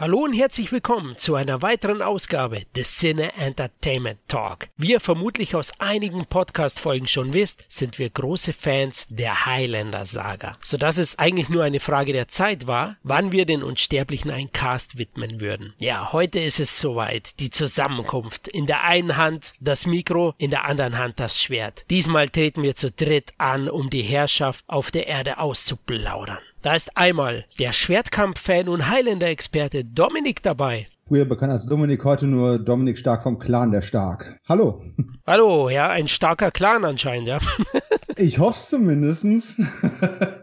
Hallo und herzlich willkommen zu einer weiteren Ausgabe des Cine Entertainment Talk. Wie ihr vermutlich aus einigen Podcast-Folgen schon wisst, sind wir große Fans der Highlander-Saga, sodass es eigentlich nur eine Frage der Zeit war, wann wir den Unsterblichen einen Cast widmen würden. Ja, heute ist es soweit, die Zusammenkunft. In der einen Hand das Mikro, in der anderen Hand das Schwert. Diesmal treten wir zu dritt an, um die Herrschaft auf der Erde auszuplaudern. Da ist einmal der Schwertkampf-Fan und Highlander-Experte Dominik dabei. Früher bekannt als Dominik, heute nur Dominik Stark vom Clan der Stark. Hallo. Hallo, ja, ein starker Clan anscheinend, ja. ich hoffe es zumindest.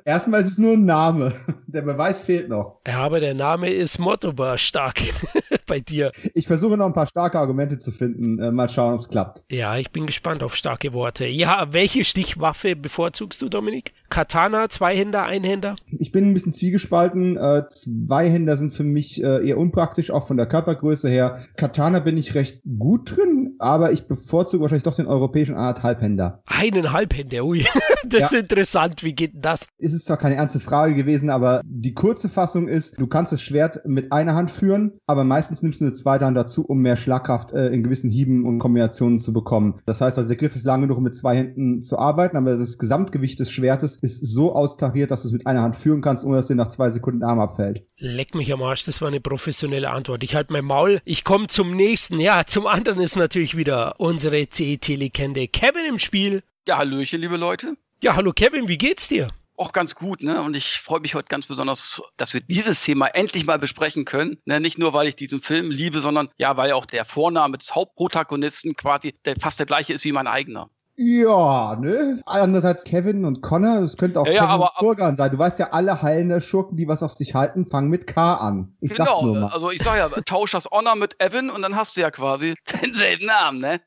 Erstmal ist es nur ein Name. Der Beweis fehlt noch. Ja, aber der Name ist Mottobar stark bei dir. Ich versuche noch ein paar starke Argumente zu finden. Äh, mal schauen, ob es klappt. Ja, ich bin gespannt auf starke Worte. Ja, welche Stichwaffe bevorzugst du, Dominik? Katana, Zweihänder, Einhänder? Ich bin ein bisschen zwiegespalten. Äh, Zweihänder sind für mich äh, eher unpraktisch, auch von der Körpergröße her. Katana bin ich recht gut drin, aber ich bevorzuge wahrscheinlich doch den europäischen Eineinhalbhänder. Eineinhalbhänder, ui. das ja. ist interessant. Wie geht denn das? Es ist zwar keine ernste Frage gewesen, aber die kurze Fassung ist, du kannst das Schwert mit einer Hand führen, aber meistens nimmst du eine zweite Hand dazu, um mehr Schlagkraft äh, in gewissen Hieben und Kombinationen zu bekommen. Das heißt also, der Griff ist lang genug, um mit zwei Händen zu arbeiten, aber das Gesamtgewicht des Schwertes ist so austariert, dass du es mit einer Hand führen kannst, ohne dass dir nach zwei Sekunden der Arm abfällt. Leck mich am Arsch, das war eine professionelle Antwort. Ich halte mein Maul, ich komme zum nächsten. Ja, zum anderen ist natürlich wieder unsere CET-Legende Kevin im Spiel. Ja, Hallöchen, liebe Leute. Ja, hallo Kevin, wie geht's dir? auch ganz gut, ne? Und ich freue mich heute ganz besonders, dass wir dieses Thema endlich mal besprechen können. Ne? Nicht nur, weil ich diesen Film liebe, sondern ja, weil auch der Vorname des Hauptprotagonisten quasi der, fast der gleiche ist wie mein eigener. Ja, ne? Andererseits Kevin und Connor, es könnte auch ja, Kevin ja, aber, Kurgan sein. Du weißt ja, alle heilende Schurken, die was auf sich halten, fangen mit K an. Ich genau, sag's nur mal. Also ich sag ja, tausch das Honor mit Evan und dann hast du ja quasi denselben Namen, ne?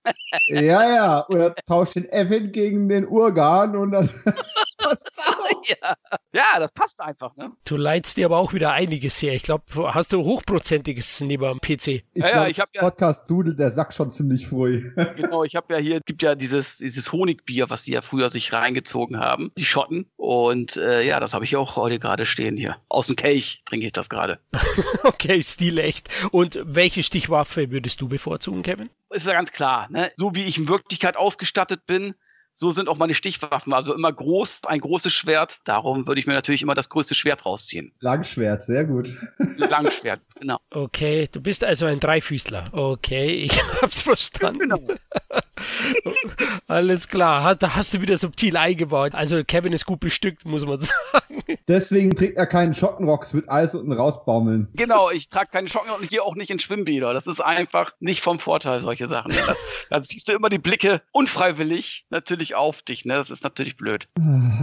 ja, ja. Oder tausch den Evan gegen den Urgan und dann. ja. ja, das passt einfach, ne? Du leidst dir aber auch wieder einiges her. Ich glaube, hast du hochprozentiges neben dem PC. Ich ja, glaub, ja, ich habe ja Podcast Dudel, der sagt schon ziemlich früh. genau, ich habe ja hier gibt ja dieses dieses Honigbier, was die ja früher sich reingezogen haben, die Schotten und äh, ja, das habe ich auch heute gerade stehen hier. Aus dem Kelch trinke ich das gerade. okay, Stil echt. Und welche Stichwaffe würdest du bevorzugen, Kevin? Ist ja ganz klar, ne? So wie ich in Wirklichkeit ausgestattet bin, so sind auch meine Stichwaffen. Also immer groß, ein großes Schwert. Darum würde ich mir natürlich immer das größte Schwert rausziehen. Langschwert, sehr gut. Langschwert, genau. Okay, du bist also ein Dreifüßler. Okay, ich hab's verstanden. Genau. Alles klar, da hast du wieder subtil eingebaut. Also Kevin ist gut bestückt, muss man sagen. Deswegen trägt er keinen Schottenrock, es wird alles unten rausbaumeln. Genau, ich trage keinen Schottenrock und gehe auch nicht in Schwimmbäder. Das ist einfach nicht vom Vorteil, solche Sachen. Da siehst du immer die Blicke unfreiwillig natürlich auf dich. Ne? Das ist natürlich blöd.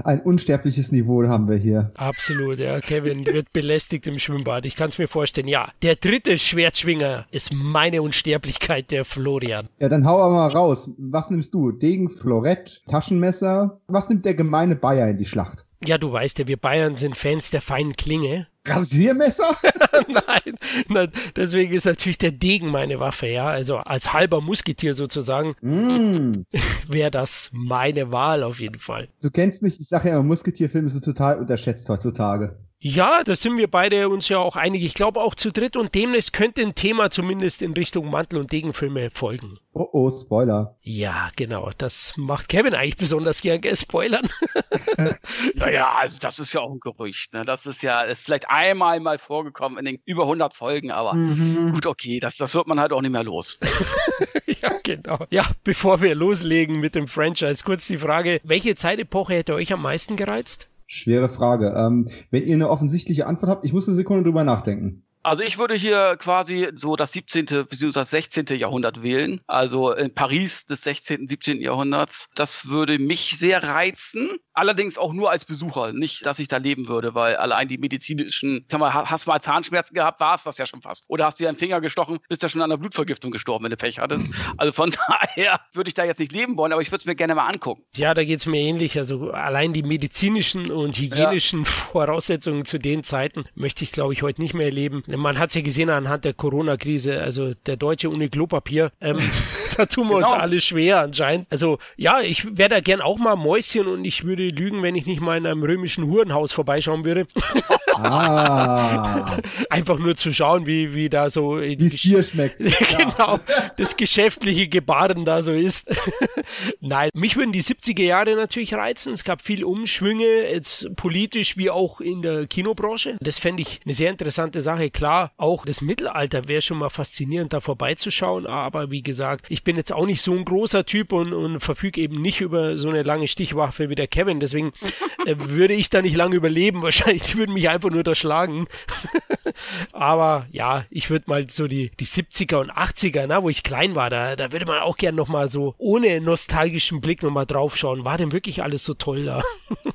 Ein unsterbliches Niveau haben wir hier. Absolut, ja. Kevin wird belästigt im Schwimmbad. Ich kann es mir vorstellen. Ja, der dritte Schwertschwinger ist meine Unsterblichkeit, der Florian. Ja, dann hau mal raus. Was nimmst du? Degen, Florett, Taschenmesser? Was nimmt der gemeine Bayer in die Schlacht? Ja, du weißt ja, wir Bayern sind Fans der feinen Klinge. Rasiermesser? nein, nein, deswegen ist natürlich der Degen meine Waffe, ja. Also als halber Musketier sozusagen mm. wäre das meine Wahl auf jeden Fall. Du kennst mich, ich sage ja immer, Musketierfilme sind total unterschätzt heutzutage. Ja, da sind wir beide uns ja auch einig. Ich glaube auch zu dritt und demnächst könnte ein Thema zumindest in Richtung Mantel- und Degenfilme folgen. Oh oh, Spoiler. Ja, genau. Das macht Kevin eigentlich besonders gern, gell, spoilern. naja, also das ist ja auch ein Gerücht. Ne? Das ist ja, ist vielleicht einmal mal vorgekommen in den über 100 Folgen, aber mhm. gut, okay, das, das wird man halt auch nicht mehr los. ja, genau. Ja, bevor wir loslegen mit dem Franchise, kurz die Frage, welche Zeitepoche hätte euch am meisten gereizt? Schwere Frage. Ähm, wenn ihr eine offensichtliche Antwort habt, ich muss eine Sekunde drüber nachdenken. Also ich würde hier quasi so das 17. bzw. 16. Jahrhundert wählen. Also in Paris des 16., 17. Jahrhunderts. Das würde mich sehr reizen. Allerdings auch nur als Besucher. Nicht, dass ich da leben würde, weil allein die medizinischen, sag mal, hast du mal Zahnschmerzen gehabt, war es das ja schon fast. Oder hast du dir einen Finger gestochen, bist ja schon an einer Blutvergiftung gestorben, wenn du Pech hattest. Also von daher würde ich da jetzt nicht leben wollen, aber ich würde es mir gerne mal angucken. Ja, da geht es mir ähnlich. Also allein die medizinischen und hygienischen ja. Voraussetzungen zu den Zeiten möchte ich, glaube ich, heute nicht mehr erleben Man hat es ja gesehen anhand der Corona-Krise, also der Deutsche ohne Klopapier. Ähm, da tun wir genau. uns alle schwer anscheinend. Also ja, ich wäre da gern auch mal Mäuschen und ich würde lügen, wenn ich nicht mal in einem römischen Hurenhaus vorbeischauen würde. Ah. Einfach nur zu schauen, wie, wie da so wie es Bier schmeckt. genau, das geschäftliche Gebaren da so ist. Nein, mich würden die 70er Jahre natürlich reizen. Es gab viel Umschwünge, jetzt politisch wie auch in der Kinobranche. Das fände ich eine sehr interessante Sache. Klar, auch das Mittelalter wäre schon mal faszinierend, da vorbeizuschauen. Aber wie gesagt, ich bin jetzt auch nicht so ein großer Typ und, und verfüge eben nicht über so eine lange Stichwaffe wie der Kevin. Deswegen äh, würde ich da nicht lange überleben. Wahrscheinlich würden mich einfach nur da schlagen. Aber ja, ich würde mal so die, die 70er und 80er, na, wo ich klein war, da, da würde man auch gern nochmal so ohne nostalgischen Blick nochmal draufschauen. War denn wirklich alles so toll da?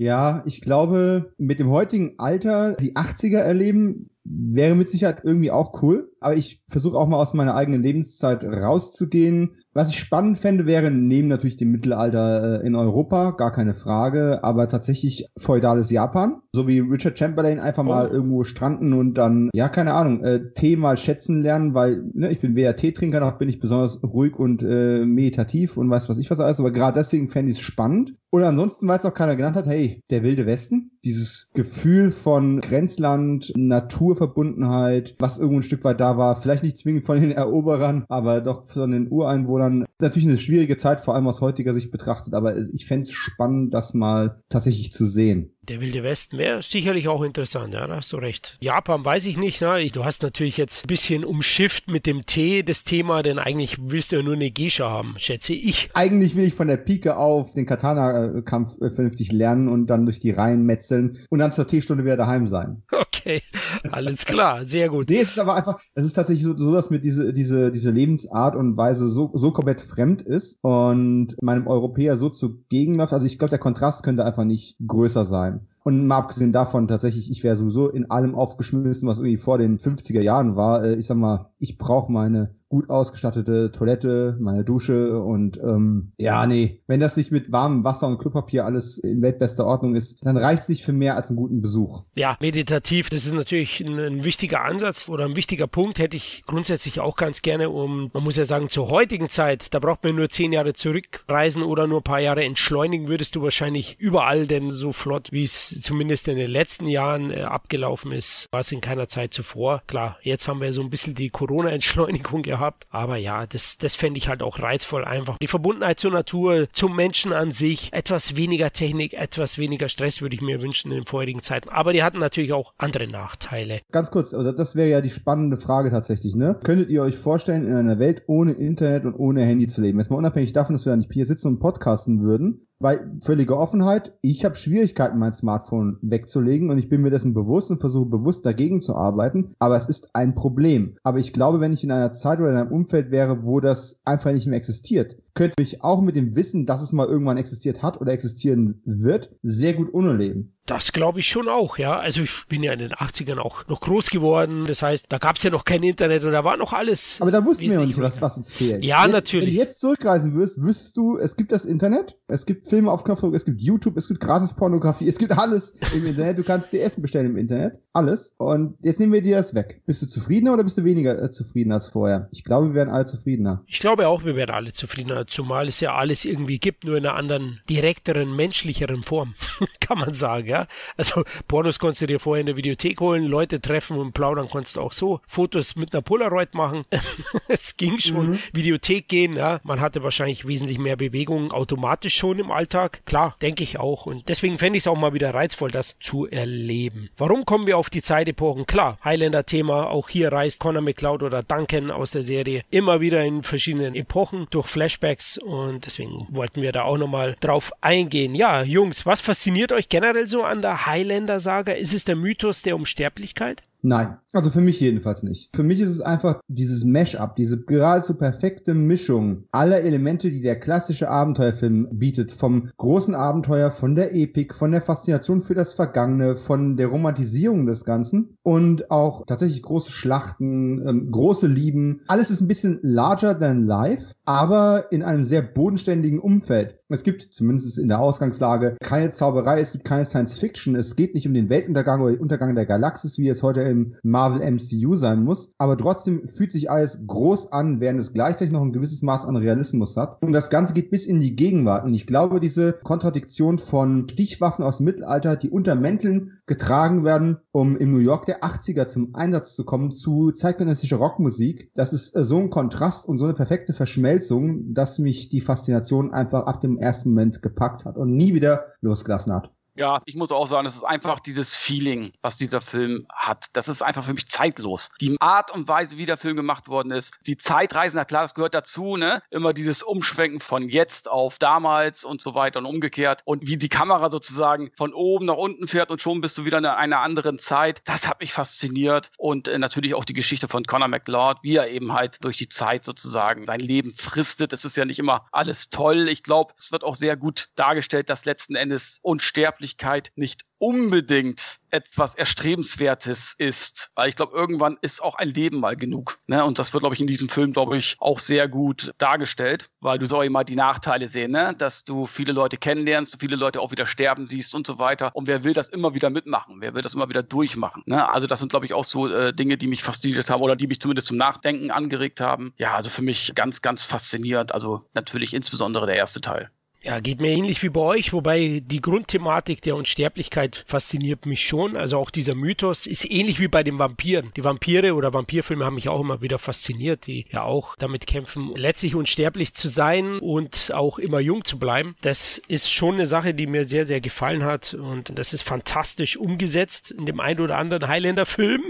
Ja, ich glaube, mit dem heutigen Alter die 80er erleben, wäre mit Sicherheit irgendwie auch cool. Aber ich versuche auch mal aus meiner eigenen Lebenszeit rauszugehen. Was ich spannend fände, wäre neben natürlich dem Mittelalter äh, in Europa, gar keine Frage, aber tatsächlich feudales Japan. So wie Richard Chamberlain einfach oh. mal irgendwo stranden und dann, ja, keine Ahnung, äh, Tee mal schätzen lernen, weil ne, ich bin weder Teetrinker noch bin ich besonders ruhig und äh, meditativ und weiß was ich was alles, aber gerade deswegen fände ich es spannend. Und ansonsten, weil es auch keiner genannt hat, hey, der wilde Westen, dieses Gefühl von Grenzland, Naturverbundenheit, was irgendwo ein Stück weit da war, vielleicht nicht zwingend von den Eroberern, aber doch von den Ureinwohnern. Natürlich eine schwierige Zeit, vor allem aus heutiger Sicht betrachtet, aber ich fände es spannend, das mal tatsächlich zu sehen. Der Wilde Westen wäre sicherlich auch interessant, ja, da hast du recht. Japan weiß ich nicht, ne? Du hast natürlich jetzt ein bisschen umschifft mit dem Tee das Thema, denn eigentlich willst du ja nur eine Geisha haben, schätze ich. Eigentlich will ich von der Pike auf den Katana-Kampf äh, vernünftig lernen und dann durch die Reihen metzeln und dann zur Teestunde wieder daheim sein. Okay, alles klar, sehr gut. Nee, es ist aber einfach, es ist tatsächlich so, so dass mir diese, diese, diese Lebensart und Weise so, so komplett fremd ist und meinem Europäer so zugegenläuft. Also ich glaube, der Kontrast könnte einfach nicht größer sein. Und mal abgesehen davon, tatsächlich, ich wäre sowieso in allem aufgeschmissen, was irgendwie vor den 50er Jahren war. Äh, ich sag mal, ich brauche meine gut ausgestattete Toilette, meine Dusche und ähm, ja, nee, wenn das nicht mit warmem Wasser und Klopapier alles in weltbester Ordnung ist, dann reicht's nicht für mehr als einen guten Besuch. Ja, meditativ, das ist natürlich ein, ein, wichtiger Ansatz oder ein wichtiger Punkt, hätte ich grundsätzlich auch ganz gerne, um, man muss ja sagen, zur heutigen Zeit, da braucht man nur zehn Jahre zurückreisen oder nur ein paar Jahre entschleunigen, würdest du wahrscheinlich überall denn so flott, wie es zumindest in den letzten Jahren äh, abgelaufen ist, war es in keiner Zeit zuvor. Klar, jetzt haben wir so ein bisschen die Corona-Entschleunigung gehabt gehabt. Aber ja, das, das fände ich halt auch reizvoll einfach. Die Verbundenheit zur Natur, zum Menschen an sich, etwas weniger Technik, etwas weniger Stress würde ich mir wünschen in den vorherigen Zeiten. Aber die hatten natürlich auch andere Nachteile. Ganz kurz, also das wäre ja die spannende Frage tatsächlich, ne? Könntet ihr euch vorstellen, in einer Welt ohne Internet und ohne Handy zu leben? Jetzt mal unabhängig davon, dass wir nicht hier sitzen und podcasten würden, weil völlige Offenheit, ich habe Schwierigkeiten, mein Smartphone wegzulegen und ich bin mir dessen bewusst und versuche bewusst dagegen zu arbeiten, aber es ist ein Problem. Aber ich glaube, wenn ich in einer Zeit oder in einem Umfeld wäre, wo das einfach nicht mehr existiert, könnte ich auch mit dem Wissen, dass es mal irgendwann existiert hat oder existieren wird, sehr gut ohne leben. Das glaube ich schon auch, ja. Also ich bin ja in den 80ern auch noch groß geworden. Das heißt, da gab es ja noch kein Internet und da war noch alles. Aber da wussten wir noch nicht, was, was uns fehlt. Ja, jetzt, natürlich. Wenn du jetzt zurückreisen wirst, wüsstest du, es gibt das Internet, es gibt Filme auf Knopfdruck, es gibt YouTube, es gibt Gratis-Pornografie, es gibt alles im Internet. Du kannst dir Essen bestellen im Internet. Alles. Und jetzt nehmen wir dir das weg. Bist du zufriedener oder bist du weniger äh, zufrieden als vorher? Ich glaube, wir werden alle zufriedener. Ich glaube auch, wir werden alle zufriedener, zumal es ja alles irgendwie gibt, nur in einer anderen, direkteren, menschlicheren Form. Kann man sagen, ja. Also Pornos konntest du dir vorher in der Videothek holen, Leute treffen und plaudern konntest du auch so. Fotos mit einer Polaroid machen. es ging schon. Mhm. Videothek gehen, ja. Man hatte wahrscheinlich wesentlich mehr Bewegung automatisch schon im Alltag. Klar, denke ich auch. Und deswegen fände ich es auch mal wieder reizvoll, das zu erleben. Warum kommen wir auf die Zeitepochen? Klar, Highlander-Thema. Auch hier reist Connor McCloud oder Duncan aus der Serie immer wieder in verschiedenen Epochen durch Flashbacks und deswegen wollten wir da auch nochmal drauf eingehen. Ja, Jungs, was fasziniert euch generell so an der Highlander-Saga? Ist es der Mythos der Unsterblichkeit? Nein, also für mich jedenfalls nicht. Für mich ist es einfach dieses Mash-up, diese geradezu perfekte Mischung aller Elemente, die der klassische Abenteuerfilm bietet. Vom großen Abenteuer, von der Epik, von der Faszination für das Vergangene, von der Romantisierung des Ganzen und auch tatsächlich große Schlachten, ähm, große Lieben. Alles ist ein bisschen larger than life, aber in einem sehr bodenständigen Umfeld. Es gibt zumindest in der Ausgangslage keine Zauberei, es gibt keine Science Fiction, es geht nicht um den Weltuntergang oder den Untergang der Galaxis, wie es heute im Marvel MCU sein muss. Aber trotzdem fühlt sich alles groß an, während es gleichzeitig noch ein gewisses Maß an Realismus hat. Und das Ganze geht bis in die Gegenwart. Und ich glaube, diese Kontradiktion von Stichwaffen aus dem Mittelalter, die unter Mänteln getragen werden, um im New York der 80er zum Einsatz zu kommen, zu zeitgenössischer Rockmusik, das ist äh, so ein Kontrast und so eine perfekte Verschmelzung, dass mich die Faszination einfach ab dem ersten Moment gepackt hat und nie wieder losgelassen hat. Ja, ich muss auch sagen, es ist einfach dieses Feeling, was dieser Film hat. Das ist einfach für mich zeitlos. Die Art und Weise, wie der Film gemacht worden ist, die Zeitreisen, na klar, das gehört dazu, ne? Immer dieses Umschwenken von jetzt auf damals und so weiter und umgekehrt. Und wie die Kamera sozusagen von oben nach unten fährt und schon bist du wieder in einer anderen Zeit. Das hat mich fasziniert. Und äh, natürlich auch die Geschichte von Conor McLeod, wie er eben halt durch die Zeit sozusagen sein Leben fristet. Es ist ja nicht immer alles toll. Ich glaube, es wird auch sehr gut dargestellt, dass letzten Endes unsterblich Öffentlichkeit nicht unbedingt etwas Erstrebenswertes ist. Weil ich glaube, irgendwann ist auch ein Leben mal genug. Ne? Und das wird, glaube ich, in diesem Film, glaube ich, auch sehr gut dargestellt, weil du soll immer die Nachteile sehen, ne? dass du viele Leute kennenlernst, du viele Leute auch wieder sterben siehst und so weiter. Und wer will das immer wieder mitmachen? Wer will das immer wieder durchmachen? Ne? Also das sind, glaube ich, auch so äh, Dinge, die mich fasziniert haben oder die mich zumindest zum Nachdenken angeregt haben. Ja, also für mich ganz, ganz faszinierend. Also natürlich insbesondere der erste Teil. Ja, geht mir ähnlich wie bei euch, wobei die Grundthematik der Unsterblichkeit fasziniert mich schon. Also auch dieser Mythos ist ähnlich wie bei den Vampiren. Die Vampire oder Vampirfilme haben mich auch immer wieder fasziniert, die ja auch damit kämpfen, letztlich unsterblich zu sein und auch immer jung zu bleiben. Das ist schon eine Sache, die mir sehr, sehr gefallen hat und das ist fantastisch umgesetzt in dem einen oder anderen Highlander-Film.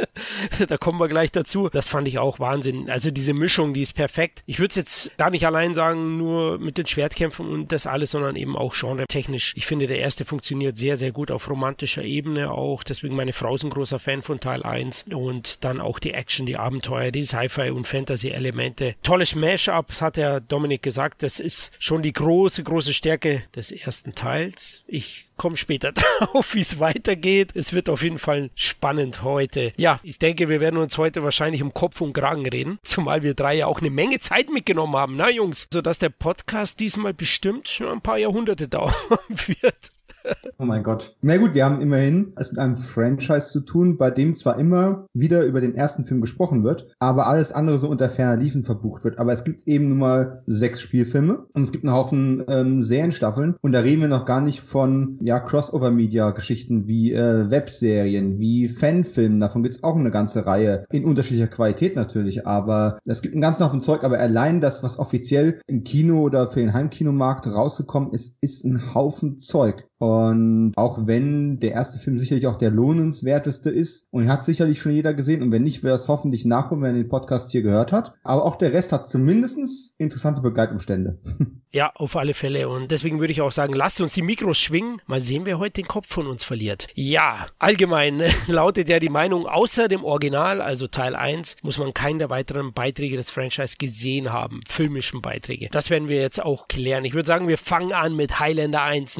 da kommen wir gleich dazu. Das fand ich auch Wahnsinn. Also diese Mischung, die ist perfekt. Ich würde es jetzt gar nicht allein sagen, nur mit den Schwertkämpfen und das alles, sondern eben auch genre-technisch. Ich finde, der erste funktioniert sehr, sehr gut auf romantischer Ebene auch. Deswegen meine Frau ist ein großer Fan von Teil 1. Und dann auch die Action, die Abenteuer, die Sci-Fi und Fantasy-Elemente. Tolles Mash-up, hat der Dominik gesagt. Das ist schon die große, große Stärke des ersten Teils. Ich komme später drauf, wie es weitergeht. Es wird auf jeden Fall spannend heute. Ja, ich denke, wir werden uns heute wahrscheinlich um Kopf und Kragen reden, zumal wir drei ja auch eine Menge Zeit mitgenommen haben, na Jungs, sodass der Podcast diesmal bestimmt schon ein paar Jahrhunderte dauern wird. Oh mein Gott. Na gut, wir haben immerhin es mit einem Franchise zu tun, bei dem zwar immer wieder über den ersten Film gesprochen wird, aber alles andere so unter ferner Liefen verbucht wird. Aber es gibt eben nun mal sechs Spielfilme und es gibt einen Haufen ähm, Serienstaffeln und da reden wir noch gar nicht von ja Crossover-Media-Geschichten wie äh, Webserien, wie Fanfilmen. Davon gibt es auch eine ganze Reihe in unterschiedlicher Qualität natürlich, aber es gibt einen ganzen Haufen Zeug. Aber allein das, was offiziell im Kino oder für den Heimkinomarkt rausgekommen ist, ist ein Haufen Zeug. Und auch wenn der erste Film sicherlich auch der lohnenswerteste ist und hat sicherlich schon jeder gesehen und wenn nicht, wird es hoffentlich nachholen, wenn er den Podcast hier gehört hat. Aber auch der Rest hat zumindest interessante Begleitumstände. Ja, auf alle Fälle. Und deswegen würde ich auch sagen, lasst uns die Mikros schwingen. Mal sehen, wer heute den Kopf von uns verliert. Ja, allgemein lautet ja die Meinung, außer dem Original, also Teil 1, muss man keinen der weiteren Beiträge des Franchise gesehen haben. Filmischen Beiträge. Das werden wir jetzt auch klären. Ich würde sagen, wir fangen an mit Highlander 1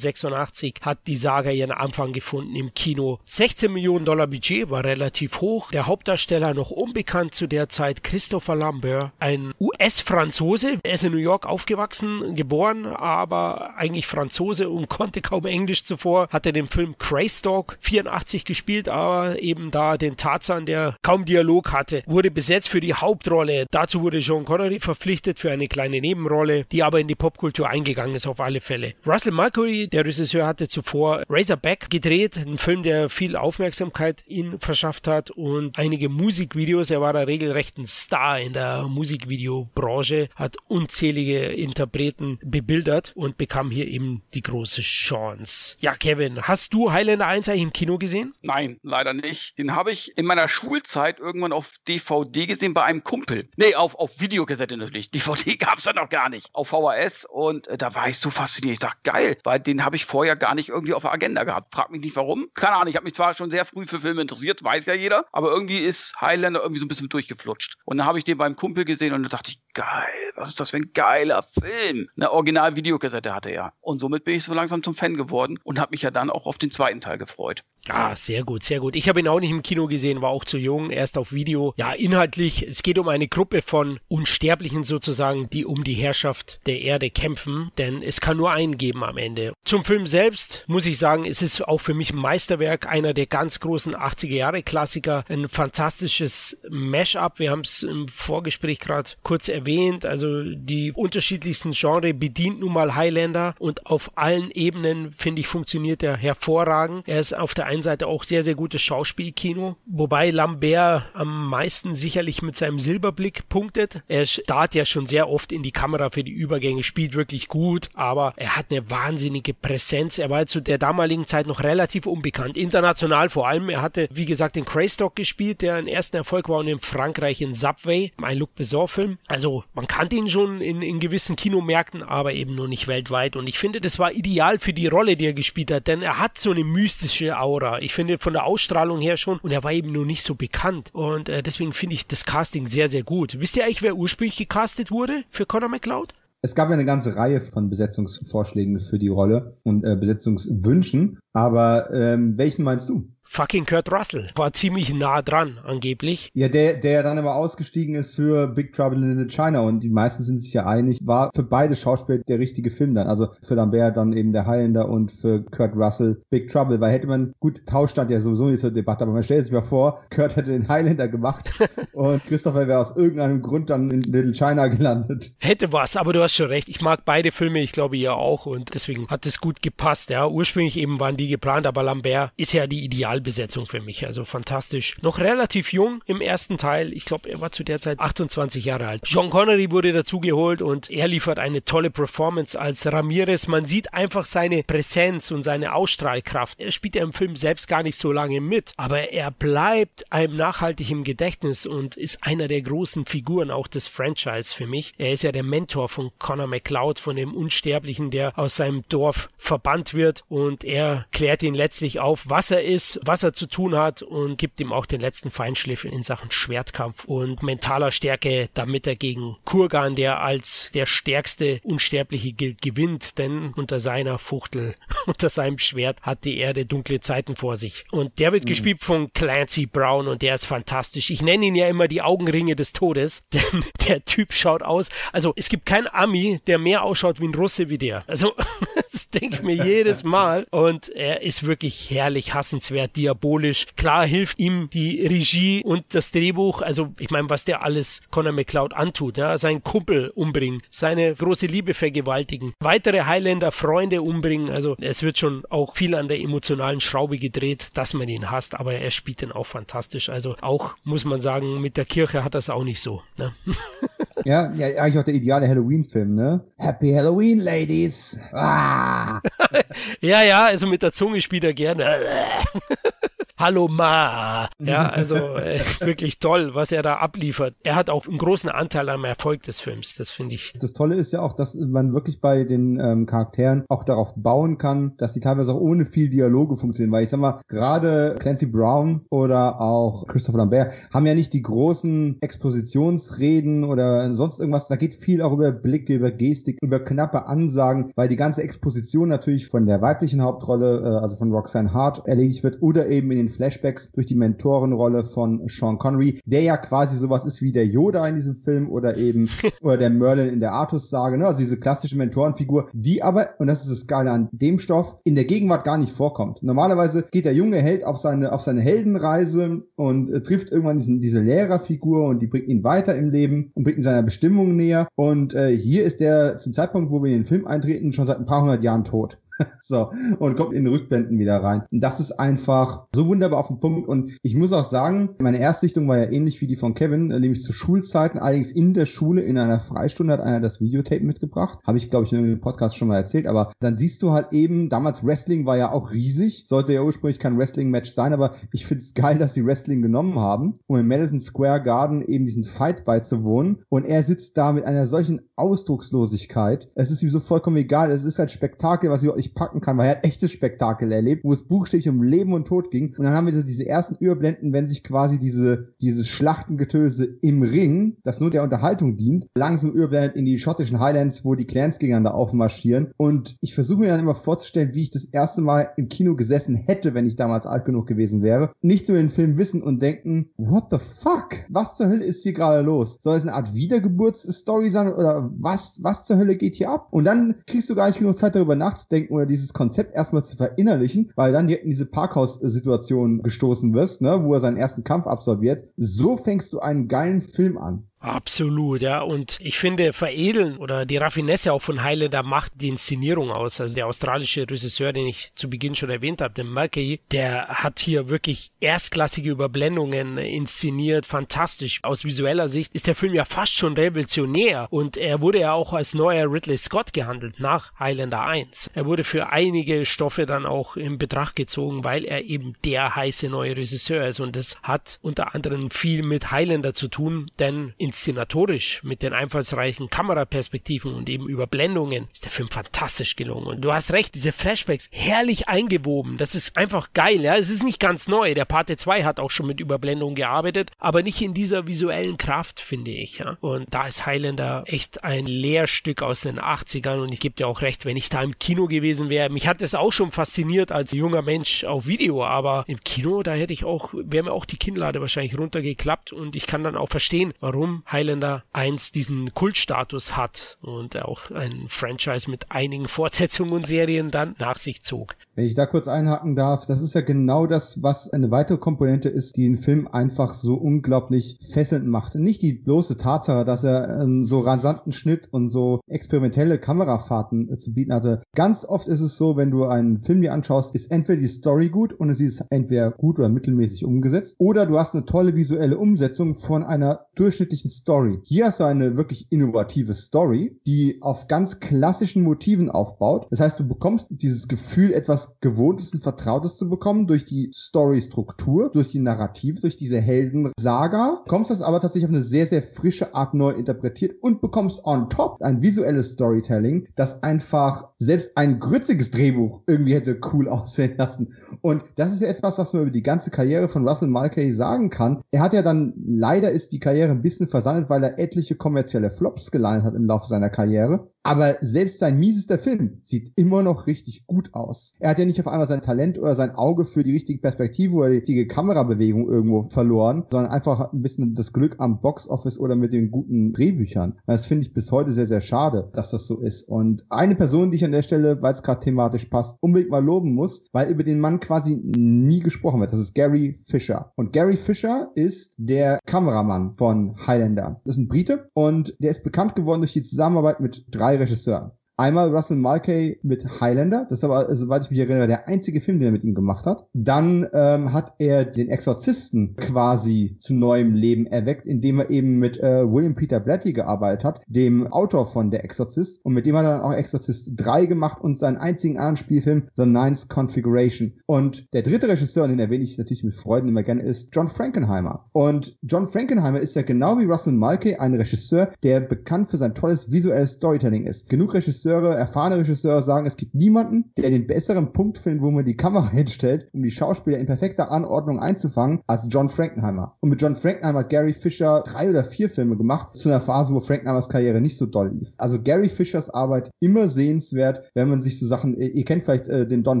1986. Hat die Saga ihren Anfang gefunden im Kino. 16 Millionen Dollar Budget war relativ hoch. Der Hauptdarsteller noch unbekannt zu der Zeit, Christopher Lambert, ein US-Franzose. Er ist in New York aufgewachsen geboren, aber eigentlich Franzose und konnte kaum Englisch zuvor. Hatte den Film Dog 84 gespielt, aber eben da den Tarzan, der kaum Dialog hatte, wurde besetzt für die Hauptrolle. Dazu wurde John Connery verpflichtet für eine kleine Nebenrolle, die aber in die Popkultur eingegangen ist auf alle Fälle. Russell Mulcahy, der Regisseur, hatte zuvor Razorback gedreht, ein Film, der viel Aufmerksamkeit ihn verschafft hat und einige Musikvideos. Er war da regelrecht ein Star in der Musikvideobranche, hat unzählige Interpreten bebildert und bekam hier eben die große Chance. Ja, Kevin, hast du Highlander 1 eigentlich im Kino gesehen? Nein, leider nicht. Den habe ich in meiner Schulzeit irgendwann auf DVD gesehen bei einem Kumpel. Nee, auf, auf Videokassette natürlich. DVD gab es ja noch gar nicht. Auf VHS und äh, da war ich so fasziniert. Ich dachte, geil, weil den habe ich vorher gar nicht irgendwie auf der Agenda gehabt. Frag mich nicht warum. Keine Ahnung, ich habe mich zwar schon sehr früh für Filme interessiert, weiß ja jeder, aber irgendwie ist Highlander irgendwie so ein bisschen durchgeflutscht. Und dann habe ich den beim Kumpel gesehen und da dachte ich, geil, was ist das für ein geiler Film. Eine Original-Videokassette hatte er. Und somit bin ich so langsam zum Fan geworden und habe mich ja dann auch auf den zweiten Teil gefreut. Ah, sehr gut, sehr gut. Ich habe ihn auch nicht im Kino gesehen, war auch zu jung, erst auf Video. Ja, inhaltlich, es geht um eine Gruppe von Unsterblichen sozusagen, die um die Herrschaft der Erde kämpfen, denn es kann nur einen geben am Ende. Zum Film selbst muss ich sagen, es ist auch für mich ein Meisterwerk, einer der ganz großen 80er Jahre Klassiker, ein fantastisches Mashup. Wir haben es im Vorgespräch gerade kurz erwähnt, also die unterschiedlichsten Genre bedient nun mal Highlander und auf allen Ebenen, finde ich, funktioniert er hervorragend. Er ist auf der einen Seite auch sehr, sehr gutes Schauspielkino, wobei Lambert am meisten sicherlich mit seinem Silberblick punktet. Er starrt ja schon sehr oft in die Kamera für die Übergänge, spielt wirklich gut, aber er hat eine wahnsinnige Präsenz. Er war zu der damaligen Zeit noch relativ unbekannt, international vor allem. Er hatte, wie gesagt, den Greystock gespielt, der ein ersten Erfolg war und in Frankreich in Subway, ein Luc Besson-Film. Also man kannte ihn schon in, in gewissen Kinomärkten, aber eben nur nicht weltweit. Und ich finde, das war ideal für die Rolle, die er gespielt hat, denn er hat so eine mystische Aura Aura. Ich finde von der Ausstrahlung her schon und er war eben nur nicht so bekannt und äh, deswegen finde ich das Casting sehr, sehr gut. Wisst ihr eigentlich, wer ursprünglich gecastet wurde für Conor McLeod? Es gab ja eine ganze Reihe von Besetzungsvorschlägen für die Rolle und äh, Besetzungswünschen, aber ähm, welchen meinst du? Fucking Kurt Russell. War ziemlich nah dran, angeblich. Ja, der, der dann aber ausgestiegen ist für Big Trouble in Little China und die meisten sind sich ja einig, war für beide Schauspieler der richtige Film dann. Also für Lambert dann eben der Highlander und für Kurt Russell Big Trouble, weil hätte man, gut, Tausch stand ja sowieso nicht zur Debatte, aber man stellt sich mal vor, Kurt hätte den Highlander gemacht und Christopher wäre aus irgendeinem Grund dann in Little China gelandet. Hätte was, aber du hast schon recht. Ich mag beide Filme, ich glaube ihr auch und deswegen hat es gut gepasst. Ja, ursprünglich eben waren die geplant, aber Lambert ist ja die Ideal Besetzung für mich. Also fantastisch. Noch relativ jung im ersten Teil. Ich glaube, er war zu der Zeit 28 Jahre alt. John Connery wurde dazugeholt und er liefert eine tolle Performance als Ramirez. Man sieht einfach seine Präsenz und seine Ausstrahlkraft. Er spielt ja im Film selbst gar nicht so lange mit, aber er bleibt einem nachhaltig im Gedächtnis und ist einer der großen Figuren auch des Franchise für mich. Er ist ja der Mentor von Connor McLeod, von dem Unsterblichen, der aus seinem Dorf verbannt wird und er klärt ihn letztlich auf, was er ist, was er zu tun hat und gibt ihm auch den letzten Feinschliff in Sachen Schwertkampf und mentaler Stärke, damit er gegen Kurgan, der als der stärkste Unsterbliche gilt, gewinnt, denn unter seiner Fuchtel, unter seinem Schwert hat die Erde dunkle Zeiten vor sich. Und der wird mhm. gespielt von Clancy Brown und der ist fantastisch. Ich nenne ihn ja immer die Augenringe des Todes, denn der Typ schaut aus, also es gibt keinen Ami, der mehr ausschaut wie ein Russe wie der. Also das denke ich mir jedes Mal und er ist wirklich herrlich hassenswert, diabolisch. Klar hilft ihm die Regie und das Drehbuch, also ich meine, was der alles Conor McLeod antut, ja, seinen Kumpel umbringen, seine große Liebe vergewaltigen, weitere Highlander Freunde umbringen, also es wird schon auch viel an der emotionalen Schraube gedreht, dass man ihn hasst, aber er spielt den auch fantastisch, also auch, muss man sagen, mit der Kirche hat das auch nicht so. Ne? ja, ja, eigentlich auch der ideale Halloween-Film, ne? Happy Halloween, Ladies! Ah! ja, ja, also mit der Zunge spielt er gerne. Hallo Ma. Ja, also äh, wirklich toll, was er da abliefert. Er hat auch einen großen Anteil am Erfolg des Films, das finde ich. Das Tolle ist ja auch, dass man wirklich bei den ähm, Charakteren auch darauf bauen kann, dass die teilweise auch ohne viel Dialoge funktionieren, weil ich sag mal, gerade Clancy Brown oder auch Christopher Lambert haben ja nicht die großen Expositionsreden oder sonst irgendwas. Da geht viel auch über Blicke, über Gestik, über knappe Ansagen, weil die ganze Exposition natürlich von der weiblichen Hauptrolle, äh, also von Roxanne Hart, erledigt wird oder eben in den Flashbacks durch die Mentorenrolle von Sean Connery, der ja quasi sowas ist wie der Yoda in diesem Film oder eben oder der Merlin in der Artus-Sage, ne? also diese klassische Mentorenfigur, die aber, und das ist das Geile an dem Stoff, in der Gegenwart gar nicht vorkommt. Normalerweise geht der junge Held auf seine, auf seine Heldenreise und äh, trifft irgendwann diesen, diese Lehrerfigur und die bringt ihn weiter im Leben und bringt ihn seiner Bestimmung näher. Und äh, hier ist der zum Zeitpunkt, wo wir in den Film eintreten, schon seit ein paar hundert Jahren tot. so, und kommt in Rückblenden wieder rein. Und das ist einfach so wunderbar auf den Punkt. Und ich muss auch sagen, meine Erstsichtung war ja ähnlich wie die von Kevin, äh, nämlich zu Schulzeiten, allerdings in der Schule, in einer Freistunde hat einer das Videotape mitgebracht. Habe ich, glaube ich, in einem Podcast schon mal erzählt. Aber dann siehst du halt eben, damals Wrestling war ja auch riesig. Sollte ja ursprünglich kein Wrestling-Match sein, aber ich finde es geil, dass sie Wrestling genommen haben, um im Madison Square Garden eben diesen Fight beizuwohnen. Und er sitzt da mit einer solchen Ausdruckslosigkeit. Es ist ihm so vollkommen egal. Es ist halt Spektakel, was ich nicht packen kann, weil er hat echtes Spektakel erlebt, wo es buchstäblich um Leben und Tod ging. Und dann haben wir so diese ersten Überblenden, wenn sich quasi diese, dieses Schlachtengetöse im Ring, das nur der Unterhaltung dient, langsam überblendet in die schottischen Highlands, wo die Clans gegeneinander aufmarschieren. Und ich versuche mir dann immer vorzustellen, wie ich das erste Mal im Kino gesessen hätte, wenn ich damals alt genug gewesen wäre. Nicht nur den Film wissen und denken, what the fuck? Was zur Hölle ist hier gerade los? Soll es eine Art Wiedergeburtsstory sein oder was, was zur Hölle geht hier ab? Und dann kriegst du gar nicht genug Zeit darüber nachzudenken oder dieses Konzept erstmal zu verinnerlichen, weil dann direkt in diese Parkhaus-Situation gestoßen wirst, ne, wo er seinen ersten Kampf absolviert. So fängst du einen geilen Film an. Absolut, ja. Und ich finde, veredeln oder die Raffinesse auch von Highlander macht die Inszenierung aus. Also der australische Regisseur, den ich zu Beginn schon erwähnt habe, der Mackey, der hat hier wirklich erstklassige Überblendungen inszeniert. Fantastisch. Aus visueller Sicht ist der Film ja fast schon revolutionär. Und er wurde ja auch als neuer Ridley Scott gehandelt nach Highlander 1. Er wurde für einige Stoffe dann auch in Betracht gezogen, weil er eben der heiße neue Regisseur ist. Und das hat unter anderem viel mit Highlander zu tun, denn in inszenatorisch mit den einfallsreichen Kameraperspektiven und eben Überblendungen ist der Film fantastisch gelungen. Und du hast recht, diese Flashbacks herrlich eingewoben. Das ist einfach geil, ja. Es ist nicht ganz neu. Der Parte 2 hat auch schon mit Überblendungen gearbeitet, aber nicht in dieser visuellen Kraft, finde ich, ja. Und da ist Highlander echt ein Lehrstück aus den 80ern und ich gebe dir auch recht, wenn ich da im Kino gewesen wäre, mich hat es auch schon fasziniert als junger Mensch auf Video, aber im Kino, da hätte ich auch, wäre mir auch die Kinnlade wahrscheinlich runtergeklappt und ich kann dann auch verstehen, warum Highlander 1 diesen Kultstatus hat und auch ein Franchise mit einigen Fortsetzungen und Serien dann nach sich zog. Wenn ich da kurz einhaken darf, das ist ja genau das, was eine weitere Komponente ist, die den Film einfach so unglaublich fesselnd macht. Nicht die bloße Tatsache, dass er ähm, so rasanten Schnitt und so experimentelle Kamerafahrten äh, zu bieten hatte. Ganz oft ist es so, wenn du einen Film dir anschaust, ist entweder die Story gut und es ist entweder gut oder mittelmäßig umgesetzt, oder du hast eine tolle visuelle Umsetzung von einer durchschnittlichen Story. Hier hast du eine wirklich innovative Story, die auf ganz klassischen Motiven aufbaut. Das heißt, du bekommst dieses Gefühl, etwas Gewohntes und Vertrautes zu bekommen durch die Story-Struktur, durch die Narrative, durch diese Heldensaga. Kommst das aber tatsächlich auf eine sehr, sehr frische Art neu interpretiert und bekommst on top ein visuelles Storytelling, das einfach selbst ein grütziges Drehbuch irgendwie hätte cool aussehen lassen. Und das ist ja etwas, was man über die ganze Karriere von Russell Mulcahy sagen kann. Er hat ja dann, leider ist die Karriere ein bisschen versandet, weil er etliche kommerzielle Flops gelandet hat im Laufe seiner Karriere. Aber selbst sein miesester Film sieht immer noch richtig gut aus. Er hat ja nicht auf einmal sein Talent oder sein Auge für die richtige Perspektive oder die richtige Kamerabewegung irgendwo verloren, sondern einfach ein bisschen das Glück am Boxoffice oder mit den guten Drehbüchern. Das finde ich bis heute sehr, sehr schade, dass das so ist. Und eine Person, die ich an der Stelle, weil es gerade thematisch passt, unbedingt mal loben muss, weil über den Mann quasi nie gesprochen wird. Das ist Gary Fisher. Und Gary Fisher ist der Kameramann von Highlander. Das ist ein Brite und der ist bekannt geworden durch die Zusammenarbeit mit drei drei Regisseuren. Einmal Russell Mulcahy mit Highlander, das ist aber, also, soweit ich mich erinnere, der einzige Film, den er mit ihm gemacht hat. Dann ähm, hat er den Exorzisten quasi zu neuem Leben erweckt, indem er eben mit äh, William Peter Blatty gearbeitet hat, dem Autor von Der Exorzist. Und mit dem hat er dann auch Exorzist 3 gemacht und seinen einzigen anderen Spielfilm The Ninth Configuration. Und der dritte Regisseur, den erwähne ich natürlich mit Freuden immer gerne, ist John Frankenheimer. Und John Frankenheimer ist ja genau wie Russell Mulcahy ein Regisseur, der bekannt für sein tolles visuelles Storytelling ist. Genug Regisseure Regisseure, erfahrene Regisseure sagen, es gibt niemanden, der den besseren Punkt findet, wo man die Kamera hinstellt, um die Schauspieler in perfekter Anordnung einzufangen, als John Frankenheimer. Und mit John Frankenheimer hat Gary Fisher drei oder vier Filme gemacht, zu einer Phase, wo Frankenheimers Karriere nicht so doll lief. Also Gary Fishers Arbeit immer sehenswert, wenn man sich so Sachen, ihr kennt vielleicht äh, den Don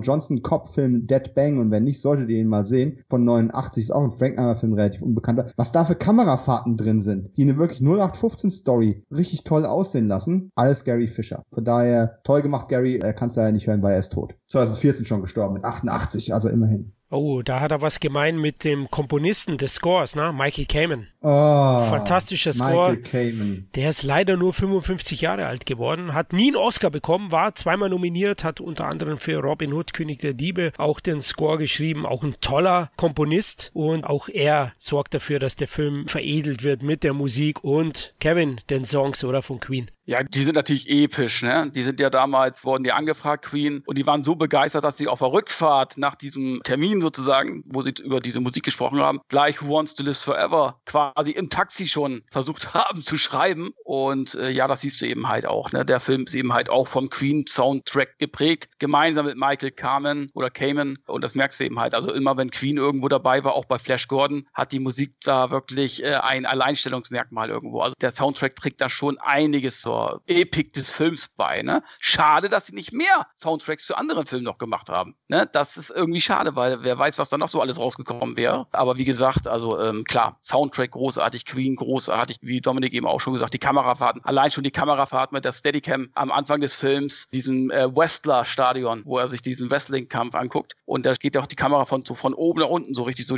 Johnson Cop-Film Dead Bang und wenn nicht, solltet ihr ihn mal sehen. Von 89 ist auch ein Frankenheimer-Film relativ unbekannter. Was da für Kamerafahrten drin sind, die eine wirklich 0815 Story richtig toll aussehen lassen, alles Gary Fisher. Von daher daher toll gemacht, Gary. Er kann es leider nicht hören, weil er ist tot. 2014 schon gestorben, mit 88, also immerhin. Oh, da hat er was gemein mit dem Komponisten des Scores, ne? Michael Kamen. Oh, Fantastischer Score. Michael Kamen. Der ist leider nur 55 Jahre alt geworden, hat nie einen Oscar bekommen, war zweimal nominiert, hat unter anderem für Robin Hood, König der Diebe, auch den Score geschrieben, auch ein toller Komponist und auch er sorgt dafür, dass der Film veredelt wird mit der Musik und Kevin, den Songs oder von Queen. Ja, die sind natürlich episch, ne? Die sind ja damals, wurden die angefragt, Queen, und die waren so begeistert, dass sie auf der Rückfahrt nach diesem Termin Queen sozusagen, wo sie über diese Musik gesprochen haben, gleich Who Wants to Live Forever quasi im Taxi schon versucht haben zu schreiben. Und äh, ja, das siehst du eben halt auch. Ne? Der Film ist eben halt auch vom Queen-Soundtrack geprägt, gemeinsam mit Michael Kamen oder Kamen. Und das merkst du eben halt. Also immer, wenn Queen irgendwo dabei war, auch bei Flash Gordon, hat die Musik da wirklich äh, ein Alleinstellungsmerkmal irgendwo. Also der Soundtrack trägt da schon einiges zur Epik des Films bei. Ne? Schade, dass sie nicht mehr Soundtracks zu anderen Filmen noch gemacht haben. Ne? Das ist irgendwie schade, weil wer weiß, was da noch so alles rausgekommen wäre. Aber wie gesagt, also ähm, klar, Soundtrack großartig, Queen großartig, wie Dominik eben auch schon gesagt, die Kamerafahrten, allein schon die Kamerafahrten mit der Steadicam am Anfang des Films, diesem äh, Wrestler-Stadion, wo er sich diesen Wrestling-Kampf anguckt. Und da geht auch die Kamera von, so von oben nach unten so richtig so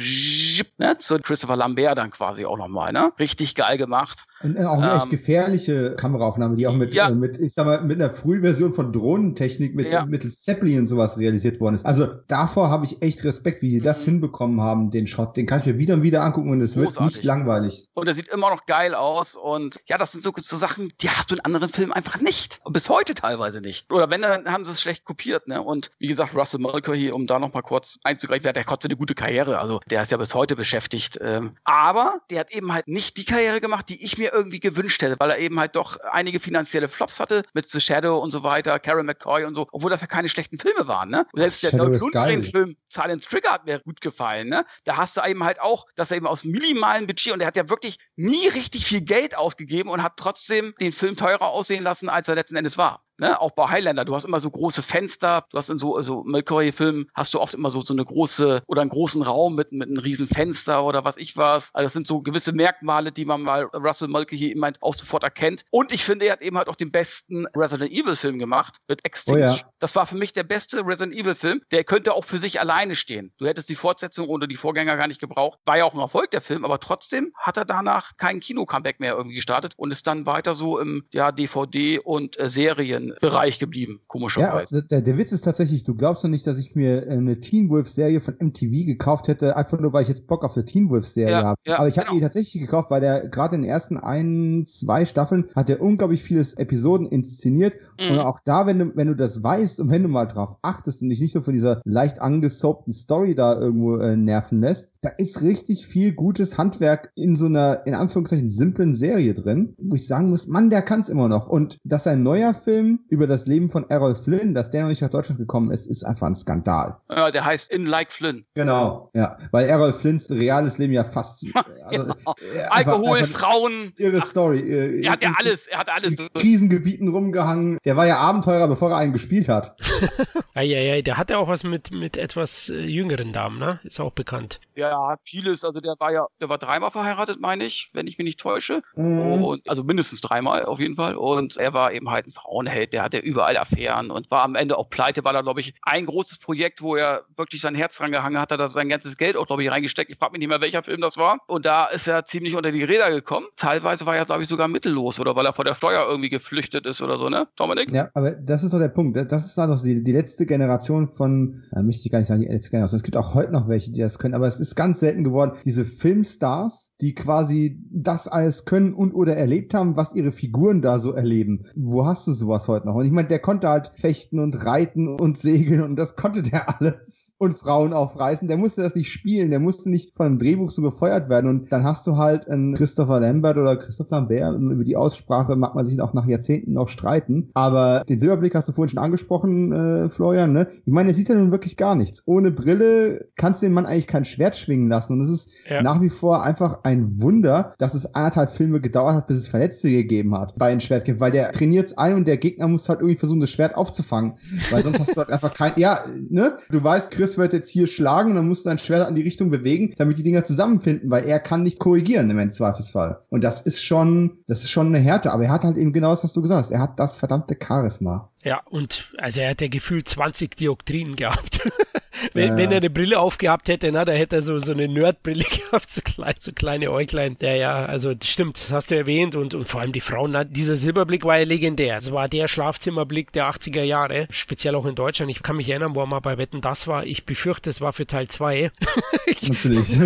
ne, zu Christopher Lambert dann quasi auch nochmal. Ne? Richtig geil gemacht. Und auch eine ähm, echt gefährliche Kameraaufnahme, die auch mit, ja. äh, mit, ich sag mal, mit einer Frühversion von Drohnentechnik mit, ja. mittels Zeppelin und sowas realisiert worden ist. Also davor habe ich echt Respekt, wie die das mhm. hinbekommen haben, den Shot. Den kann ich mir wieder und wieder angucken und es wird nicht langweilig. Und er sieht immer noch geil aus. Und ja, das sind so, so Sachen, die hast du in anderen Filmen einfach nicht. Und bis heute teilweise nicht. Oder wenn, dann haben sie es schlecht kopiert. Ne? Und wie gesagt, Russell Mulcahy, um da nochmal kurz einzugreifen, der hat trotzdem eine gute Karriere. Also der ist ja bis heute beschäftigt. Ähm, aber der hat eben halt nicht die Karriere gemacht, die ich mir irgendwie gewünscht hätte, weil er eben halt doch einige finanzielle Flops hatte mit The Shadow und so weiter, Karen McCoy und so, obwohl das ja keine schlechten Filme waren. Ne? Und selbst der Dolph Lundgren-Film Silent Trigger hat mir gut gefallen. Ne? Da hast du eben halt auch, dass er eben aus minimalen Budget und er hat ja wirklich nie richtig viel Geld ausgegeben und hat trotzdem den Film teurer aussehen lassen, als er letzten Endes war. Ne, auch bei Highlander, du hast immer so große Fenster, du hast in so, so Mulcahy-Filmen hast du oft immer so, so eine große oder einen großen Raum mit, mit einem riesen Fenster oder was ich was. Also das sind so gewisse Merkmale, die man mal Russell Mulcahy immer auch sofort erkennt. Und ich finde, er hat eben halt auch den besten Resident Evil-Film gemacht mit Extinction. Oh ja. Das war für mich der beste Resident Evil-Film. Der könnte auch für sich alleine stehen. Du hättest die Fortsetzung oder die Vorgänger gar nicht gebraucht. War ja auch ein Erfolg der Film, aber trotzdem hat er danach kein Kino-Comeback mehr irgendwie gestartet und ist dann weiter so im ja, DVD und äh, Serien Bereich geblieben, komischerweise. Ja, der, der, Witz ist tatsächlich, du glaubst doch nicht, dass ich mir eine Teen Wolf Serie von MTV gekauft hätte, einfach nur, weil ich jetzt Bock auf eine Teen Wolf Serie ja, habe. Ja, Aber ich habe genau. die tatsächlich gekauft, weil der gerade in den ersten ein, zwei Staffeln hat er unglaublich viele Episoden inszeniert. Mhm. Und auch da, wenn du, wenn du das weißt und wenn du mal drauf achtest und dich nicht nur von dieser leicht angesoapten Story da irgendwo äh, nerven lässt, da ist richtig viel gutes Handwerk in so einer, in Anführungszeichen, simplen Serie drin, wo ich sagen muss, Mann, der kann es immer noch. Und dass ein neuer Film über das Leben von Errol Flynn, dass der noch nicht nach Deutschland gekommen ist, ist einfach ein Skandal. Ja, der heißt In Like Flynn. Genau, ja. Weil Errol Flynns reales Leben ja fast. Also, genau. Alkohol, einfach Frauen. Ihre Story. Äh, er hat ja alles, er hat alles. In Krisengebieten rumgehangen. Der war ja Abenteurer, bevor er einen gespielt hat. ja, ja, ja, der hatte auch was mit, mit etwas äh, jüngeren Damen, ne? Ist auch bekannt. Ja, hat vieles. Also der war ja, der war dreimal verheiratet, meine ich, wenn ich mich nicht täusche. Mhm. Und, also mindestens dreimal auf jeden Fall. Und er war eben halt ein Frauenheld, der hatte überall Affären und war am Ende auch pleite, weil er, glaube ich, ein großes Projekt, wo er wirklich sein Herz dran gehangen hat, hat er sein ganzes Geld auch, glaube ich, reingesteckt. Ich frage mich nicht mehr, welcher Film das war. Und da ist er ziemlich unter die Räder gekommen. Teilweise war er, glaube ich, sogar mittellos oder weil er vor der Steuer irgendwie geflüchtet ist oder so, ne? Dominik? Ja, aber das ist doch der Punkt. Das ist also die, die letzte Generation von, äh, möchte ich gar nicht sagen, die letzte Generation. Es gibt auch heute noch welche, die das können, aber es ist ganz selten geworden, diese Filmstars, die quasi das alles können und oder erlebt haben, was ihre Figuren da so erleben. Wo hast du sowas heute noch? Und ich meine, der konnte halt fechten und reiten und segeln und das konnte der alles. Und Frauen aufreißen. Der musste das nicht spielen, der musste nicht von einem Drehbuch so befeuert werden. Und dann hast du halt einen Christopher Lambert oder Christoph Lambert. Über die Aussprache mag man sich auch nach Jahrzehnten noch streiten. Aber den Silberblick hast du vorhin schon angesprochen, äh, Florian. Ne? Ich meine, er sieht ja nun wirklich gar nichts. Ohne Brille kannst du den Mann eigentlich kein Schwert schwingen lassen. Und es ist ja. nach wie vor einfach ein Wunder, dass es anderthalb Filme gedauert hat, bis es Verletzte gegeben hat bei den Schwertkämpfen. Weil der trainiert es ein und der Gegner muss halt irgendwie versuchen, das Schwert aufzufangen. Weil sonst hast du halt einfach kein, ja, ne? Du weißt, Chris wird jetzt hier schlagen und dann musst du dein Schwert an die Richtung bewegen, damit die Dinger zusammenfinden, weil er kann nicht korrigieren im Zweifelsfall. Und das ist schon, das ist schon eine Härte, aber er hat halt eben genau das, was du gesagt hast. Er hat das verdammte Charisma. Ja, und also er hat ja gefühlt 20 Dioptrien gehabt. wenn, ja. wenn, er eine Brille aufgehabt hätte, na, da hätte er so, so eine Nerdbrille gehabt, so, klein, so kleine Äuglein. Der ja, also stimmt, das hast du erwähnt und, und vor allem die Frauen, na, dieser Silberblick war ja legendär. Es war der Schlafzimmerblick der 80er Jahre, speziell auch in Deutschland. Ich kann mich erinnern, wo er mal bei Wetten das war. Ich befürchte, es war für Teil 2. Natürlich.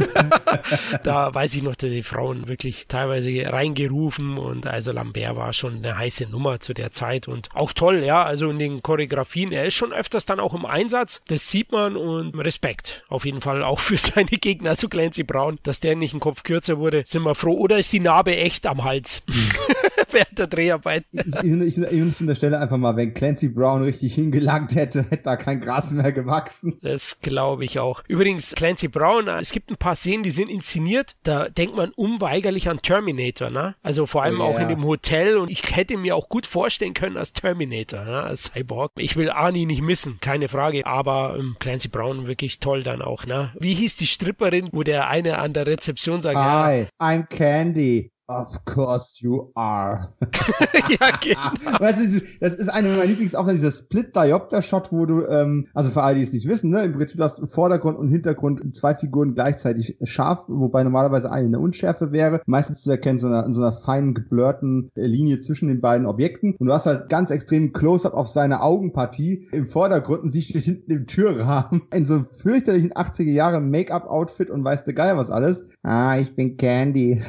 da weiß ich noch, dass die Frauen wirklich teilweise reingerufen und also Lambert war schon eine heiße Nummer zu der Zeit und auch toll, ja, also in den Choreografien, er ist schon öfters dann auch im Einsatz, das sieht man und Respekt auf jeden Fall auch für seine Gegner, also Clancy Brown, dass der nicht ein Kopf kürzer wurde, sind wir froh. Oder ist die Narbe echt am Hals? während der Dreharbeit. Ich, ich, ich, ich unterstelle einfach mal, wenn Clancy Brown richtig hingelangt hätte, hätte da kein Gras mehr gewachsen. Das glaube ich auch. Übrigens, Clancy Brown, es gibt ein paar Szenen, die sind inszeniert. Da denkt man unweigerlich an Terminator, ne? Also vor allem yeah. auch in dem Hotel und ich hätte mir auch gut vorstellen können als Terminator, ne? als Cyborg. Ich will Arnie nicht missen, keine Frage, aber ähm, Clancy Brown wirklich toll dann auch, ne? Wie hieß die Stripperin, wo der eine an der Rezeption sagt, Hi, ja, I'm Candy. Of course you are. ja, genau. Weißt du, das ist eine meiner Lieblings, auch dieser Split-Diopter-Shot, wo du, ähm, also für alle, die es nicht wissen, ne, im Prinzip hast du Vordergrund und Hintergrund zwei Figuren gleichzeitig scharf, wobei normalerweise eine eine Unschärfe wäre. Meistens zu erkennen so einer, in so einer feinen, geblurrten Linie zwischen den beiden Objekten. Und du hast halt ganz extrem Close-Up auf seine Augenpartie im Vordergrund und siehst du hinten im Türrahmen in so fürchterlichen 80er Jahre Make-up-Outfit und weißt du geil was alles. Ah, ich bin Candy.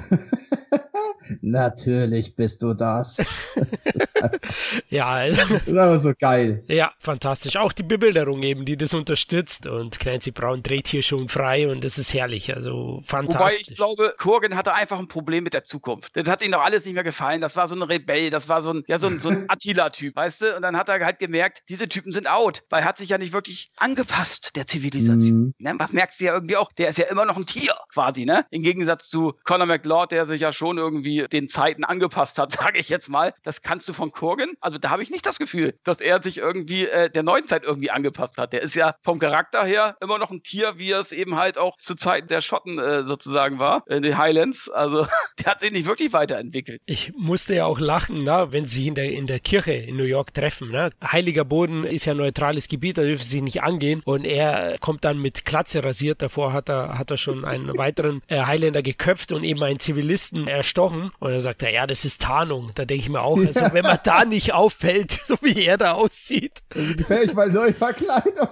Natürlich bist du das. ja, also, das ist aber so geil. Ja, fantastisch. Auch die Bebilderung eben, die das unterstützt. Und Clancy Brown dreht hier schon frei und das ist herrlich. Also fantastisch. Wobei ich glaube, Kurgan hatte einfach ein Problem mit der Zukunft. Das hat ihm doch alles nicht mehr gefallen. Das war so ein Rebell, das war so ein, ja, so ein, so ein Attila-Typ, weißt du? Und dann hat er halt gemerkt, diese Typen sind out, weil er hat sich ja nicht wirklich angepasst der Zivilisation. Mhm. Ne? Was merkst du ja irgendwie auch? Der ist ja immer noch ein Tier quasi, ne? Im Gegensatz zu Conor McLeod, der sich ja schon irgendwie den Zeiten angepasst hat, sage ich jetzt mal. Das kannst du von Kurgan. Also da habe ich nicht das Gefühl, dass er sich irgendwie äh, der neuen Zeit irgendwie angepasst hat. Der ist ja vom Charakter her immer noch ein Tier, wie es eben halt auch zu Zeiten der Schotten äh, sozusagen war, in den Highlands. Also der hat sich nicht wirklich weiterentwickelt. Ich musste ja auch lachen, na, wenn sie in der, in der Kirche in New York treffen. Na. Heiliger Boden ist ja neutrales Gebiet, da dürfen sie nicht angehen. Und er kommt dann mit Klatze rasiert. Davor hat er, hat er schon einen weiteren äh, Highlander geköpft und eben einen Zivilisten erstochen. Und er sagt er, ja, das ist Tarnung. Da denke ich mir auch, also, wenn man da nicht auffällt, so wie er da aussieht. Also gefällig bei neue Verkleidung.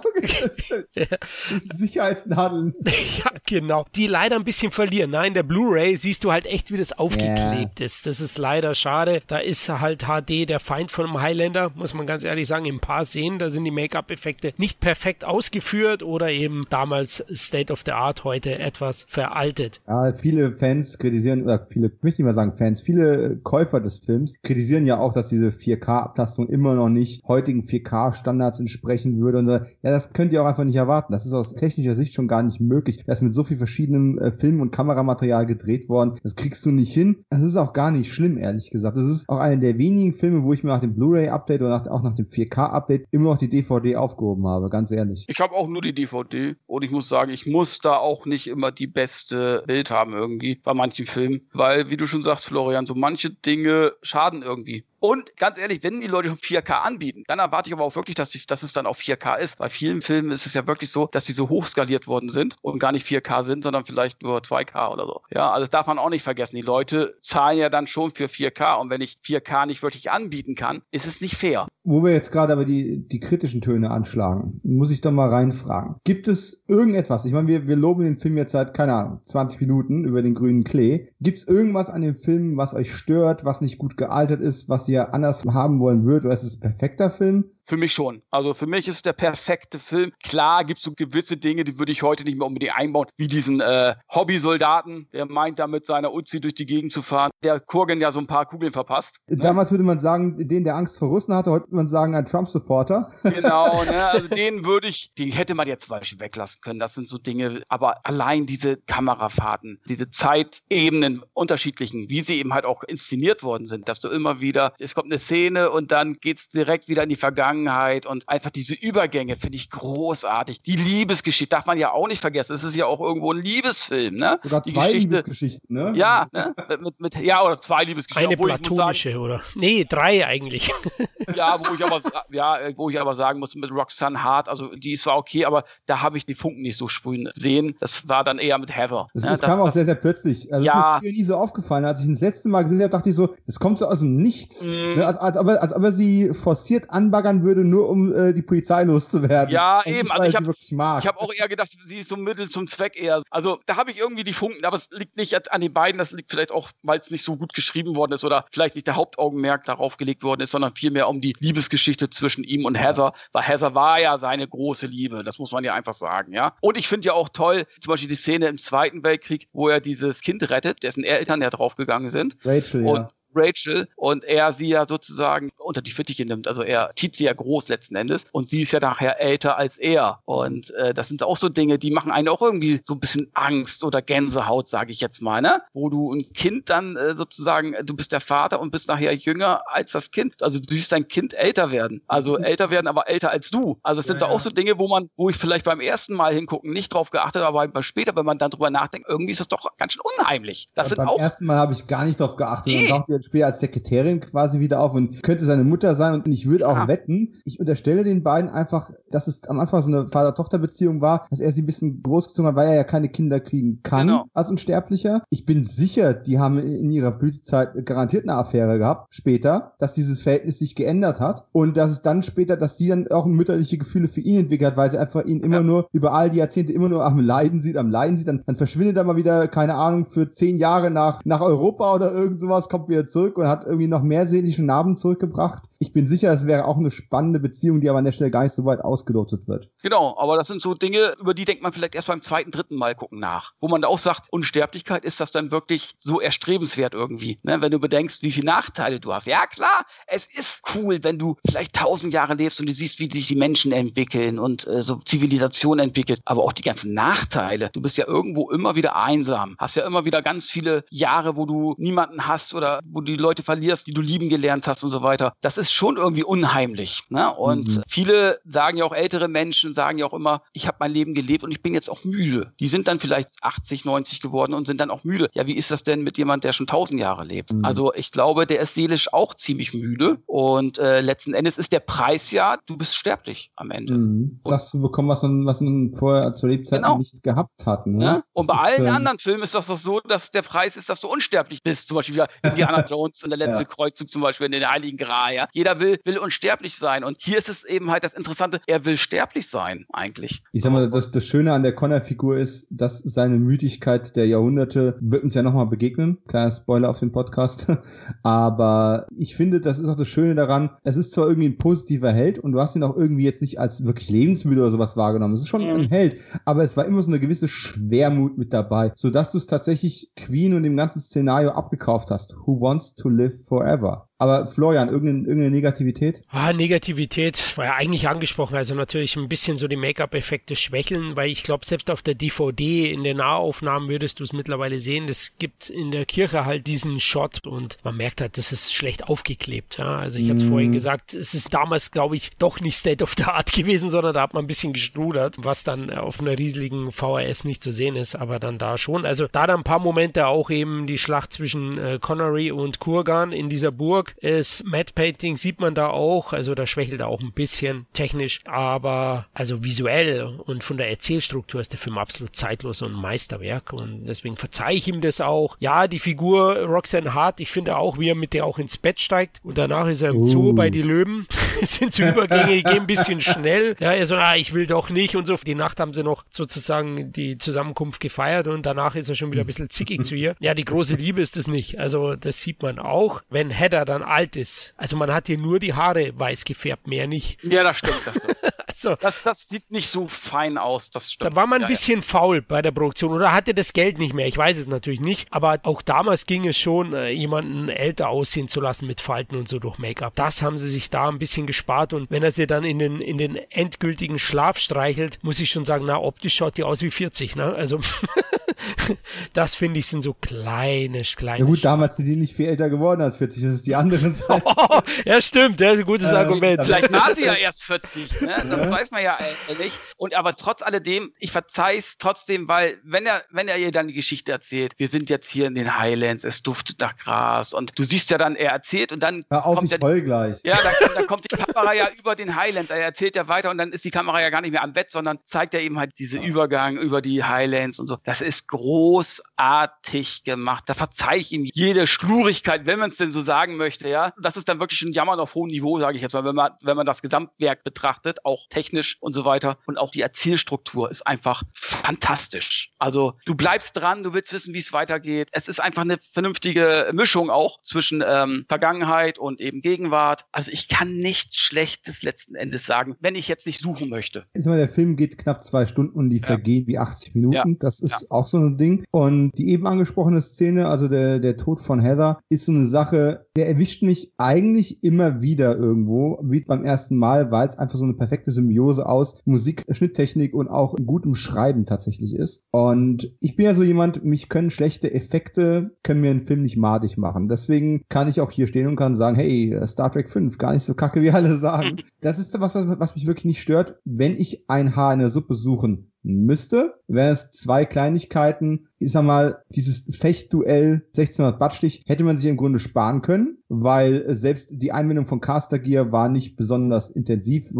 Das ist Sicherheitsnadeln. ja, genau. Die leider ein bisschen verlieren. Nein, in der Blu-ray siehst du halt echt, wie das aufgeklebt yeah. ist. Das ist leider schade. Da ist halt HD der Feind von einem Highlander, muss man ganz ehrlich sagen. Im paar Szenen, da sind die Make-up-Effekte nicht perfekt ausgeführt oder eben damals State of the Art, heute etwas veraltet. Ja, viele Fans kritisieren, oder viele, ich möchte nicht mal sagen Fans, viele Käufer des Films kritisieren ja auch, dass diese 4K-Abtastung immer noch nicht heutigen 4K-Standards entsprechen würde. Und ja, das könnt ihr auch einfach nicht erwarten. Das ist aus technischer Sicht schon gar nicht möglich. Da ist mit so viel verschiedenem äh, Film- und Kameramaterial gedreht worden. Das kriegst du nicht hin. Das ist auch gar nicht schlimm, ehrlich gesagt. Das ist auch einer der wenigen Filme, wo ich mir nach dem Blu-ray-Update oder nach, auch nach dem 4K-Update immer noch die DVD aufgehoben habe, ganz ehrlich. Ich habe auch nur die DVD und ich muss sagen, ich muss da auch nicht immer die beste Bild haben irgendwie bei manchen Filmen, weil, wie du schon sagst, Florian, so manche Dinge schaden irgendwie. Und ganz ehrlich, wenn die Leute schon 4K anbieten, dann erwarte ich aber auch wirklich, dass, ich, dass es dann auch 4K ist. Bei vielen Filmen ist es ja wirklich so, dass sie so hoch skaliert worden sind und gar nicht 4K sind, sondern vielleicht nur 2K oder so. Ja, also das darf man auch nicht vergessen. Die Leute zahlen ja dann schon für 4K und wenn ich 4K nicht wirklich anbieten kann, ist es nicht fair. Wo wir jetzt gerade aber die, die kritischen Töne anschlagen, muss ich doch mal reinfragen. Gibt es irgendetwas, ich meine, wir, wir loben den Film jetzt seit, keine Ahnung, 20 Minuten über den grünen Klee. Gibt es irgendwas an dem Film, was euch stört, was nicht gut gealtert ist, was ihr anders haben wollen würdet, oder ist es ein perfekter Film? Für mich schon. Also für mich ist es der perfekte Film. Klar gibt es so gewisse Dinge, die würde ich heute nicht mehr unbedingt einbauen, wie diesen äh, Hobby-Soldaten, der meint, da mit seiner Uzi durch die Gegend zu fahren, der Kurgan ja so ein paar Kugeln verpasst. Ne? Damals würde man sagen, den, der Angst vor Russen hatte, heute würde man sagen, ein Trump-Supporter. Genau, ne? also den würde ich, den hätte man jetzt zum Beispiel weglassen können. Das sind so Dinge, aber allein diese Kamerafahrten, diese Zeitebenen unterschiedlichen, wie sie eben halt auch inszeniert worden sind, dass du immer wieder, es kommt eine Szene und dann geht es direkt wieder in die Vergangenheit Vergangenheit und einfach diese Übergänge finde ich großartig. Die Liebesgeschichte darf man ja auch nicht vergessen. Es ist ja auch irgendwo ein Liebesfilm, ne? Oder die zwei Geschichte, Liebesgeschichten, ne? Ja, ne? Mit, mit, ja, oder zwei Liebesgeschichten. Eine platonische, sagen, oder? Nee, drei eigentlich. ja, wo ich aber, ja, wo ich aber sagen muss, mit Roxanne Hart, also die ist zwar okay, aber da habe ich die Funken nicht so sprühen sehen. Das war dann eher mit Heather. Das, ne? das kam das, auch sehr, sehr plötzlich. Also ja. ist mir nie so aufgefallen. Als ich das letzte Mal gesehen habe, dachte ich so, das kommt so aus dem Nichts. Mm. Ne? Als, als, als, als, als ob er sie forciert anbaggern würde würde, nur um äh, die Polizei loszuwerden. Ja, eben. Nicht, also ich habe hab auch eher gedacht, sie ist so ein Mittel zum Zweck eher. Also da habe ich irgendwie die Funken, aber es liegt nicht an den beiden, das liegt vielleicht auch, weil es nicht so gut geschrieben worden ist oder vielleicht nicht der Hauptaugenmerk darauf gelegt worden ist, sondern vielmehr um die Liebesgeschichte zwischen ihm und Heather, weil Heather war ja seine große Liebe, das muss man ja einfach sagen, ja. Und ich finde ja auch toll, zum Beispiel die Szene im Zweiten Weltkrieg, wo er dieses Kind rettet, dessen Eltern ja draufgegangen sind. Rachel, und ja. Rachel und er sie ja sozusagen unter die Fittiche nimmt. Also er zieht sie ja groß letzten Endes und sie ist ja nachher älter als er. Und äh, das sind auch so Dinge, die machen einen auch irgendwie so ein bisschen Angst oder Gänsehaut, sage ich jetzt mal, ne? Wo du ein Kind dann äh, sozusagen, du bist der Vater und bist nachher jünger als das Kind. Also du siehst dein Kind älter werden. Also mhm. älter werden, aber älter als du. Also es sind ja, auch so Dinge, wo man, wo ich vielleicht beim ersten Mal hingucken nicht drauf geachtet habe, aber später, wenn man dann drüber nachdenkt, irgendwie ist das doch ganz schön unheimlich. Das ja, sind beim auch ersten Mal habe ich gar nicht drauf geachtet. Nee. Dann später als Sekretärin quasi wieder auf und könnte seine Mutter sein. Und ich würde auch ja. wetten, ich unterstelle den beiden einfach, dass es am Anfang so eine Vater-Tochter-Beziehung war, dass er sie ein bisschen großgezogen hat, weil er ja keine Kinder kriegen kann genau. als Unsterblicher. Ich bin sicher, die haben in ihrer Blütezeit garantiert eine Affäre gehabt, später, dass dieses Verhältnis sich geändert hat und dass es dann später, dass sie dann auch mütterliche Gefühle für ihn entwickelt hat, weil sie einfach ihn immer ja. nur über all die Jahrzehnte immer nur am Leiden sieht, am Leiden sieht, dann, dann verschwindet er mal wieder, keine Ahnung, für zehn Jahre nach, nach Europa oder irgend sowas, kommt wieder zurück und hat irgendwie noch mehr seelische Narben zurückgebracht. Ich bin sicher, es wäre auch eine spannende Beziehung, die aber an der Stelle gar nicht so weit ausgelotet wird. Genau, aber das sind so Dinge, über die denkt man vielleicht erst beim zweiten, dritten Mal gucken nach. Wo man auch sagt, Unsterblichkeit ist das dann wirklich so erstrebenswert irgendwie. Ne? Wenn du bedenkst, wie viele Nachteile du hast. Ja, klar, es ist cool, wenn du vielleicht tausend Jahre lebst und du siehst, wie sich die Menschen entwickeln und äh, so Zivilisation entwickelt. Aber auch die ganzen Nachteile. Du bist ja irgendwo immer wieder einsam. Hast ja immer wieder ganz viele Jahre, wo du niemanden hast oder wo du die Leute verlierst, die du lieben gelernt hast und so weiter. Das ist schon irgendwie unheimlich. Ne? Und mhm. viele sagen ja auch, ältere Menschen sagen ja auch immer, ich habe mein Leben gelebt und ich bin jetzt auch müde. Die sind dann vielleicht 80, 90 geworden und sind dann auch müde. Ja, wie ist das denn mit jemand, der schon 1000 Jahre lebt? Mhm. Also ich glaube, der ist seelisch auch ziemlich müde und äh, letzten Endes ist der Preis ja, du bist sterblich am Ende. Mhm. Das zu bekommen, was man, was man vorher zur Lebzeit genau. nicht gehabt hat. Ne? Ja? Und bei allen ähm, anderen Filmen ist das doch so, dass der Preis ist, dass du unsterblich bist. Zum Beispiel wieder Indiana Jones und der letzte ja. Kreuzzug zum Beispiel in den Heiligen Gral. Ja? Jeder will, will unsterblich sein. Und hier ist es eben halt das Interessante, er will sterblich sein, eigentlich. Ich sag mal, das, das Schöne an der Connor-Figur ist, dass seine Müdigkeit der Jahrhunderte wird uns ja nochmal begegnen. Kleiner Spoiler auf den Podcast. Aber ich finde, das ist auch das Schöne daran. Es ist zwar irgendwie ein positiver Held und du hast ihn auch irgendwie jetzt nicht als wirklich lebensmüde oder sowas wahrgenommen. Es ist schon mhm. ein Held, aber es war immer so eine gewisse Schwermut mit dabei, sodass du es tatsächlich Queen und dem ganzen Szenario abgekauft hast. Who wants to live forever? Aber Florian, irgendeine, irgendeine Negativität? Ah, Negativität war ja eigentlich angesprochen. Also natürlich ein bisschen so die Make-up-Effekte schwächeln, weil ich glaube, selbst auf der DVD in den Nahaufnahmen würdest du es mittlerweile sehen. Es gibt in der Kirche halt diesen Shot und man merkt halt, das ist schlecht aufgeklebt. Ja? Also ich mm. hatte es vorhin gesagt, es ist damals, glaube ich, doch nicht State of the Art gewesen, sondern da hat man ein bisschen gestrudert, was dann auf einer riesigen VHS nicht zu sehen ist, aber dann da schon. Also da dann ein paar Momente auch eben die Schlacht zwischen äh, Connery und Kurgan in dieser Burg ist Matte Painting sieht man da auch, also da schwächelt er auch ein bisschen technisch, aber also visuell und von der Erzählstruktur ist der Film absolut zeitlos und ein Meisterwerk und deswegen verzeihe ich ihm das auch. Ja, die Figur Roxanne Hart, ich finde auch, wie er mit der auch ins Bett steigt und danach ist er im uh. Zoo bei die Löwen. sind so Übergänge, die gehen ein bisschen schnell. Ja, er so, ah, ich will doch nicht und so. Die Nacht haben sie noch sozusagen die Zusammenkunft gefeiert und danach ist er schon wieder ein bisschen zickig zu ihr. Ja, die große Liebe ist es nicht. Also das sieht man auch. Wenn Hedda dann alt ist. Also man hat hier nur die Haare weiß gefärbt, mehr nicht. Ja, das stimmt. Das, stimmt. also, das, das sieht nicht so fein aus, das stimmt. Da war man ein ja, bisschen ja. faul bei der Produktion oder hatte das Geld nicht mehr. Ich weiß es natürlich nicht, aber auch damals ging es schon, äh, jemanden älter aussehen zu lassen mit Falten und so durch Make-up. Das haben sie sich da ein bisschen gespart und wenn er sie dann in den, in den endgültigen Schlaf streichelt, muss ich schon sagen, na, optisch schaut die aus wie 40, ne? Also, das finde ich sind so kleine, kleine. Ja gut, damals sind die nicht viel älter geworden als 40, das ist die andere Seite. Oh, ja, stimmt, das ist ein gutes äh, Argument. Vielleicht war sie ja erst 40, ne? Das ja. weiß man ja nicht. Und aber trotz alledem, ich verzeih es trotzdem, weil wenn er, wenn er ihr dann die Geschichte erzählt, wir sind jetzt hier in den Highlands, es duftet nach Gras und du siehst ja dann, er erzählt und dann Hör auf, kommt ich heul gleich. Ja, dann, dann kommt die Kamera ja über den Highlands. Er erzählt ja weiter und dann ist die Kamera ja gar nicht mehr am Bett, sondern zeigt ja eben halt diesen ja. Übergang über die Highlands und so. Das ist großartig gemacht. Da verzeih ich ihm jede Schlurigkeit, wenn man es denn so sagen möchte, ja. Das ist dann wirklich ein Jammern auf hohem Niveau, sage ich jetzt mal, wenn man, wenn man das Gesamtwerk betrachtet, auch technisch und so weiter. Und auch die Erzählstruktur ist einfach fantastisch. Also du bleibst dran, du willst wissen, wie es weitergeht. Es ist einfach eine vernünftige Mischung auch zwischen ähm, Vergangenheit und eben Gegenwart. Also ich kann nichts Schlechtes letzten Endes sagen, wenn ich jetzt nicht suchen möchte. Sag mal, der Film geht knapp zwei Stunden und die ja. vergehen wie 80 Minuten. Ja. Das ist ja. auch so ein Ding. Und die eben angesprochene Szene, also der, der Tod von Heather, ist so eine Sache, der erwischt mich eigentlich immer wieder irgendwo, wie beim ersten Mal, weil es einfach so eine perfekte Symbiose aus Musik, Schnitttechnik und auch gutem Schreiben tatsächlich ist. Und ich bin ja so jemand, mich können schlechte Effekte, können mir einen Film nicht madig machen. Deswegen kann ich auch hier stehen und kann sagen, hey, Star Trek 5, gar nicht so kacke, wie alle sagen. Das ist was, was, was mich wirklich nicht stört, wenn ich ein Haar in der Suppe suchen müsste, wären es zwei Kleinigkeiten. Ich sag mal, dieses Fechtduell 1600 Battstich hätte man sich im Grunde sparen können, weil selbst die Einbindung von Caster Gear war nicht besonders intensiv.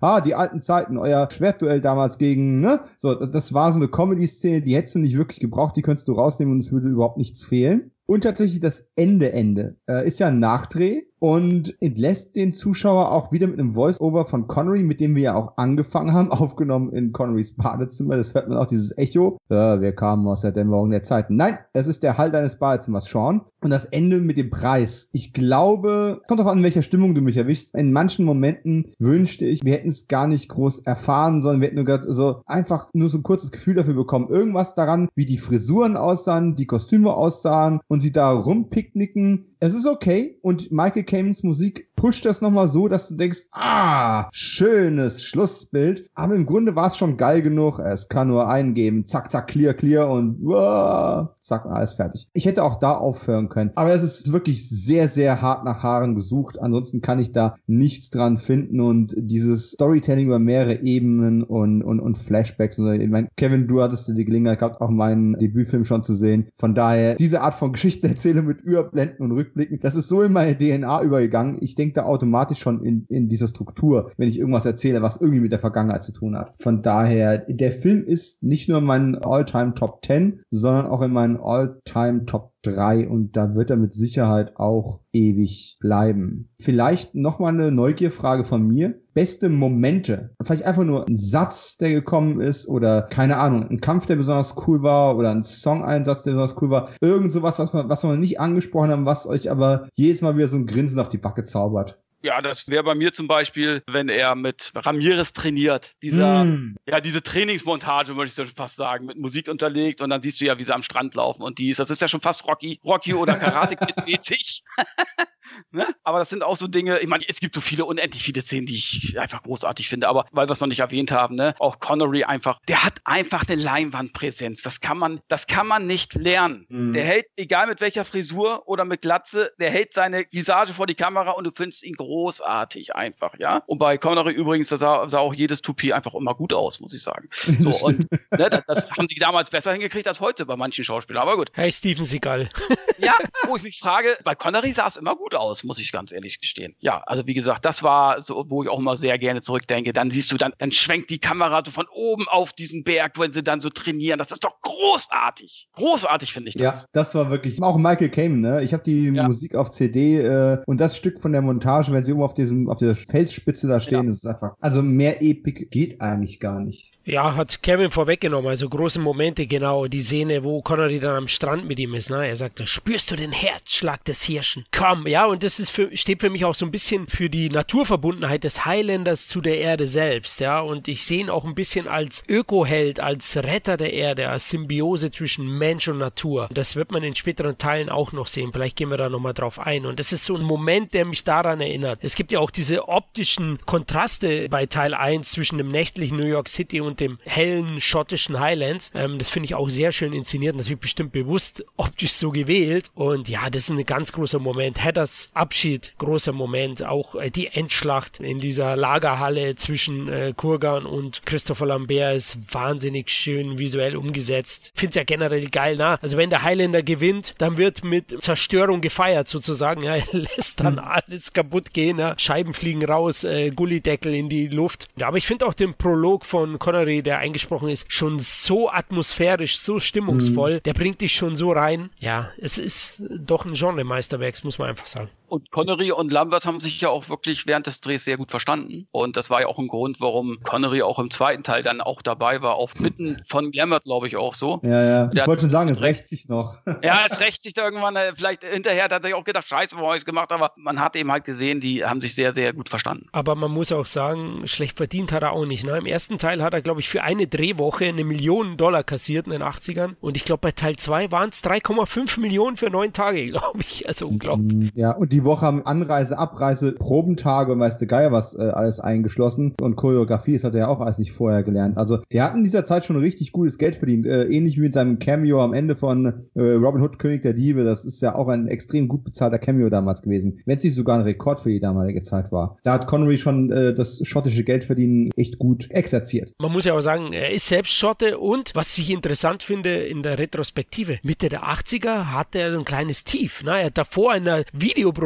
Ah, die alten Zeiten, euer Schwertduell damals gegen, ne? So, das war so eine Comedy-Szene, die hättest du nicht wirklich gebraucht, die könntest du rausnehmen und es würde überhaupt nichts fehlen. Und tatsächlich das Ende Ende äh, ist ja ein Nachdreh und entlässt den Zuschauer auch wieder mit einem Voice-Over von Connery, mit dem wir ja auch angefangen haben, aufgenommen in Connerys Badezimmer. Das hört man auch dieses Echo. Äh, wir kamen aus der Dämmerung der Zeiten. Nein, es ist der Halt deines Badezimmers, Sean. Und das Ende mit dem Preis. Ich glaube, kommt auch an, in welcher Stimmung du mich erwischst. In manchen Momenten wünschte ich, wir hätten es gar nicht groß erfahren, sondern wir hätten nur so einfach nur so ein kurzes Gefühl dafür bekommen. Irgendwas daran, wie die Frisuren aussahen, die Kostüme aussahen und sie da rumpicknicken. Es ist okay. Und Michael Kamens Musik pusht das nochmal so, dass du denkst, ah, schönes Schlussbild. Aber im Grunde war es schon geil genug. Es kann nur eingeben, zack, zack, clear, clear und uh, zack, alles fertig. Ich hätte auch da aufhören können. Aber es ist wirklich sehr, sehr hart nach Haaren gesucht. Ansonsten kann ich da nichts dran finden und dieses Storytelling über mehrere Ebenen und, und, und Flashbacks. Und, ich meine, Kevin, du hattest die Gelegenheit gehabt, auch meinen Debütfilm schon zu sehen. Von daher, diese Art von Geschichtenerzählung mit Überblenden und Rückblicken, das ist so in meine DNA übergegangen. Ich denke da automatisch schon in, in dieser Struktur, wenn ich irgendwas erzähle, was irgendwie mit der Vergangenheit zu tun hat. Von daher, der Film ist nicht nur in meinen All-Time Top 10, sondern auch in meinen All-Time Top 3 und da wird er mit Sicherheit auch ewig bleiben. Vielleicht nochmal eine Neugierfrage von mir. Beste Momente. Vielleicht einfach nur ein Satz, der gekommen ist oder keine Ahnung, ein Kampf, der besonders cool war oder ein Song-Einsatz, der besonders cool war. Irgend sowas, was wir, was wir nicht angesprochen haben, was euch aber jedes Mal wieder so ein Grinsen auf die Backe zaubert. Ja, das wäre bei mir zum Beispiel, wenn er mit Ramirez trainiert. Dieser, mm. ja, diese Trainingsmontage, würde ich so fast sagen, mit Musik unterlegt und dann siehst du ja, wie sie am Strand laufen und dies. Das ist ja schon fast Rocky, Rocky oder Karate Kid mäßig. Ne? Aber das sind auch so Dinge, ich meine, es gibt so viele, unendlich viele Szenen, die ich einfach großartig finde, aber weil wir es noch nicht erwähnt haben, ne? auch Connery einfach, der hat einfach eine Leinwandpräsenz. Das kann man, das kann man nicht lernen. Mhm. Der hält, egal mit welcher Frisur oder mit Glatze, der hält seine Visage vor die Kamera und du findest ihn großartig einfach, ja. Und bei Connery übrigens, da sah, sah auch jedes Tupi einfach immer gut aus, muss ich sagen. So, und ne, das, das, haben sie damals besser hingekriegt als heute bei manchen Schauspielern, aber gut. Hey, Steven Seagal. ja, wo ich mich frage, bei Connery sah es immer gut aus aus, muss ich ganz ehrlich gestehen. Ja, also wie gesagt, das war so, wo ich auch immer sehr gerne zurückdenke. Dann siehst du, dann, dann schwenkt die Kamera so von oben auf diesen Berg, wenn sie dann so trainieren. Das ist doch großartig. Großartig finde ich das. Ja, das war wirklich auch Michael Kamen, ne? Ich habe die ja. Musik auf CD äh, und das Stück von der Montage, wenn sie oben auf diesem auf der Felsspitze da stehen, ja. ist einfach. Also mehr Epik geht eigentlich gar nicht. Ja, hat Kevin vorweggenommen. Also große Momente, genau. Die Szene, wo Connery dann am Strand mit ihm ist. Ne? Er sagte, spürst du den Herzschlag des Hirschen? Komm, ja, und das ist für, steht für mich auch so ein bisschen für die Naturverbundenheit des Highlanders zu der Erde selbst. Ja, und ich sehe ihn auch ein bisschen als Ökoheld, als Retter der Erde, als Symbiose zwischen Mensch und Natur. Das wird man in späteren Teilen auch noch sehen. Vielleicht gehen wir da nochmal drauf ein. Und das ist so ein Moment, der mich daran erinnert. Es gibt ja auch diese optischen Kontraste bei Teil 1 zwischen dem nächtlichen New York City und und dem hellen schottischen Highlands. Ähm, das finde ich auch sehr schön inszeniert, natürlich bestimmt bewusst optisch so gewählt. Und ja, das ist ein ganz großer Moment. Heathers Abschied, großer Moment. Auch äh, die Endschlacht in dieser Lagerhalle zwischen äh, Kurgan und Christopher Lambert ist wahnsinnig schön visuell umgesetzt. Finde es ja generell geil, na? Also wenn der Highlander gewinnt, dann wird mit Zerstörung gefeiert sozusagen. Ja, er lässt dann mhm. alles kaputt gehen. Ja? Scheiben fliegen raus, äh, Gullideckel in die Luft. Ja, aber ich finde auch den Prolog von Conor Connery, der eingesprochen ist, schon so atmosphärisch, so stimmungsvoll. Mhm. Der bringt dich schon so rein. Ja, es ist doch ein Genremeisterwerk, muss man einfach sagen. Und Connery und Lambert haben sich ja auch wirklich während des Drehs sehr gut verstanden. Und das war ja auch ein Grund, warum Connery auch im zweiten Teil dann auch dabei war. Auch mitten von Lambert, glaube ich, auch so. Ja, ja. Ich wollte schon sagen, es rächt sich noch. Ja, es rächt sich da irgendwann. Äh, vielleicht hinterher hat er auch gedacht, scheiße, warum habe ich es gemacht? Aber man hat eben halt gesehen, die haben sich sehr, sehr gut verstanden. Aber man muss auch sagen, schlecht verdient hat er auch nicht. Ne? Im ersten Teil hat er, glaube ich, für eine Drehwoche eine Million Dollar kassiert in den 80ern. Und ich glaube, bei Teil 2 waren es 3,5 Millionen für neun Tage, glaube ich. Also unglaublich. Ja, und die Woche haben Anreise Abreise, Probentage und weißt du Geier was äh, alles eingeschlossen. Und Choreografie, das hat er ja auch alles nicht vorher gelernt. Also der hat in dieser Zeit schon richtig gutes Geld verdient. Äh, ähnlich wie mit seinem Cameo am Ende von äh, Robin Hood, König der Diebe. Das ist ja auch ein extrem gut bezahlter Cameo damals gewesen. Wenn es nicht sogar ein Rekord für die damalige Zeit war. Da hat Connery schon äh, das schottische Geldverdienen echt gut exerziert. Man muss ja auch sagen, er ist selbst Schotte und was ich interessant finde in der Retrospektive, Mitte der 80er hatte er ein kleines Tief. Ne? Er hat davor in einer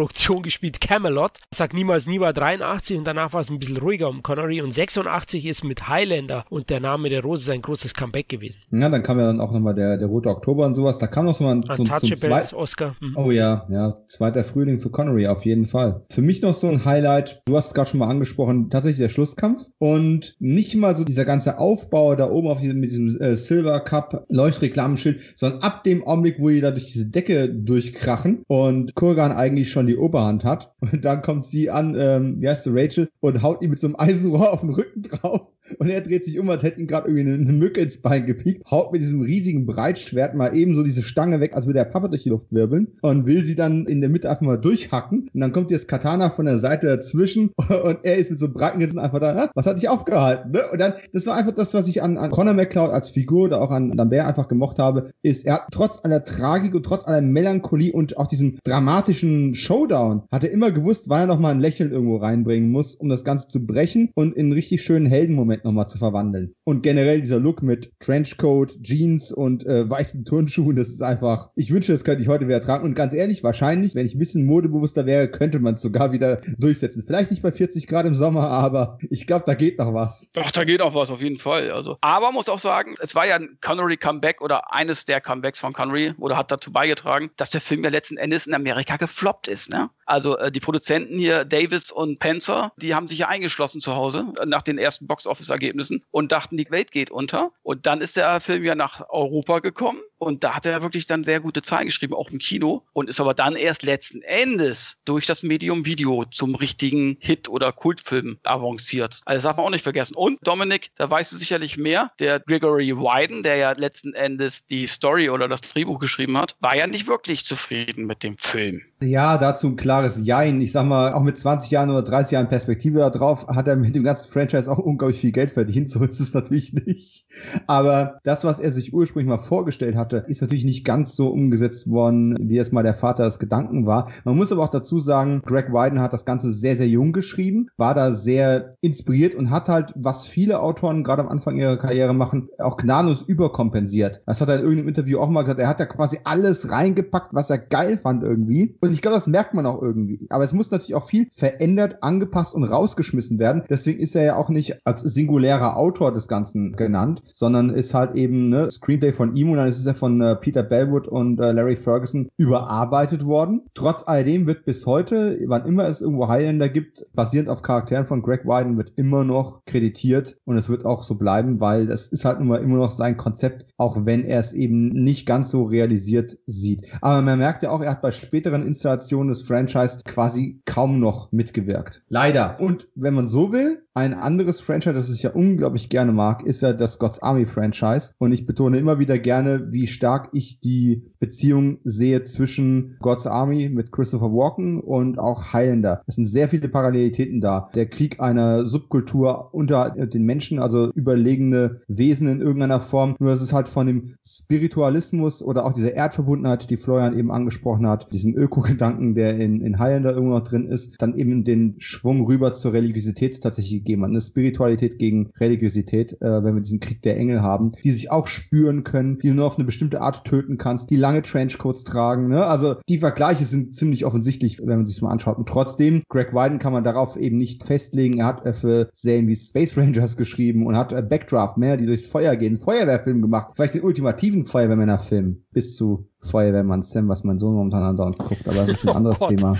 Videoproduktion gespielt, Camelot. Sag niemals nie war 83 und danach war es ein bisschen ruhiger um Connery und 86 ist mit Highlander und der Name der Rose sein großes Comeback gewesen. Ja, dann kam ja dann auch nochmal der, der Rote Oktober und sowas. Da kam noch so mal zum, zum zweiten Oscar. Mhm. Oh ja, ja, zweiter Frühling für Connery auf jeden Fall. Für mich noch so ein Highlight, du hast es gerade schon mal angesprochen, tatsächlich der Schlusskampf und nicht mal so dieser ganze Aufbau da oben auf diesem, mit diesem äh, Silver Cup Leuchtreklamenschild, sondern ab dem Augenblick, wo die da durch diese Decke durchkrachen und Kurgan eigentlich schon die Oberhand hat und dann kommt sie an, ähm, wie heißt du, Rachel, und haut ihm mit so einem Eisenrohr auf den Rücken drauf. Und er dreht sich um, als hätte ihn gerade irgendwie eine, eine, Mücke ins Bein gepiekt, haut mit diesem riesigen Breitschwert mal eben so diese Stange weg, als würde der Papa durch die Luft wirbeln und will sie dann in der Mitte einfach mal durchhacken. Und dann kommt jetzt Katana von der Seite dazwischen und er ist mit so breiten Ritzen einfach da, ah, was hat dich aufgehalten? Ne? Und dann, das war einfach das, was ich an, an Conor McCloud als Figur oder auch an Lambert einfach gemocht habe, ist, er hat trotz aller Tragik und trotz aller Melancholie und auch diesem dramatischen Showdown, hat er immer gewusst, wann er nochmal ein Lächeln irgendwo reinbringen muss, um das Ganze zu brechen und in einen richtig schönen Heldenmoment nochmal zu verwandeln. Und generell dieser Look mit Trenchcoat, Jeans und äh, weißen Turnschuhen, das ist einfach, ich wünsche, das könnte ich heute wieder tragen. Und ganz ehrlich, wahrscheinlich, wenn ich ein bisschen modebewusster wäre, könnte man es sogar wieder durchsetzen. Vielleicht nicht bei 40 Grad im Sommer, aber ich glaube, da geht noch was. Doch, da geht auch was, auf jeden Fall. Also, aber muss auch sagen, es war ja ein Connery Comeback oder eines der Comebacks von Connery oder hat dazu beigetragen, dass der Film ja letzten Endes in Amerika gefloppt ist. Ne? Also äh, die Produzenten hier, Davis und Panzer, die haben sich ja eingeschlossen zu Hause äh, nach den ersten Box-Office-Ergebnissen und dachten, die Welt geht unter. Und dann ist der Film ja nach Europa gekommen und da hat er wirklich dann sehr gute Zahlen geschrieben, auch im Kino und ist aber dann erst letzten Endes durch das Medium Video zum richtigen Hit oder Kultfilm avanciert. Also das darf man auch nicht vergessen. Und Dominik, da weißt du sicherlich mehr, der Gregory Wyden, der ja letzten Endes die Story oder das Drehbuch geschrieben hat, war ja nicht wirklich zufrieden mit dem Film. Ja, dazu ein klares Jein. Ich sag mal, auch mit 20 Jahren oder 30 Jahren Perspektive da drauf hat er mit dem ganzen Franchise auch unglaublich viel Geld verdient. So ist es natürlich nicht. Aber das, was er sich ursprünglich mal vorgestellt hatte, ist natürlich nicht ganz so umgesetzt worden, wie es mal der Vater des Gedanken war. Man muss aber auch dazu sagen, Greg Wyden hat das Ganze sehr, sehr jung geschrieben, war da sehr inspiriert und hat halt, was viele Autoren gerade am Anfang ihrer Karriere machen, auch gnadenlos überkompensiert. Das hat er in irgendeinem Interview auch mal gesagt. Er hat da quasi alles reingepackt, was er geil fand irgendwie. Und ich glaube, das merkt man auch irgendwie. Aber es muss natürlich auch viel verändert, angepasst und rausgeschmissen werden. Deswegen ist er ja auch nicht als singulärer Autor des Ganzen genannt, sondern ist halt eben ne Screenplay von ihm und dann ist es ja von äh, Peter Bellwood und äh, Larry Ferguson überarbeitet worden. Trotz alledem wird bis heute, wann immer es irgendwo Highlander gibt, basierend auf Charakteren von Greg Wyden, wird immer noch kreditiert und es wird auch so bleiben, weil das ist halt immer, immer noch sein Konzept, auch wenn er es eben nicht ganz so realisiert sieht. Aber man merkt ja auch, er hat bei späteren Installationen des Franchise quasi kaum noch mitgewirkt. Leider. Und wenn man so will, ein anderes Franchise, das ich ja unglaublich gerne mag, ist ja das God's Army Franchise. Und ich betone immer wieder gerne, wie stark ich die Beziehung sehe zwischen God's Army mit Christopher Walken und auch Highlander. Es sind sehr viele Parallelitäten da. Der Krieg einer Subkultur unter den Menschen, also überlegene Wesen in irgendeiner Form. Nur dass es halt von dem Spiritualismus oder auch dieser Erdverbundenheit, die Florian eben angesprochen hat, diesem Öko Grundgedanken, der in, in Highlander irgendwo noch drin ist, dann eben den Schwung rüber zur Religiosität tatsächlich gegeben hat. Eine Spiritualität gegen Religiosität, äh, wenn wir diesen Krieg der Engel haben, die sich auch spüren können, die nur auf eine bestimmte Art töten kannst, die lange Trenchcoats tragen. Ne? Also die Vergleiche sind ziemlich offensichtlich, wenn man sich mal anschaut. Und trotzdem, Greg Wyden kann man darauf eben nicht festlegen. Er hat äh, für Serien wie Space Rangers geschrieben und hat äh, Backdraft, mehr, die durchs Feuer gehen, Feuerwehrfilm gemacht. Vielleicht den ultimativen Feuerwehrmännerfilm bis zu Feuerwehrmann Sam, was mein Sohn momentan andauernd guckt, aber das ist ein anderes oh Thema.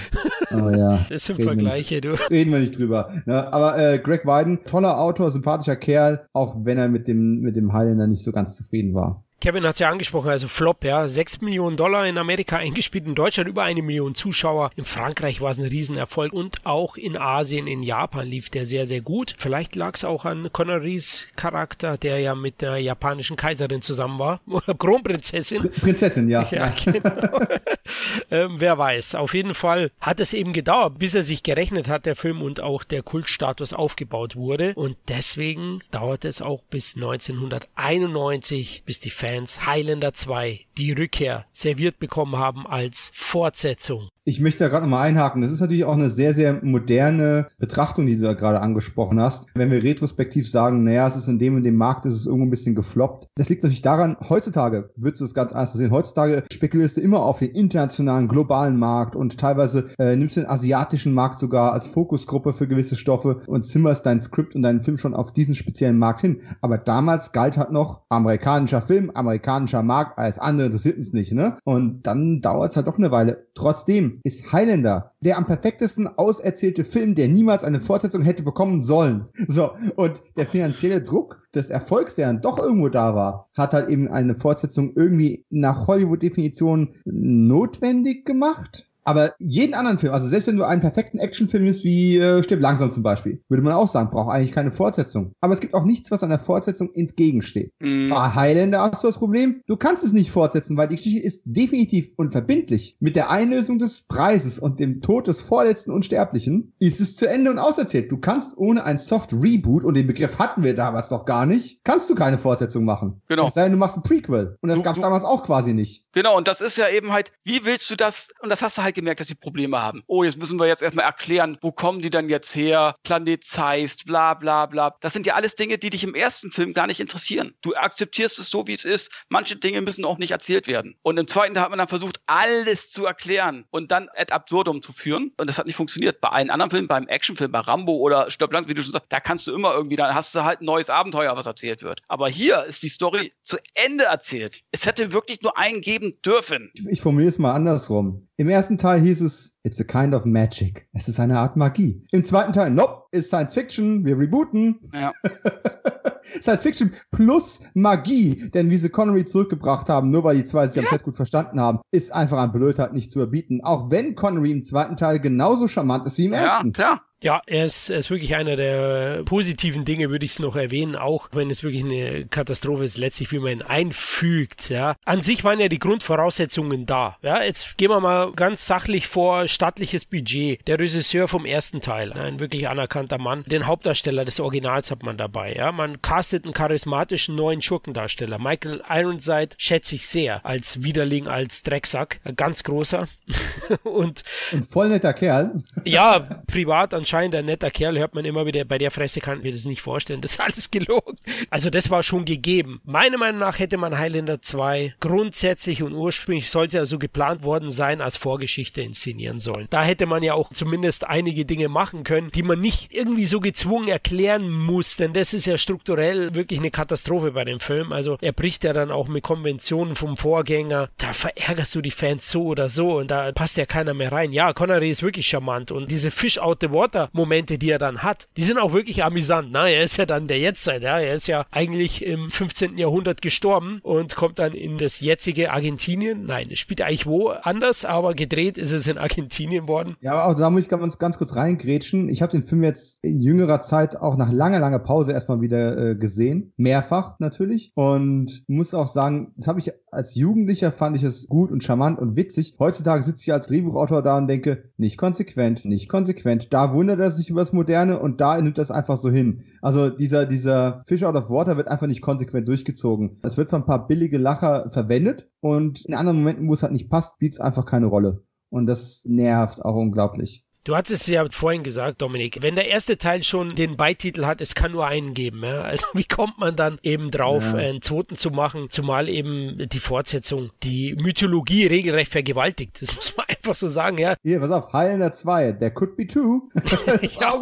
Aber ja. Das sind Vergleiche, du. Reden wir nicht drüber. Ja, aber äh, Greg Wyden, toller Autor, sympathischer Kerl, auch wenn er mit dem, mit dem Highlander nicht so ganz zufrieden war. Kevin hat es ja angesprochen, also Flop, ja. Sechs Millionen Dollar in Amerika eingespielt, in Deutschland über eine Million Zuschauer. In Frankreich war es ein Riesenerfolg und auch in Asien, in Japan lief der sehr, sehr gut. Vielleicht lag es auch an Connerys Charakter, der ja mit der japanischen Kaiserin zusammen war. Oder Kronprinzessin. Prinzessin, ja. Ja, genau. ähm, wer weiß. Auf jeden Fall hat es eben gedauert, bis er sich gerechnet hat, der Film, und auch der Kultstatus aufgebaut wurde. Und deswegen dauert es auch bis 1991, bis die Fans Fans Highlander 2 die Rückkehr serviert bekommen haben als Fortsetzung. Ich möchte da gerade nochmal einhaken. Das ist natürlich auch eine sehr, sehr moderne Betrachtung, die du da gerade angesprochen hast. Wenn wir retrospektiv sagen, naja, es ist in dem und dem Markt, ist es irgendwo ein bisschen gefloppt. Das liegt natürlich daran, heutzutage würdest du es ganz anders sehen. Heutzutage spekulierst du immer auf den internationalen, globalen Markt und teilweise äh, nimmst du den asiatischen Markt sogar als Fokusgruppe für gewisse Stoffe und zimmerst dein Skript und deinen Film schon auf diesen speziellen Markt hin. Aber damals galt halt noch amerikanischer Film, amerikanischer Markt, alles andere interessiert uns nicht, ne? Und dann dauert es halt doch eine Weile. Trotzdem ist Highlander der am perfektesten auserzählte Film, der niemals eine Fortsetzung hätte bekommen sollen. So, und der finanzielle Druck des Erfolgs, der dann doch irgendwo da war, hat halt eben eine Fortsetzung irgendwie nach Hollywood-Definition notwendig gemacht. Aber jeden anderen Film, also selbst wenn du einen perfekten Actionfilm ist, wie äh, Stirb langsam zum Beispiel, würde man auch sagen, braucht eigentlich keine Fortsetzung. Aber es gibt auch nichts, was einer Fortsetzung entgegensteht. Mhm. Bei Highlander hast du das Problem, du kannst es nicht fortsetzen, weil die Geschichte ist definitiv unverbindlich. Mit der Einlösung des Preises und dem Tod des vorletzten Unsterblichen ist es zu Ende und auserzählt. Du kannst ohne ein Soft Reboot, und den Begriff hatten wir damals doch gar nicht, kannst du keine Fortsetzung machen. Genau. Es sei denn, du machst ein Prequel. Und das gab es damals auch quasi nicht. Genau, und das ist ja eben halt, wie willst du das, und das hast du halt gemerkt, dass sie Probleme haben. Oh, jetzt müssen wir jetzt erstmal erklären, wo kommen die denn jetzt her? Planet Zeist, bla bla bla. Das sind ja alles Dinge, die dich im ersten Film gar nicht interessieren. Du akzeptierst es so, wie es ist. Manche Dinge müssen auch nicht erzählt werden. Und im zweiten Teil hat man dann versucht, alles zu erklären und dann ad absurdum zu führen. Und das hat nicht funktioniert. Bei allen anderen Filmen, beim Actionfilm, bei Rambo oder Stirb wie du schon sagst, da kannst du immer irgendwie, dann hast du halt ein neues Abenteuer, was erzählt wird. Aber hier ist die Story zu Ende erzählt. Es hätte wirklich nur einen geben dürfen. Ich, ich formuliere es mal andersrum. Im ersten Teil hieß es, it's a kind of magic. Es ist eine Art Magie. Im zweiten Teil, nope, ist Science Fiction, wir rebooten. Ja. Science Fiction plus Magie, denn wie sie Connery zurückgebracht haben, nur weil die zwei sich ja. am Set gut verstanden haben, ist einfach an Blödheit nicht zu erbieten. Auch wenn Connery im zweiten Teil genauso charmant ist wie im ja, ersten. Ja, klar. Ja, er ist, er ist wirklich einer der positiven Dinge, würde ich es noch erwähnen, auch wenn es wirklich eine Katastrophe ist, letztlich wie man ihn einfügt. Ja. An sich waren ja die Grundvoraussetzungen da. Ja. Jetzt gehen wir mal ganz sachlich vor, stattliches Budget. Der Regisseur vom ersten Teil, ein wirklich anerkannter Mann. Den Hauptdarsteller des Originals hat man dabei. Ja. Man castet einen charismatischen neuen Schurkendarsteller. Michael Ironside schätze ich sehr als Widerling, als Drecksack. Ganz großer. und, und voll netter Kerl. ja, privat an anscheinend ein netter Kerl, hört man immer wieder, bei der Fresse kann ich mir das nicht vorstellen, das ist alles gelogen. Also das war schon gegeben. Meiner Meinung nach hätte man Highlander 2 grundsätzlich und ursprünglich sollte ja so geplant worden sein, als Vorgeschichte inszenieren sollen. Da hätte man ja auch zumindest einige Dinge machen können, die man nicht irgendwie so gezwungen erklären muss, denn das ist ja strukturell wirklich eine Katastrophe bei dem Film. Also er bricht ja dann auch mit Konventionen vom Vorgänger. Da verärgerst du die Fans so oder so und da passt ja keiner mehr rein. Ja, Connery ist wirklich charmant und diese Fish out the water Charaktermomente, die er dann hat, die sind auch wirklich amüsant. Na, er ist ja dann der Jetztzeit, ja. Er ist ja eigentlich im 15. Jahrhundert gestorben und kommt dann in das jetzige Argentinien. Nein, es spielt eigentlich wo anders, aber gedreht ist es in Argentinien worden. Ja, aber auch da muss ich ganz, ganz kurz reingrätschen. Ich habe den Film jetzt in jüngerer Zeit auch nach langer, langer Pause erstmal wieder äh, gesehen. Mehrfach natürlich. Und muss auch sagen, das habe ich als Jugendlicher fand ich es gut und charmant und witzig. Heutzutage sitze ich als Drehbuchautor da und denke, nicht konsequent, nicht konsequent. Da wundert er sich über das Moderne und da nimmt das einfach so hin. Also dieser, dieser Fish out of Water wird einfach nicht konsequent durchgezogen. Es wird von ein paar billige Lacher verwendet und in anderen Momenten, wo es halt nicht passt, spielt es einfach keine Rolle. Und das nervt auch unglaublich. Du hattest es ja vorhin gesagt, Dominik, wenn der erste Teil schon den Beititel hat, es kann nur einen geben. Ja? Also wie kommt man dann eben drauf, ja. einen zweiten zu machen, zumal eben die Fortsetzung die Mythologie regelrecht vergewaltigt. Das muss man einfach so sagen, ja. Hier, pass auf, Highlander 2, there could be two. ja,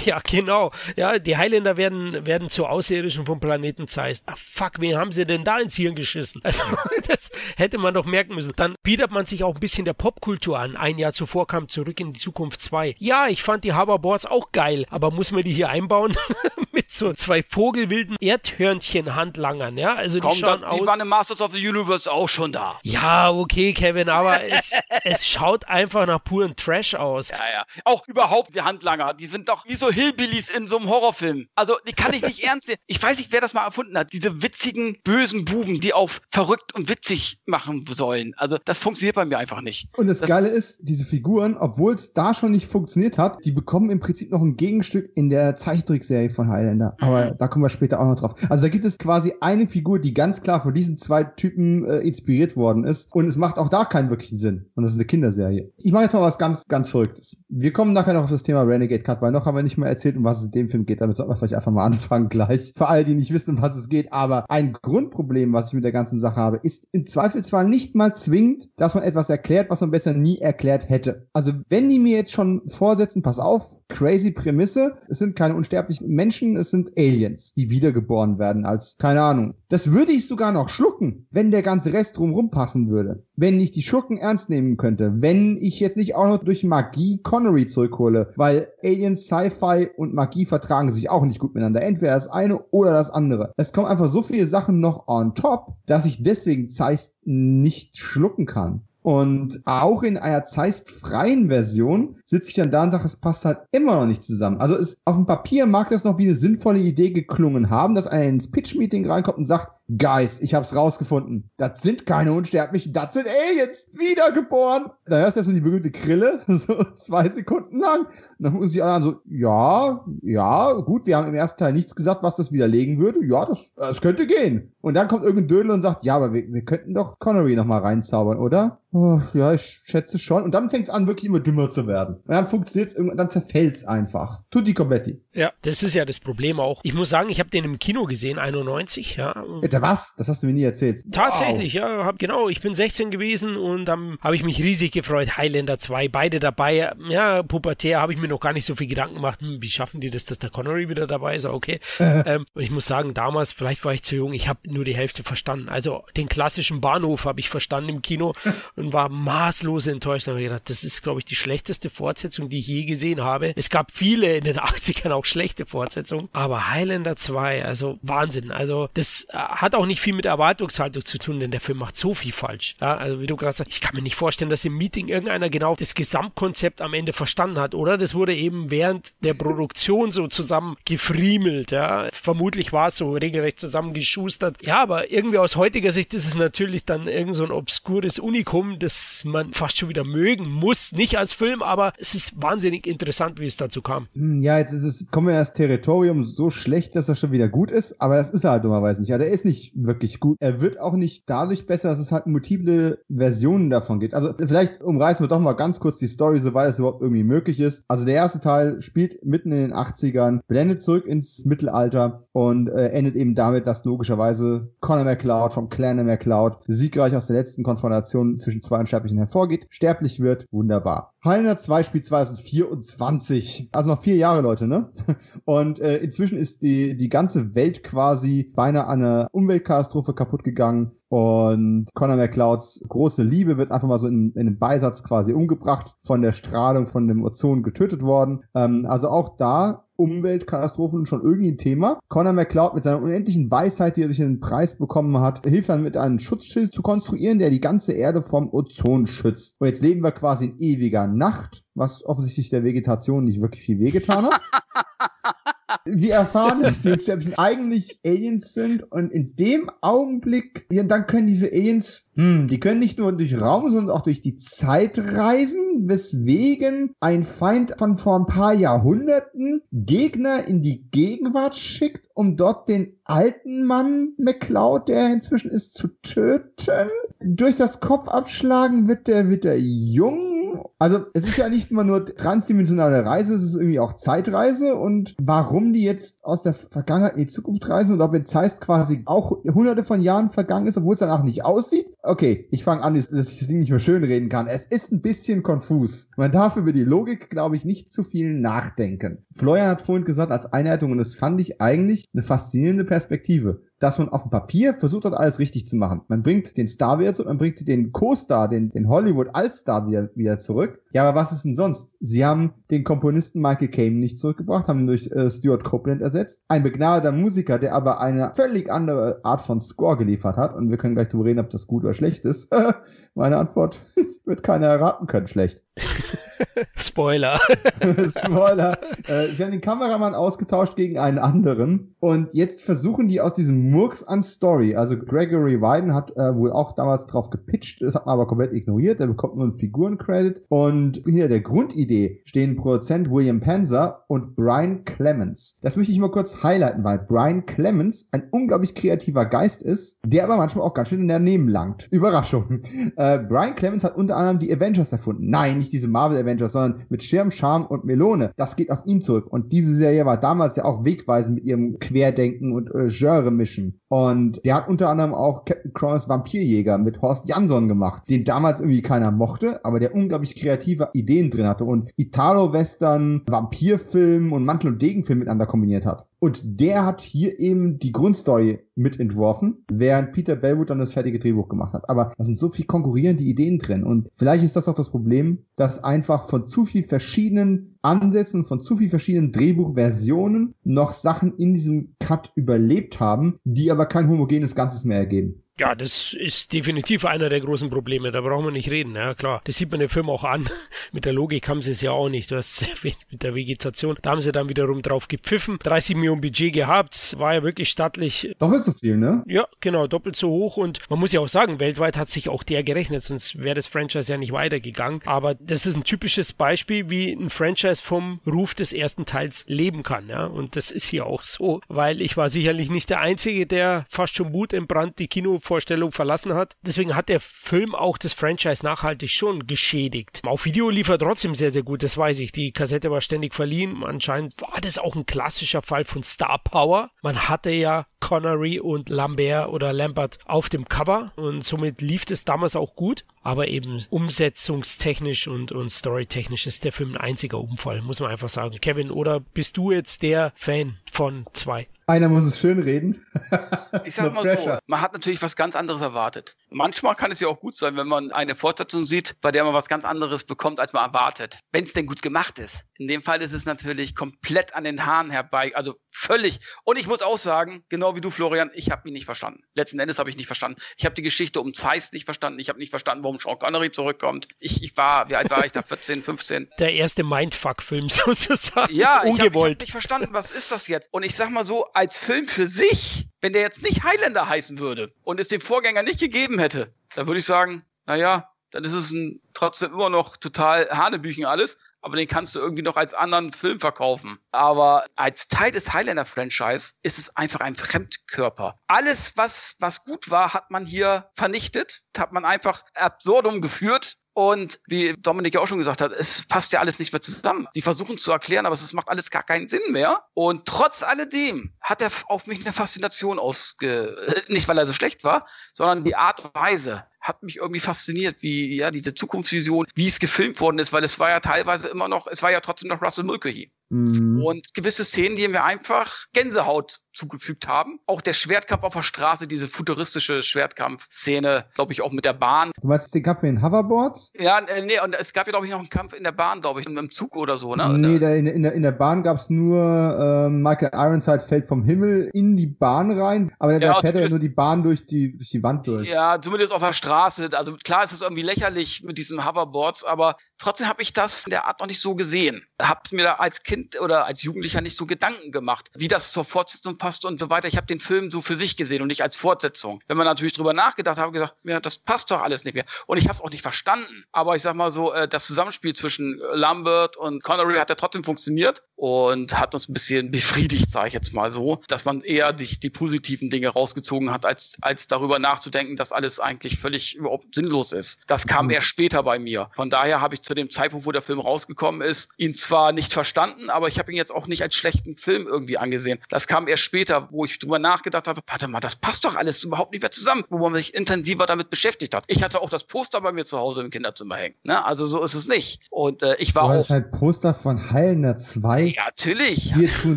ja, genau. Ja, die Highlander werden, werden zu Außerirdischen vom Planeten Zeist. Ah, fuck, wen haben sie denn da ins Hirn geschissen? Also, das hätte man doch merken müssen. Dann bietet man sich auch ein bisschen der Popkultur an. Ein Jahr zuvor kam Zurück in die Zukunft 2. Ja, ich fand die Hoverboards auch geil, aber muss man die hier einbauen? So zwei vogelwilden Erdhörnchen-Handlangern, ja? Also Komm, die schauen dann, die aus. waren im Masters of the Universe auch schon da. Ja, okay, Kevin, aber es, es schaut einfach nach purem Trash aus. Ja, ja. Auch überhaupt die Handlanger, die sind doch wie so Hillbillies in so einem Horrorfilm. Also, die kann ich nicht ernst nehmen. Ich weiß nicht, wer das mal erfunden hat. Diese witzigen, bösen Buben, die auf verrückt und witzig machen sollen. Also, das funktioniert bei mir einfach nicht. Und das, Das- Geile ist, diese Figuren, obwohl es da schon nicht funktioniert hat, die bekommen im Prinzip noch ein Gegenstück in der Zeichentrickserie von Highlander. Aber da kommen wir später auch noch drauf. Also da gibt es quasi eine Figur, die ganz klar von diesen zwei Typen äh, inspiriert worden ist. Und es macht auch da keinen wirklichen Sinn. Und das ist eine Kinderserie. Ich mache jetzt mal was ganz, ganz Verrücktes. Wir kommen nachher noch auf das Thema Renegade Cut, weil noch haben wir nicht mal erzählt, um was es in dem Film geht. Damit sollten wir vielleicht einfach mal anfangen gleich. Für alle, die nicht wissen, um was es geht. Aber ein Grundproblem, was ich mit der ganzen Sache habe, ist im Zweifelsfall nicht mal zwingend, dass man etwas erklärt, was man besser nie erklärt hätte. Also wenn die mir jetzt schon vorsetzen, pass auf, crazy Prämisse, es sind keine unsterblichen Menschen, es sind Aliens, die wiedergeboren werden als, keine Ahnung. Das würde ich sogar noch schlucken, wenn der ganze Rest drumrum passen würde. Wenn ich die Schurken ernst nehmen könnte. Wenn ich jetzt nicht auch noch durch Magie Connery zurückhole, weil Aliens, Sci-Fi und Magie vertragen sich auch nicht gut miteinander. Entweder das eine oder das andere. Es kommen einfach so viele Sachen noch on top, dass ich deswegen Zeist nicht schlucken kann. Und auch in einer Zeist-freien Version sitze ich dann da und sage, es passt halt immer noch nicht zusammen. Also es, auf dem Papier mag das noch wie eine sinnvolle Idee geklungen haben, dass einer ins Pitch-Meeting reinkommt und sagt, Guys, ich hab's rausgefunden. Das sind keine Unsterblichen, das sind Aliens, wiedergeboren. Da hörst du erstmal die berühmte Krille, so zwei Sekunden lang. Und dann gucken sich alle an so, ja, ja, gut, wir haben im ersten Teil nichts gesagt, was das widerlegen würde. Ja, das, das könnte gehen. Und dann kommt irgendein Dödel und sagt, ja, aber wir, wir könnten doch Connery noch mal reinzaubern, oder? Oh, ja, ich schätze schon. Und dann fängt's an, wirklich immer dümmer zu werden. Und dann funktioniert's irgendwann, dann zerfällt's einfach. Tutti Cobetti. Ja, das ist ja das Problem auch. Ich muss sagen, ich habe den im Kino gesehen, 91, ja. Bitte was? Das hast du mir nie erzählt. Tatsächlich, ja, hab, genau. Ich bin 16 gewesen und dann habe ich mich riesig gefreut. Highlander 2, beide dabei. Ja, pubertär habe ich mir noch gar nicht so viel Gedanken gemacht. Hm, wie schaffen die das, dass der Connery wieder dabei ist? Okay. ähm, und ich muss sagen, damals, vielleicht war ich zu jung, ich habe nur die Hälfte verstanden. Also den klassischen Bahnhof habe ich verstanden im Kino und war maßlos enttäuscht. Da habe ich gedacht, das ist, glaube ich, die schlechteste Fortsetzung, die ich je gesehen habe. Es gab viele in den 80ern auch schlechte Fortsetzungen, aber Highlander 2, also Wahnsinn. Also das äh, hat auch nicht viel mit Erwartungshaltung zu tun, denn der Film macht so viel falsch. Ja, also wie du gerade sagst, ich kann mir nicht vorstellen, dass im Meeting irgendeiner genau das Gesamtkonzept am Ende verstanden hat, oder? Das wurde eben während der Produktion so zusammen gefriemelt, ja. Vermutlich war es so regelrecht zusammengeschustert. Ja, aber irgendwie aus heutiger Sicht ist es natürlich dann irgend so ein obskures Unikum, das man fast schon wieder mögen muss. Nicht als Film, aber es ist wahnsinnig interessant, wie es dazu kam. Hm, Ja, jetzt ist es, kommen wir ins Territorium so schlecht, dass er schon wieder gut ist, aber das ist er halt dummerweise nicht. Also er ist nicht wirklich gut. Er wird auch nicht dadurch besser, dass es halt multiple Versionen davon gibt. Also vielleicht umreißen wir doch mal ganz kurz die Story, soweit es überhaupt irgendwie möglich ist. Also der erste Teil spielt mitten in den 80ern, blendet zurück ins Mittelalter und äh, endet eben damit, dass logischerweise Conor McLeod vom Clan McLeod siegreich aus der letzten Konfrontation zwischen zwei Unsterblichen hervorgeht, sterblich wird, wunderbar. 2 spielt 2024, also noch vier Jahre, Leute, ne? Und äh, inzwischen ist die, die ganze Welt quasi beinahe an einer Umweltkatastrophe kaputt gegangen. Und Conor McLeods große Liebe wird einfach mal so in, in einem Beisatz quasi umgebracht, von der Strahlung von dem Ozon getötet worden. Ähm, also auch da Umweltkatastrophen schon irgendwie ein Thema. Conor McLeod mit seiner unendlichen Weisheit, die er sich in den Preis bekommen hat, hilft dann mit einem Schutzschild zu konstruieren, der die ganze Erde vom Ozon schützt. Und jetzt leben wir quasi in ewiger Nacht, was offensichtlich der Vegetation nicht wirklich viel wehgetan hat. Wir erfahren, dass die Unsterblichen eigentlich Aliens sind und in dem Augenblick, ja, dann können diese Aliens, hm, die können nicht nur durch Raum, sondern auch durch die Zeit reisen, weswegen ein Feind von vor ein paar Jahrhunderten Gegner in die Gegenwart schickt, um dort den alten Mann McCloud, der inzwischen ist, zu töten. Durch das Kopfabschlagen wird der, wird der jung? Also, es ist ja nicht immer nur transdimensionale Reise, es ist irgendwie auch Zeitreise und warum die jetzt aus der Vergangenheit in die Zukunft reisen und ob jetzt heißt quasi auch hunderte von Jahren vergangen ist, obwohl es danach nicht aussieht. Okay, ich fange an, dass ich das Ding nicht mehr schön reden kann. Es ist ein bisschen konfus. Man darf über die Logik, glaube ich, nicht zu viel nachdenken. Florian hat vorhin gesagt, als Einleitung, und das fand ich eigentlich eine faszinierende Perspektive dass man auf dem Papier versucht hat, alles richtig zu machen. Man bringt den Star wieder zurück, man bringt den Co-Star, den, den Hollywood-Allstar wieder, wieder zurück. Ja, aber was ist denn sonst? Sie haben den Komponisten Michael Caine nicht zurückgebracht, haben ihn durch äh, Stuart Copeland ersetzt. Ein begnadeter Musiker, der aber eine völlig andere Art von Score geliefert hat. Und wir können gleich darüber reden, ob das gut oder schlecht ist. Meine Antwort wird keiner erraten können, schlecht. Spoiler. Spoiler. Äh, sie haben den Kameramann ausgetauscht gegen einen anderen. Und jetzt versuchen die aus diesem Murks an Story, also Gregory Wyden hat äh, wohl auch damals drauf gepitcht, das hat man aber komplett ignoriert, der bekommt nur einen Figurencredit. Und hinter der Grundidee stehen Produzent William Panzer und Brian Clemens. Das möchte ich mal kurz highlighten, weil Brian Clemens ein unglaublich kreativer Geist ist, der aber manchmal auch ganz schön daneben langt. Überraschung. Äh, Brian Clemens hat unter anderem die Avengers erfunden. Nein, nicht diese Marvel Avengers, sondern mit Schirm, Charme und Melone. Das geht auf ihn zurück. Und diese Serie war damals ja auch wegweisend mit ihrem Querdenken und äh, Genre-Mischen. Und der hat unter anderem auch Captain Cronos Vampirjäger mit Horst Jansson gemacht, den damals irgendwie keiner mochte, aber der unglaublich kreative Ideen drin hatte und Italo-Western, Vampirfilm und Mantel- und Degenfilm miteinander kombiniert hat. Und der hat hier eben die Grundstory mitentworfen, während Peter Bellwood dann das fertige Drehbuch gemacht hat. Aber da sind so viel konkurrierende Ideen drin. Und vielleicht ist das auch das Problem, dass einfach von zu viel verschiedenen Ansätzen, von zu viel verschiedenen Drehbuchversionen noch Sachen in diesem Cut überlebt haben, die aber kein homogenes Ganzes mehr ergeben. Ja, das ist definitiv einer der großen Probleme. Da brauchen wir nicht reden. Ja, klar. Das sieht man den Film auch an. mit der Logik haben sie es ja auch nicht. Du hast mit der Vegetation. Da haben sie dann wiederum drauf gepfiffen. 30 Millionen Budget gehabt. War ja wirklich stattlich. Doppelt so viel, ne? Ja, genau. Doppelt so hoch. Und man muss ja auch sagen, weltweit hat sich auch der gerechnet. Sonst wäre das Franchise ja nicht weitergegangen. Aber das ist ein typisches Beispiel, wie ein Franchise vom Ruf des ersten Teils leben kann. Ja, und das ist hier auch so. Weil ich war sicherlich nicht der Einzige, der fast schon Mut im Brand die Kino Vorstellung verlassen hat. Deswegen hat der Film auch das Franchise nachhaltig schon geschädigt. Auf Video lief er trotzdem sehr, sehr gut, das weiß ich. Die Kassette war ständig verliehen. Anscheinend war das auch ein klassischer Fall von Star Power. Man hatte ja Connery und Lambert oder Lambert auf dem Cover und somit lief es damals auch gut. Aber eben umsetzungstechnisch und, und storytechnisch ist der Film ein einziger Unfall, muss man einfach sagen. Kevin, oder bist du jetzt der Fan von zwei? Einer muss es schön reden. ich sag mal so, man hat natürlich was ganz anderes erwartet. Manchmal kann es ja auch gut sein, wenn man eine Fortsetzung sieht, bei der man was ganz anderes bekommt, als man erwartet. Wenn es denn gut gemacht ist. In dem Fall ist es natürlich komplett an den Haaren herbei, also völlig. Und ich muss auch sagen, genau wie du, Florian, ich habe ihn nicht verstanden. Letzten Endes habe ich nicht verstanden. Ich habe die Geschichte um Zeiss nicht verstanden. Ich habe nicht verstanden, warum Sean Connery zurückkommt. Ich, ich war, wie alt war ich da? 14, 15? Der erste Mindfuck-Film sozusagen. Ja, ich habe hab nicht verstanden, was ist das jetzt? Und ich sag mal so, als Film für sich, wenn der jetzt nicht Highlander heißen würde und es den Vorgänger nicht gegeben hätte, dann würde ich sagen, naja, dann ist es ein, trotzdem immer noch total Hanebüchen alles, aber den kannst du irgendwie noch als anderen Film verkaufen. Aber als Teil des Highlander-Franchise ist es einfach ein Fremdkörper. Alles, was, was gut war, hat man hier vernichtet, hat man einfach absurdum geführt und wie Dominik ja auch schon gesagt hat, es passt ja alles nicht mehr zusammen. Die versuchen zu erklären, aber es macht alles gar keinen Sinn mehr. Und trotz alledem hat er auf mich eine Faszination ausge... Nicht, weil er so schlecht war, sondern die Art und Weise hat mich irgendwie fasziniert, wie ja diese Zukunftsvision, wie es gefilmt worden ist, weil es war ja teilweise immer noch, es war ja trotzdem noch Russell Mulcahy. Mhm. Und gewisse Szenen, die mir einfach Gänsehaut zugefügt haben. Auch der Schwertkampf auf der Straße, diese futuristische Schwertkampfszene, glaube ich, auch mit der Bahn. Du meinst den Kampf mit den Hoverboards? Ja, äh, nee, und es gab ja, glaube ich, noch einen Kampf in der Bahn, glaube ich, im Zug oder so, ne? Nee, da in, in, der, in der Bahn gab es nur, äh, Michael Ironside fällt vom Himmel in die Bahn rein, aber ja, da fährt er ja nur die Bahn durch die, durch die Wand durch. Ja, zumindest auf der Straße. Also klar ist es irgendwie lächerlich mit diesen Hoverboards, aber trotzdem habe ich das in der Art noch nicht so gesehen. Hab mir da als Kind oder als Jugendlicher nicht so Gedanken gemacht, wie das zur Fortsetzung passt und so weiter. Ich habe den Film so für sich gesehen und nicht als Fortsetzung. Wenn man natürlich drüber nachgedacht hat, habe gesagt, ja, das passt doch alles nicht mehr. Und ich habe es auch nicht verstanden. Aber ich sag mal so, äh, das Zusammenspiel zwischen Lambert und Connery hat ja trotzdem funktioniert. und hat uns ein bisschen befriedigt, sage ich jetzt mal so, dass man eher die, die positiven Dinge rausgezogen hat, als, als darüber nachzudenken, dass alles eigentlich völlig überhaupt sinnlos ist. Das kam mhm. erst später bei mir. Von daher habe ich zu dem Zeitpunkt, wo der Film rausgekommen ist, ihn zwar nicht verstanden, aber ich habe ihn jetzt auch nicht als schlechten Film irgendwie angesehen. Das kam erst später, wo ich drüber nachgedacht habe, warte mal, das passt doch alles überhaupt nicht mehr zusammen, wo man sich intensiver damit beschäftigt hat. Ich hatte auch das Poster bei mir zu Hause im Kinderzimmer hängen. Ne? Also so ist es nicht. Und äh, ich war auch. Das ist halt Poster von Heilender 2. Ja, natürlich. Hier tun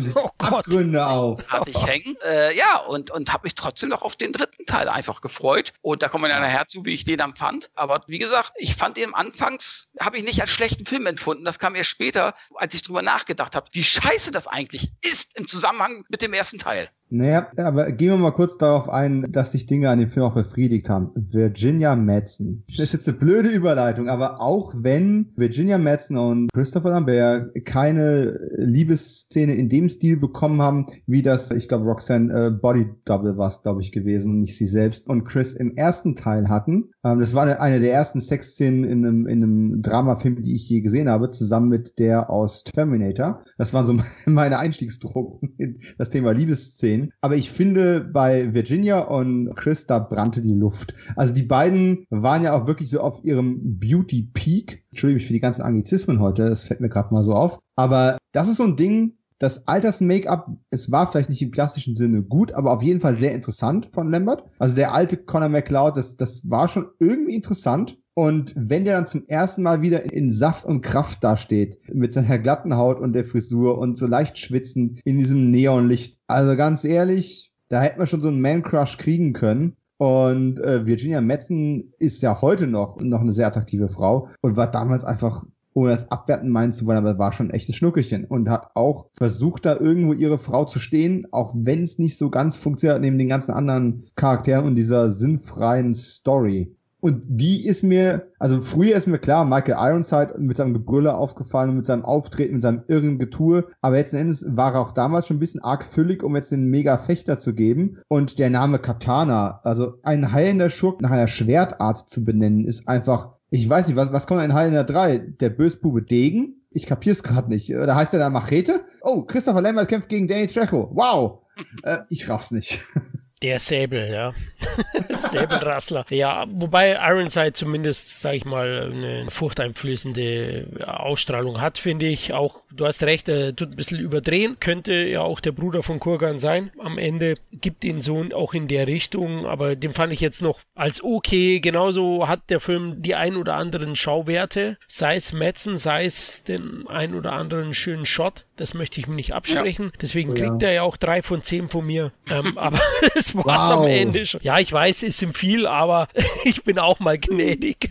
sich oh Abgründe auf. Hatte ich hängen. Äh, ja, und, und habe mich trotzdem noch auf den dritten Teil einfach gefreut. Und da kommen wir ja nachher zu, wie ich den dann fand. Aber wie gesagt, ich fand den anfangs, habe ich nicht als schlechten Film empfunden. Das kam erst später, als ich drüber nachgedacht habe, wie scheiße das eigentlich ist im Zusammenhang mit dem ersten Teil. Naja, aber gehen wir mal kurz darauf ein, dass sich Dinge an dem Film auch befriedigt haben. Virginia Madsen. Das ist jetzt eine blöde Überleitung, aber auch wenn Virginia Madsen und Christopher Lambert keine Liebesszene in dem Stil bekommen haben, wie das, ich glaube, Roxanne äh, Body Double war es, glaube ich, gewesen, nicht sie selbst, und Chris im ersten Teil hatten. Ähm, das war eine der ersten Sexszenen in einem, in einem Dramafilm, die ich je gesehen habe, zusammen mit der aus Terminator. Das waren so meine Einstiegsdrogen in das Thema Liebesszenen. Aber ich finde, bei Virginia und Chris, da brannte die Luft. Also die beiden waren ja auch wirklich so auf ihrem Beauty Peak. Entschuldige mich für die ganzen Anglizismen heute, das fällt mir gerade mal so auf. Aber das ist so ein Ding, das Alters-Make-up, es war vielleicht nicht im klassischen Sinne gut, aber auf jeden Fall sehr interessant von Lambert. Also der alte Conor McLeod, das, das war schon irgendwie interessant. Und wenn der dann zum ersten Mal wieder in Saft und Kraft dasteht, mit seiner glatten Haut und der Frisur und so leicht schwitzend in diesem Neonlicht, also ganz ehrlich, da hätten wir schon so einen Man-Crush kriegen können. Und äh, Virginia Metzen ist ja heute noch, noch eine sehr attraktive Frau und war damals einfach, ohne das abwerten meinen zu wollen, aber war schon ein echtes Schnuckelchen und hat auch versucht, da irgendwo ihre Frau zu stehen, auch wenn es nicht so ganz funktioniert neben den ganzen anderen Charakteren und dieser sinnfreien Story. Und die ist mir, also früher ist mir klar, Michael Ironside mit seinem Gebrülle aufgefallen und mit seinem Auftreten, mit seinem irren Getue. Aber letzten Endes war er auch damals schon ein bisschen arg füllig, um jetzt den Mega-Fechter zu geben. Und der Name Katana, also ein heilender Schurk nach einer Schwertart zu benennen, ist einfach, ich weiß nicht, was, was kommt ein heilender 3? Der Bösbube Degen? Ich kapier's gerade nicht. Da heißt der da Machete? Oh, Christopher Lambert kämpft gegen Danny Trejo. Wow! äh, ich raff's nicht. Der Säbel, ja. Säbelrassler. Ja, wobei Ironside zumindest, sag ich mal, eine furchteinflößende Ausstrahlung hat, finde ich. Auch, du hast recht, er tut ein bisschen überdrehen. Könnte ja auch der Bruder von Kurgan sein. Am Ende gibt ihn so auch in der Richtung, aber den fand ich jetzt noch als okay. Genauso hat der Film die ein oder anderen Schauwerte. Sei es Metzen, sei es den ein oder anderen schönen Shot. Das möchte ich mir nicht absprechen. Ja. Deswegen oh, kriegt ja. er ja auch drei von zehn von mir. Ähm, aber es war's wow. am Ende schon. Ja, ich weiß, es sind viel, aber ich bin auch mal gnädig.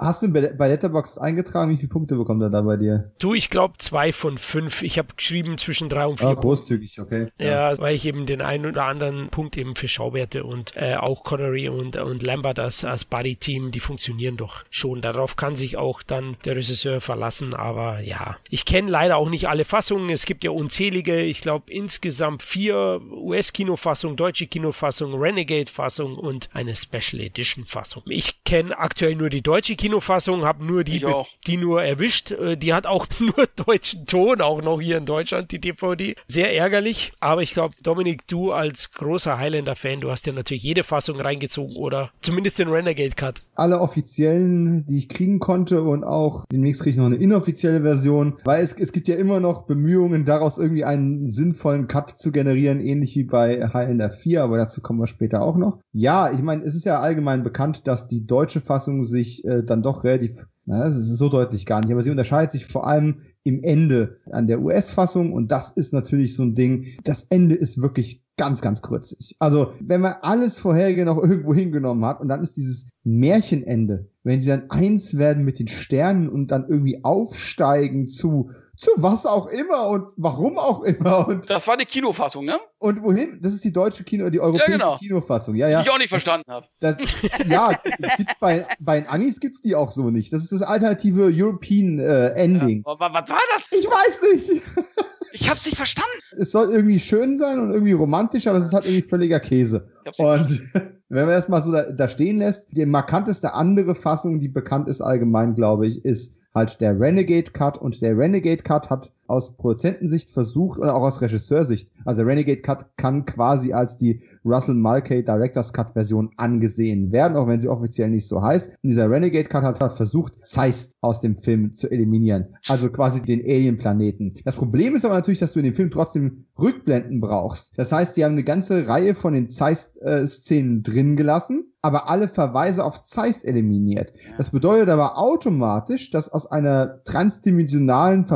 Hast du bei Letterboxd eingetragen, wie viele Punkte bekommt er da bei dir? Du, ich glaube zwei von fünf. Ich habe geschrieben zwischen drei und vier. Ah, großzügig, okay. Ja, ja, weil ich eben den einen oder anderen Punkt eben für Schauwerte und äh, auch Connery und, und Lambert als, als Buddy-Team, die funktionieren doch schon. Darauf kann sich auch dann der Regisseur verlassen. Aber ja, ich kenne leider auch nicht alle Fassungen. Es gibt ja unzählige, ich glaube insgesamt vier US-Kinofassungen, deutsche Kinofassung, Renegade-Fassung und eine Special Edition-Fassung. Ich kenne aktuell nur die deutsche Kinofassung Kinofassung, habe nur die, die nur erwischt. Äh, die hat auch nur deutschen Ton, auch noch hier in Deutschland, die DVD. Sehr ärgerlich, aber ich glaube, Dominik, du als großer Highlander-Fan, du hast ja natürlich jede Fassung reingezogen oder zumindest den Renegade Cut. Alle offiziellen, die ich kriegen konnte und auch demnächst kriege ich noch eine inoffizielle Version, weil es, es gibt ja immer noch Bemühungen, daraus irgendwie einen sinnvollen Cut zu generieren, ähnlich wie bei Highlander 4, aber dazu kommen wir später auch noch. Ja, ich meine, es ist ja allgemein bekannt, dass die deutsche Fassung sich äh, dann dann doch relativ, na, das ist so deutlich gar nicht, aber sie unterscheidet sich vor allem im Ende an der US-Fassung und das ist natürlich so ein Ding. Das Ende ist wirklich ganz, ganz kürzlich. Also, wenn man alles vorherige noch irgendwo hingenommen hat und dann ist dieses Märchenende, wenn sie dann eins werden mit den Sternen und dann irgendwie aufsteigen zu zu was auch immer und warum auch immer. Und das war die Kinofassung, ne? Und wohin? Das ist die deutsche Kino, die europäische ja, genau. Kinofassung. Ja, ja. Die ich auch nicht verstanden habe. Ja, bei, bei den Amis gibt's die auch so nicht. Das ist das alternative European äh, Ending. Ja, was war das? Ich weiß nicht. Ich hab's nicht verstanden. Es soll irgendwie schön sein und irgendwie romantisch, aber es ist halt irgendwie völliger Käse. Und wenn man das mal so da, da stehen lässt, die markanteste andere Fassung, die bekannt ist allgemein, glaube ich, ist halt der Renegade Cut und der Renegade Cut hat aus Produzentensicht versucht oder auch aus Regisseursicht. Also Renegade Cut kann quasi als die Russell Mulcahy Director's Cut Version angesehen werden, auch wenn sie offiziell nicht so heißt. Und dieser Renegade Cut hat versucht, Zeist aus dem Film zu eliminieren. Also quasi den Alien-Planeten. Das Problem ist aber natürlich, dass du in dem Film trotzdem Rückblenden brauchst. Das heißt, die haben eine ganze Reihe von den Zeist-Szenen drin gelassen aber alle Verweise auf Zeist eliminiert. Das bedeutet aber automatisch, dass aus einer transdimensionalen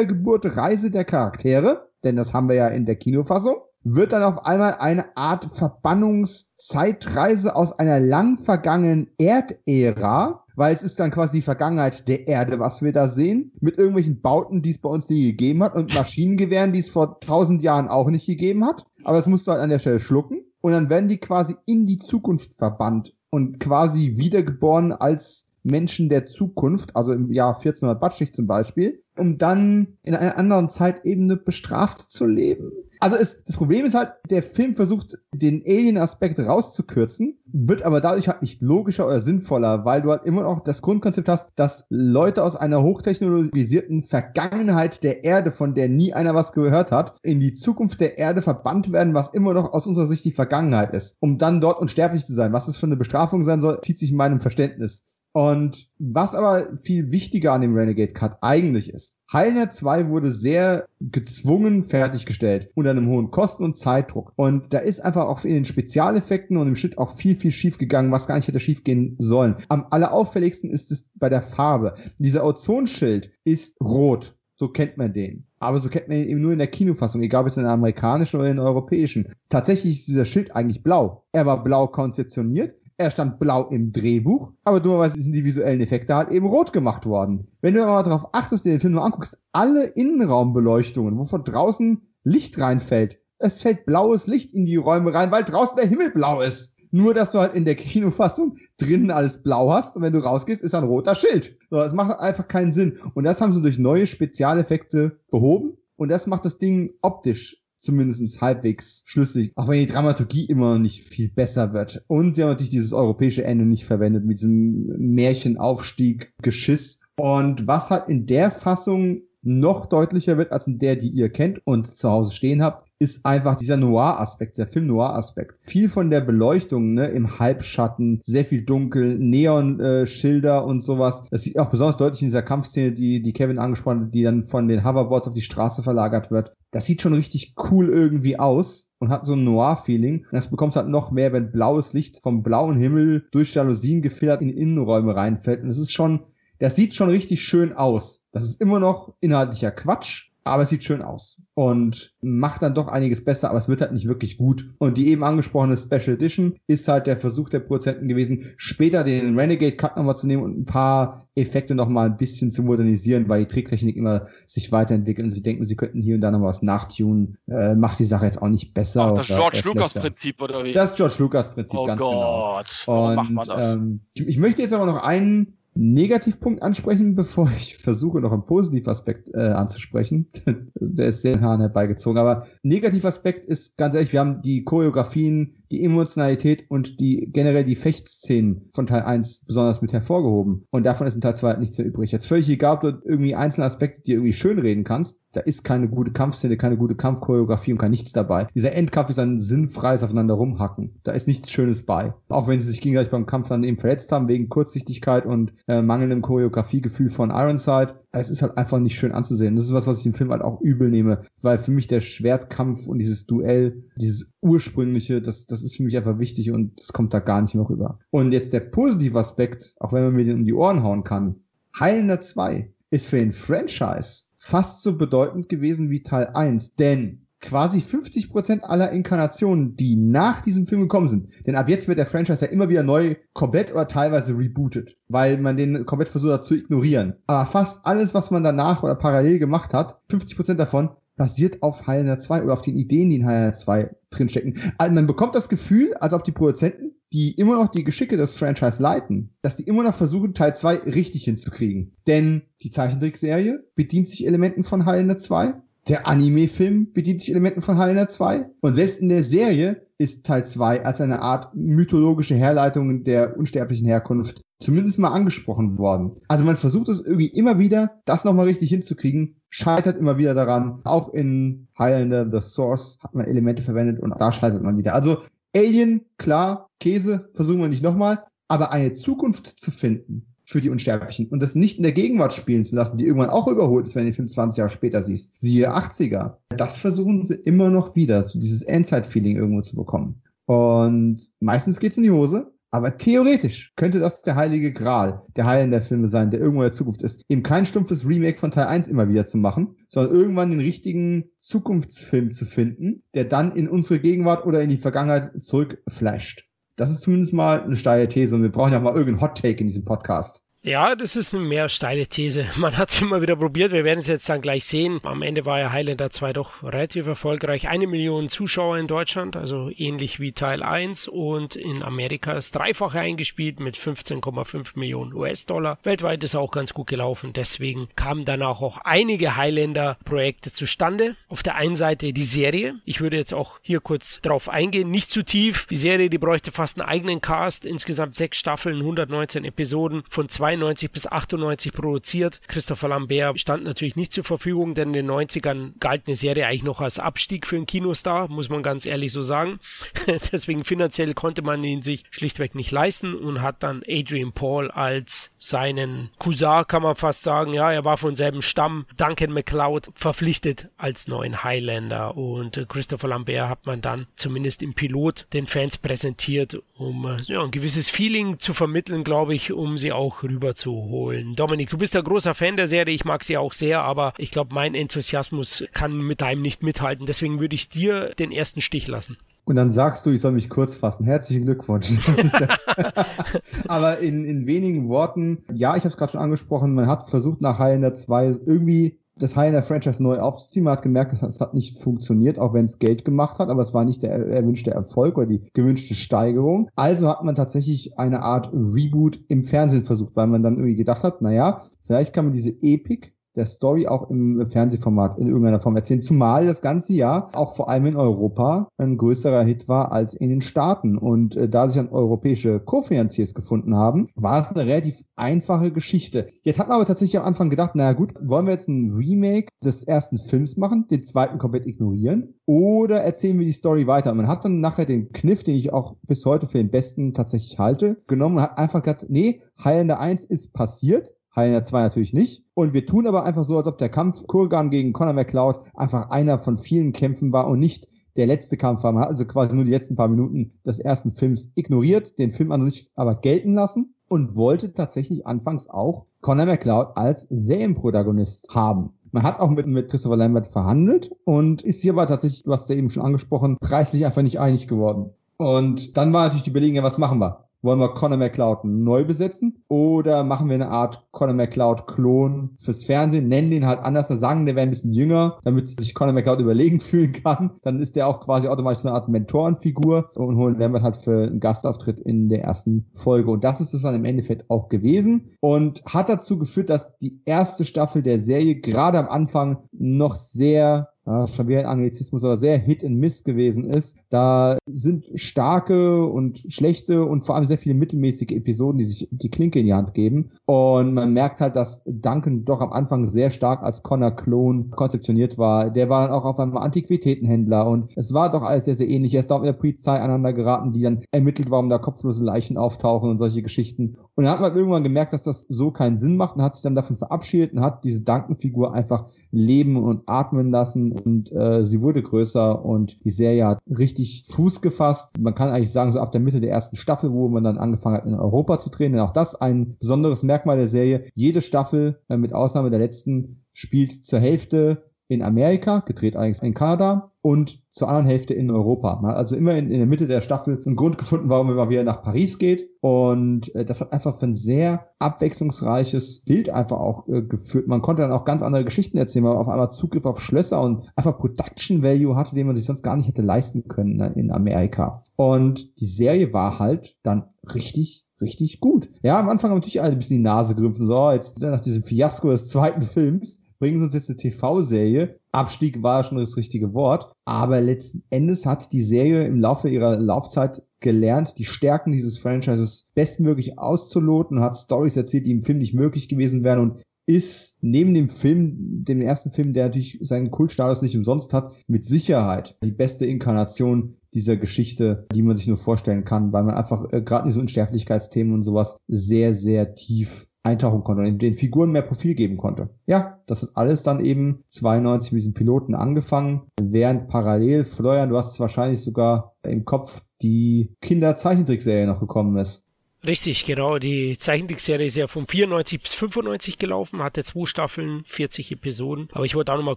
Verbannungs-Wiedergeburt Reise der Charaktere, denn das haben wir ja in der Kinofassung, wird dann auf einmal eine Art Verbannungszeitreise aus einer lang vergangenen Erdära, weil es ist dann quasi die Vergangenheit der Erde, was wir da sehen, mit irgendwelchen Bauten, die es bei uns nie gegeben hat und Maschinengewehren, die es vor tausend Jahren auch nicht gegeben hat. Aber das musst du halt an der Stelle schlucken und dann werden die quasi in die Zukunft verbannt und quasi wiedergeboren als Menschen der Zukunft, also im Jahr 1400 Batschig zum Beispiel, um dann in einer anderen Zeitebene bestraft zu leben. Also es, das Problem ist halt, der Film versucht, den Alien-Aspekt rauszukürzen, wird aber dadurch halt nicht logischer oder sinnvoller, weil du halt immer noch das Grundkonzept hast, dass Leute aus einer hochtechnologisierten Vergangenheit der Erde, von der nie einer was gehört hat, in die Zukunft der Erde verbannt werden, was immer noch aus unserer Sicht die Vergangenheit ist, um dann dort unsterblich zu sein. Was das für eine Bestrafung sein soll, zieht sich in meinem Verständnis. Und was aber viel wichtiger an dem Renegade Cut eigentlich ist, Highlander 2 wurde sehr gezwungen fertiggestellt unter einem hohen Kosten- und Zeitdruck. Und da ist einfach auch in den Spezialeffekten und im Schnitt auch viel, viel schief gegangen, was gar nicht hätte schief gehen sollen. Am allerauffälligsten ist es bei der Farbe. Dieser Ozonschild ist rot. So kennt man den. Aber so kennt man ihn eben nur in der Kinofassung, egal ob es in der amerikanischen oder in der europäischen. Tatsächlich ist dieser Schild eigentlich blau. Er war blau konzeptioniert, er stand blau im Drehbuch, aber dummerweise sind die visuellen Effekte halt eben rot gemacht worden. Wenn du aber darauf achtest, den Film nur anguckst, alle Innenraumbeleuchtungen, wo von draußen Licht reinfällt, es fällt blaues Licht in die Räume rein, weil draußen der Himmel blau ist. Nur, dass du halt in der Kinofassung drinnen alles blau hast und wenn du rausgehst, ist ein roter Schild. So, das macht einfach keinen Sinn. Und das haben sie durch neue Spezialeffekte behoben. Und das macht das Ding optisch zumindest halbwegs schlüssig, auch wenn die Dramaturgie immer nicht viel besser wird. Und sie haben natürlich dieses europäische Ende nicht verwendet mit diesem Märchenaufstieg, Geschiss. Und was halt in der Fassung noch deutlicher wird als in der, die ihr kennt und zu Hause stehen habt, ist einfach dieser Noir-Aspekt, der Film-Noir-Aspekt. Viel von der Beleuchtung ne, im Halbschatten, sehr viel dunkel, Neon-Schilder äh, und sowas. Das sieht auch besonders deutlich in dieser Kampfszene, die, die Kevin angesprochen hat, die dann von den Hoverboards auf die Straße verlagert wird. Das sieht schon richtig cool irgendwie aus und hat so ein Noir-Feeling. Das bekommst halt noch mehr, wenn blaues Licht vom blauen Himmel durch Jalousien gefiltert in Innenräume reinfällt. Und das ist schon, das sieht schon richtig schön aus. Das ist immer noch inhaltlicher Quatsch, aber es sieht schön aus und macht dann doch einiges besser, aber es wird halt nicht wirklich gut. Und die eben angesprochene Special Edition ist halt der Versuch der Produzenten gewesen, später den Renegade Cut nochmal zu nehmen und ein paar Effekte nochmal ein bisschen zu modernisieren, weil die Tricktechnik immer sich weiterentwickelt und sie denken, sie könnten hier und da noch was nachtunen. Äh, macht die Sache jetzt auch nicht besser. Ach, das George Lucas Prinzip oder wie? Das George Lucas Prinzip, oh ganz Gott. genau. Und, macht man das? Ähm, ich möchte jetzt aber noch einen Negativpunkt ansprechen, bevor ich versuche, noch einen Positivaspekt äh, anzusprechen. Der ist sehr Haaren herbeigezogen. Aber Negativaspekt ist ganz ehrlich, wir haben die Choreografien die Emotionalität und die generell die Fechtszenen von Teil 1 besonders mit hervorgehoben. Und davon ist in Teil 2 halt nichts mehr übrig. Jetzt völlig egal, ob du irgendwie einzelne Aspekte die irgendwie schönreden kannst. Da ist keine gute Kampfszene, keine gute Kampfchoreografie und kein nichts dabei. Dieser Endkampf ist ein sinnfreies Aufeinander rumhacken. Da ist nichts Schönes bei. Auch wenn sie sich gegenseitig beim Kampf dann eben verletzt haben, wegen Kurzsichtigkeit und äh, mangelndem Choreografiegefühl von Ironside. Es ist halt einfach nicht schön anzusehen. Das ist was, was ich dem Film halt auch übel nehme, weil für mich der Schwertkampf und dieses Duell, dieses ursprüngliche, das, das ist für mich einfach wichtig und es kommt da gar nicht mehr rüber. Und jetzt der positive Aspekt, auch wenn man mir den um die Ohren hauen kann, Heilender 2 ist für den Franchise fast so bedeutend gewesen wie Teil 1, denn quasi 50% aller Inkarnationen, die nach diesem Film gekommen sind. Denn ab jetzt wird der Franchise ja immer wieder neu komplett oder teilweise rebootet, weil man den komplett versucht hat zu ignorieren. Aber fast alles, was man danach oder parallel gemacht hat, 50% davon basiert auf Highlander 2 oder auf den Ideen, die in Highlander 2 drinstecken. Also man bekommt das Gefühl, als ob die Produzenten, die immer noch die Geschicke des Franchise leiten, dass die immer noch versuchen, Teil 2 richtig hinzukriegen. Denn die Zeichentrickserie bedient sich Elementen von Highlander 2. Der Anime-Film bedient sich Elementen von Highlander 2. Und selbst in der Serie ist Teil 2 als eine Art mythologische Herleitung der unsterblichen Herkunft zumindest mal angesprochen worden. Also man versucht es irgendwie immer wieder, das nochmal richtig hinzukriegen, scheitert immer wieder daran. Auch in Highlander The Source hat man Elemente verwendet und da scheitert man wieder. Also Alien, klar, Käse, versuchen wir nicht nochmal, aber eine Zukunft zu finden, für die Unsterblichen und das nicht in der Gegenwart spielen zu lassen, die irgendwann auch überholt ist, wenn du den Film 20 Jahre später siehst. Siehe 80er. Das versuchen sie immer noch wieder, so dieses Endzeit-Feeling irgendwo zu bekommen. Und meistens geht's in die Hose. Aber theoretisch könnte das der heilige Gral der Heilen der Filme sein, der irgendwo in der Zukunft ist. Eben kein stumpfes Remake von Teil 1 immer wieder zu machen, sondern irgendwann den richtigen Zukunftsfilm zu finden, der dann in unsere Gegenwart oder in die Vergangenheit zurückflasht. Das ist zumindest mal eine steile These und wir brauchen ja mal irgendeinen Hot Take in diesem Podcast. Ja, das ist eine mehr steile These. Man hat es immer wieder probiert. Wir werden es jetzt dann gleich sehen. Am Ende war ja Highlander 2 doch relativ erfolgreich. Eine Million Zuschauer in Deutschland, also ähnlich wie Teil 1. Und in Amerika ist dreifache eingespielt mit 15,5 Millionen US-Dollar. Weltweit ist auch ganz gut gelaufen. Deswegen kamen danach auch einige Highlander-Projekte zustande. Auf der einen Seite die Serie. Ich würde jetzt auch hier kurz drauf eingehen. Nicht zu tief. Die Serie, die bräuchte fast einen eigenen Cast. Insgesamt sechs Staffeln, 119 Episoden von zwei 92 bis 98 produziert. Christopher Lambert stand natürlich nicht zur Verfügung, denn in den 90ern galt eine Serie eigentlich noch als Abstieg für einen Kinostar, muss man ganz ehrlich so sagen. Deswegen finanziell konnte man ihn sich schlichtweg nicht leisten und hat dann Adrian Paul als seinen Cousin, kann man fast sagen, ja, er war von selben Stamm, Duncan MacLeod, verpflichtet als neuen Highlander und Christopher Lambert hat man dann zumindest im Pilot den Fans präsentiert, um ja, ein gewisses Feeling zu vermitteln, glaube ich, um sie auch rüber rüberzuholen. Dominik, du bist ein großer Fan der Serie, ich mag sie auch sehr, aber ich glaube, mein Enthusiasmus kann mit deinem nicht mithalten. Deswegen würde ich dir den ersten Stich lassen. Und dann sagst du, ich soll mich kurz fassen. Herzlichen Glückwunsch. Ja aber in, in wenigen Worten, ja, ich habe es gerade schon angesprochen, man hat versucht nach Highlander 2 irgendwie das Highlander Franchise neu aufzuziehen. Man hat gemerkt, dass das hat nicht funktioniert, auch wenn es Geld gemacht hat, aber es war nicht der erwünschte Erfolg oder die gewünschte Steigerung. Also hat man tatsächlich eine Art Reboot im Fernsehen versucht, weil man dann irgendwie gedacht hat, naja, vielleicht kann man diese Epic der Story auch im Fernsehformat in irgendeiner Form erzählen. Zumal das ganze Jahr auch vor allem in Europa ein größerer Hit war als in den Staaten. Und äh, da sich dann europäische Co-Finanziers gefunden haben, war es eine relativ einfache Geschichte. Jetzt hat man aber tatsächlich am Anfang gedacht, naja gut, wollen wir jetzt ein Remake des ersten Films machen, den zweiten komplett ignorieren? Oder erzählen wir die Story weiter? Und man hat dann nachher den Kniff, den ich auch bis heute für den besten tatsächlich halte, genommen und hat einfach gesagt, nee, Highlander 1 ist passiert Highlander 2 natürlich nicht. Und wir tun aber einfach so, als ob der Kampf Kurgan gegen Conor McLeod einfach einer von vielen Kämpfen war und nicht der letzte Kampf war. Man hat also quasi nur die letzten paar Minuten des ersten Films ignoriert, den Film an sich aber gelten lassen und wollte tatsächlich anfangs auch Conor McLeod als Serienprotagonist haben. Man hat auch mit, mit Christopher Lambert verhandelt und ist hier aber tatsächlich, du hast ja eben schon angesprochen, preislich einfach nicht einig geworden. Und dann war natürlich die Überlegung, ja, was machen wir? Wollen wir Conor McLeod neu besetzen oder machen wir eine Art Conor McLeod-Klon fürs Fernsehen, nennen den halt anders, sagen, der wäre ein bisschen jünger, damit sich Conor McLeod überlegen fühlen kann. Dann ist der auch quasi automatisch so eine Art Mentorenfigur und holen Lambert halt für einen Gastauftritt in der ersten Folge. Und das ist es dann im Endeffekt auch gewesen und hat dazu geführt, dass die erste Staffel der Serie gerade am Anfang noch sehr ja, schon wieder ein Anglizismus, aber sehr Hit and Miss gewesen ist. Da sind starke und schlechte und vor allem sehr viele mittelmäßige Episoden, die sich die Klinke in die Hand geben. Und man merkt halt, dass Duncan doch am Anfang sehr stark als Connor-Klon konzeptioniert war. Der war dann auch auf einmal Antiquitätenhändler und es war doch alles sehr, sehr ähnlich. Er ist da mit der Polizei aneinander geraten, die dann ermittelt, warum da kopflose Leichen auftauchen und solche Geschichten. Und dann hat man irgendwann gemerkt, dass das so keinen Sinn macht und hat sich dann davon verabschiedet und hat diese Duncan-Figur einfach leben und atmen lassen und äh, sie wurde größer und die Serie hat richtig Fuß gefasst. Man kann eigentlich sagen, so ab der Mitte der ersten Staffel, wo man dann angefangen hat, in Europa zu drehen. Denn auch das ein besonderes Merkmal der Serie. Jede Staffel, äh, mit Ausnahme der letzten, spielt zur Hälfte in Amerika, gedreht eigentlich in Kanada und zur anderen Hälfte in Europa. Man hat also immer in, in der Mitte der Staffel einen Grund gefunden, warum man mal wieder nach Paris geht. Und äh, das hat einfach für ein sehr abwechslungsreiches Bild einfach auch äh, geführt. Man konnte dann auch ganz andere Geschichten erzählen, weil man auf einmal Zugriff auf Schlösser und einfach Production Value hatte, den man sich sonst gar nicht hätte leisten können ne, in Amerika. Und die Serie war halt dann richtig richtig gut. Ja, am Anfang haben natürlich alle ein bisschen die Nase gerümpft. So, jetzt nach diesem Fiasko des zweiten Films bringen sie uns jetzt eine TV-Serie. Abstieg war schon das richtige Wort. Aber letzten Endes hat die Serie im Laufe ihrer Laufzeit gelernt, die Stärken dieses Franchises bestmöglich auszuloten, hat Stories erzählt, die im Film nicht möglich gewesen wären und ist neben dem Film, dem ersten Film, der natürlich seinen Kultstatus nicht umsonst hat, mit Sicherheit die beste Inkarnation dieser Geschichte, die man sich nur vorstellen kann, weil man einfach äh, gerade in so Unsterblichkeitsthemen und sowas sehr, sehr tief eintauchen konnte und den Figuren mehr Profil geben konnte. Ja, das hat alles dann eben 92 mit diesen Piloten angefangen, während parallel Florian, du hast es wahrscheinlich sogar im Kopf, die Kinderzeichentrickserie noch gekommen ist. Richtig, genau. Die Zeichentrickserie ist ja von 94 bis 95 gelaufen, hatte zwei Staffeln, 40 Episoden. Aber ich wollte auch noch mal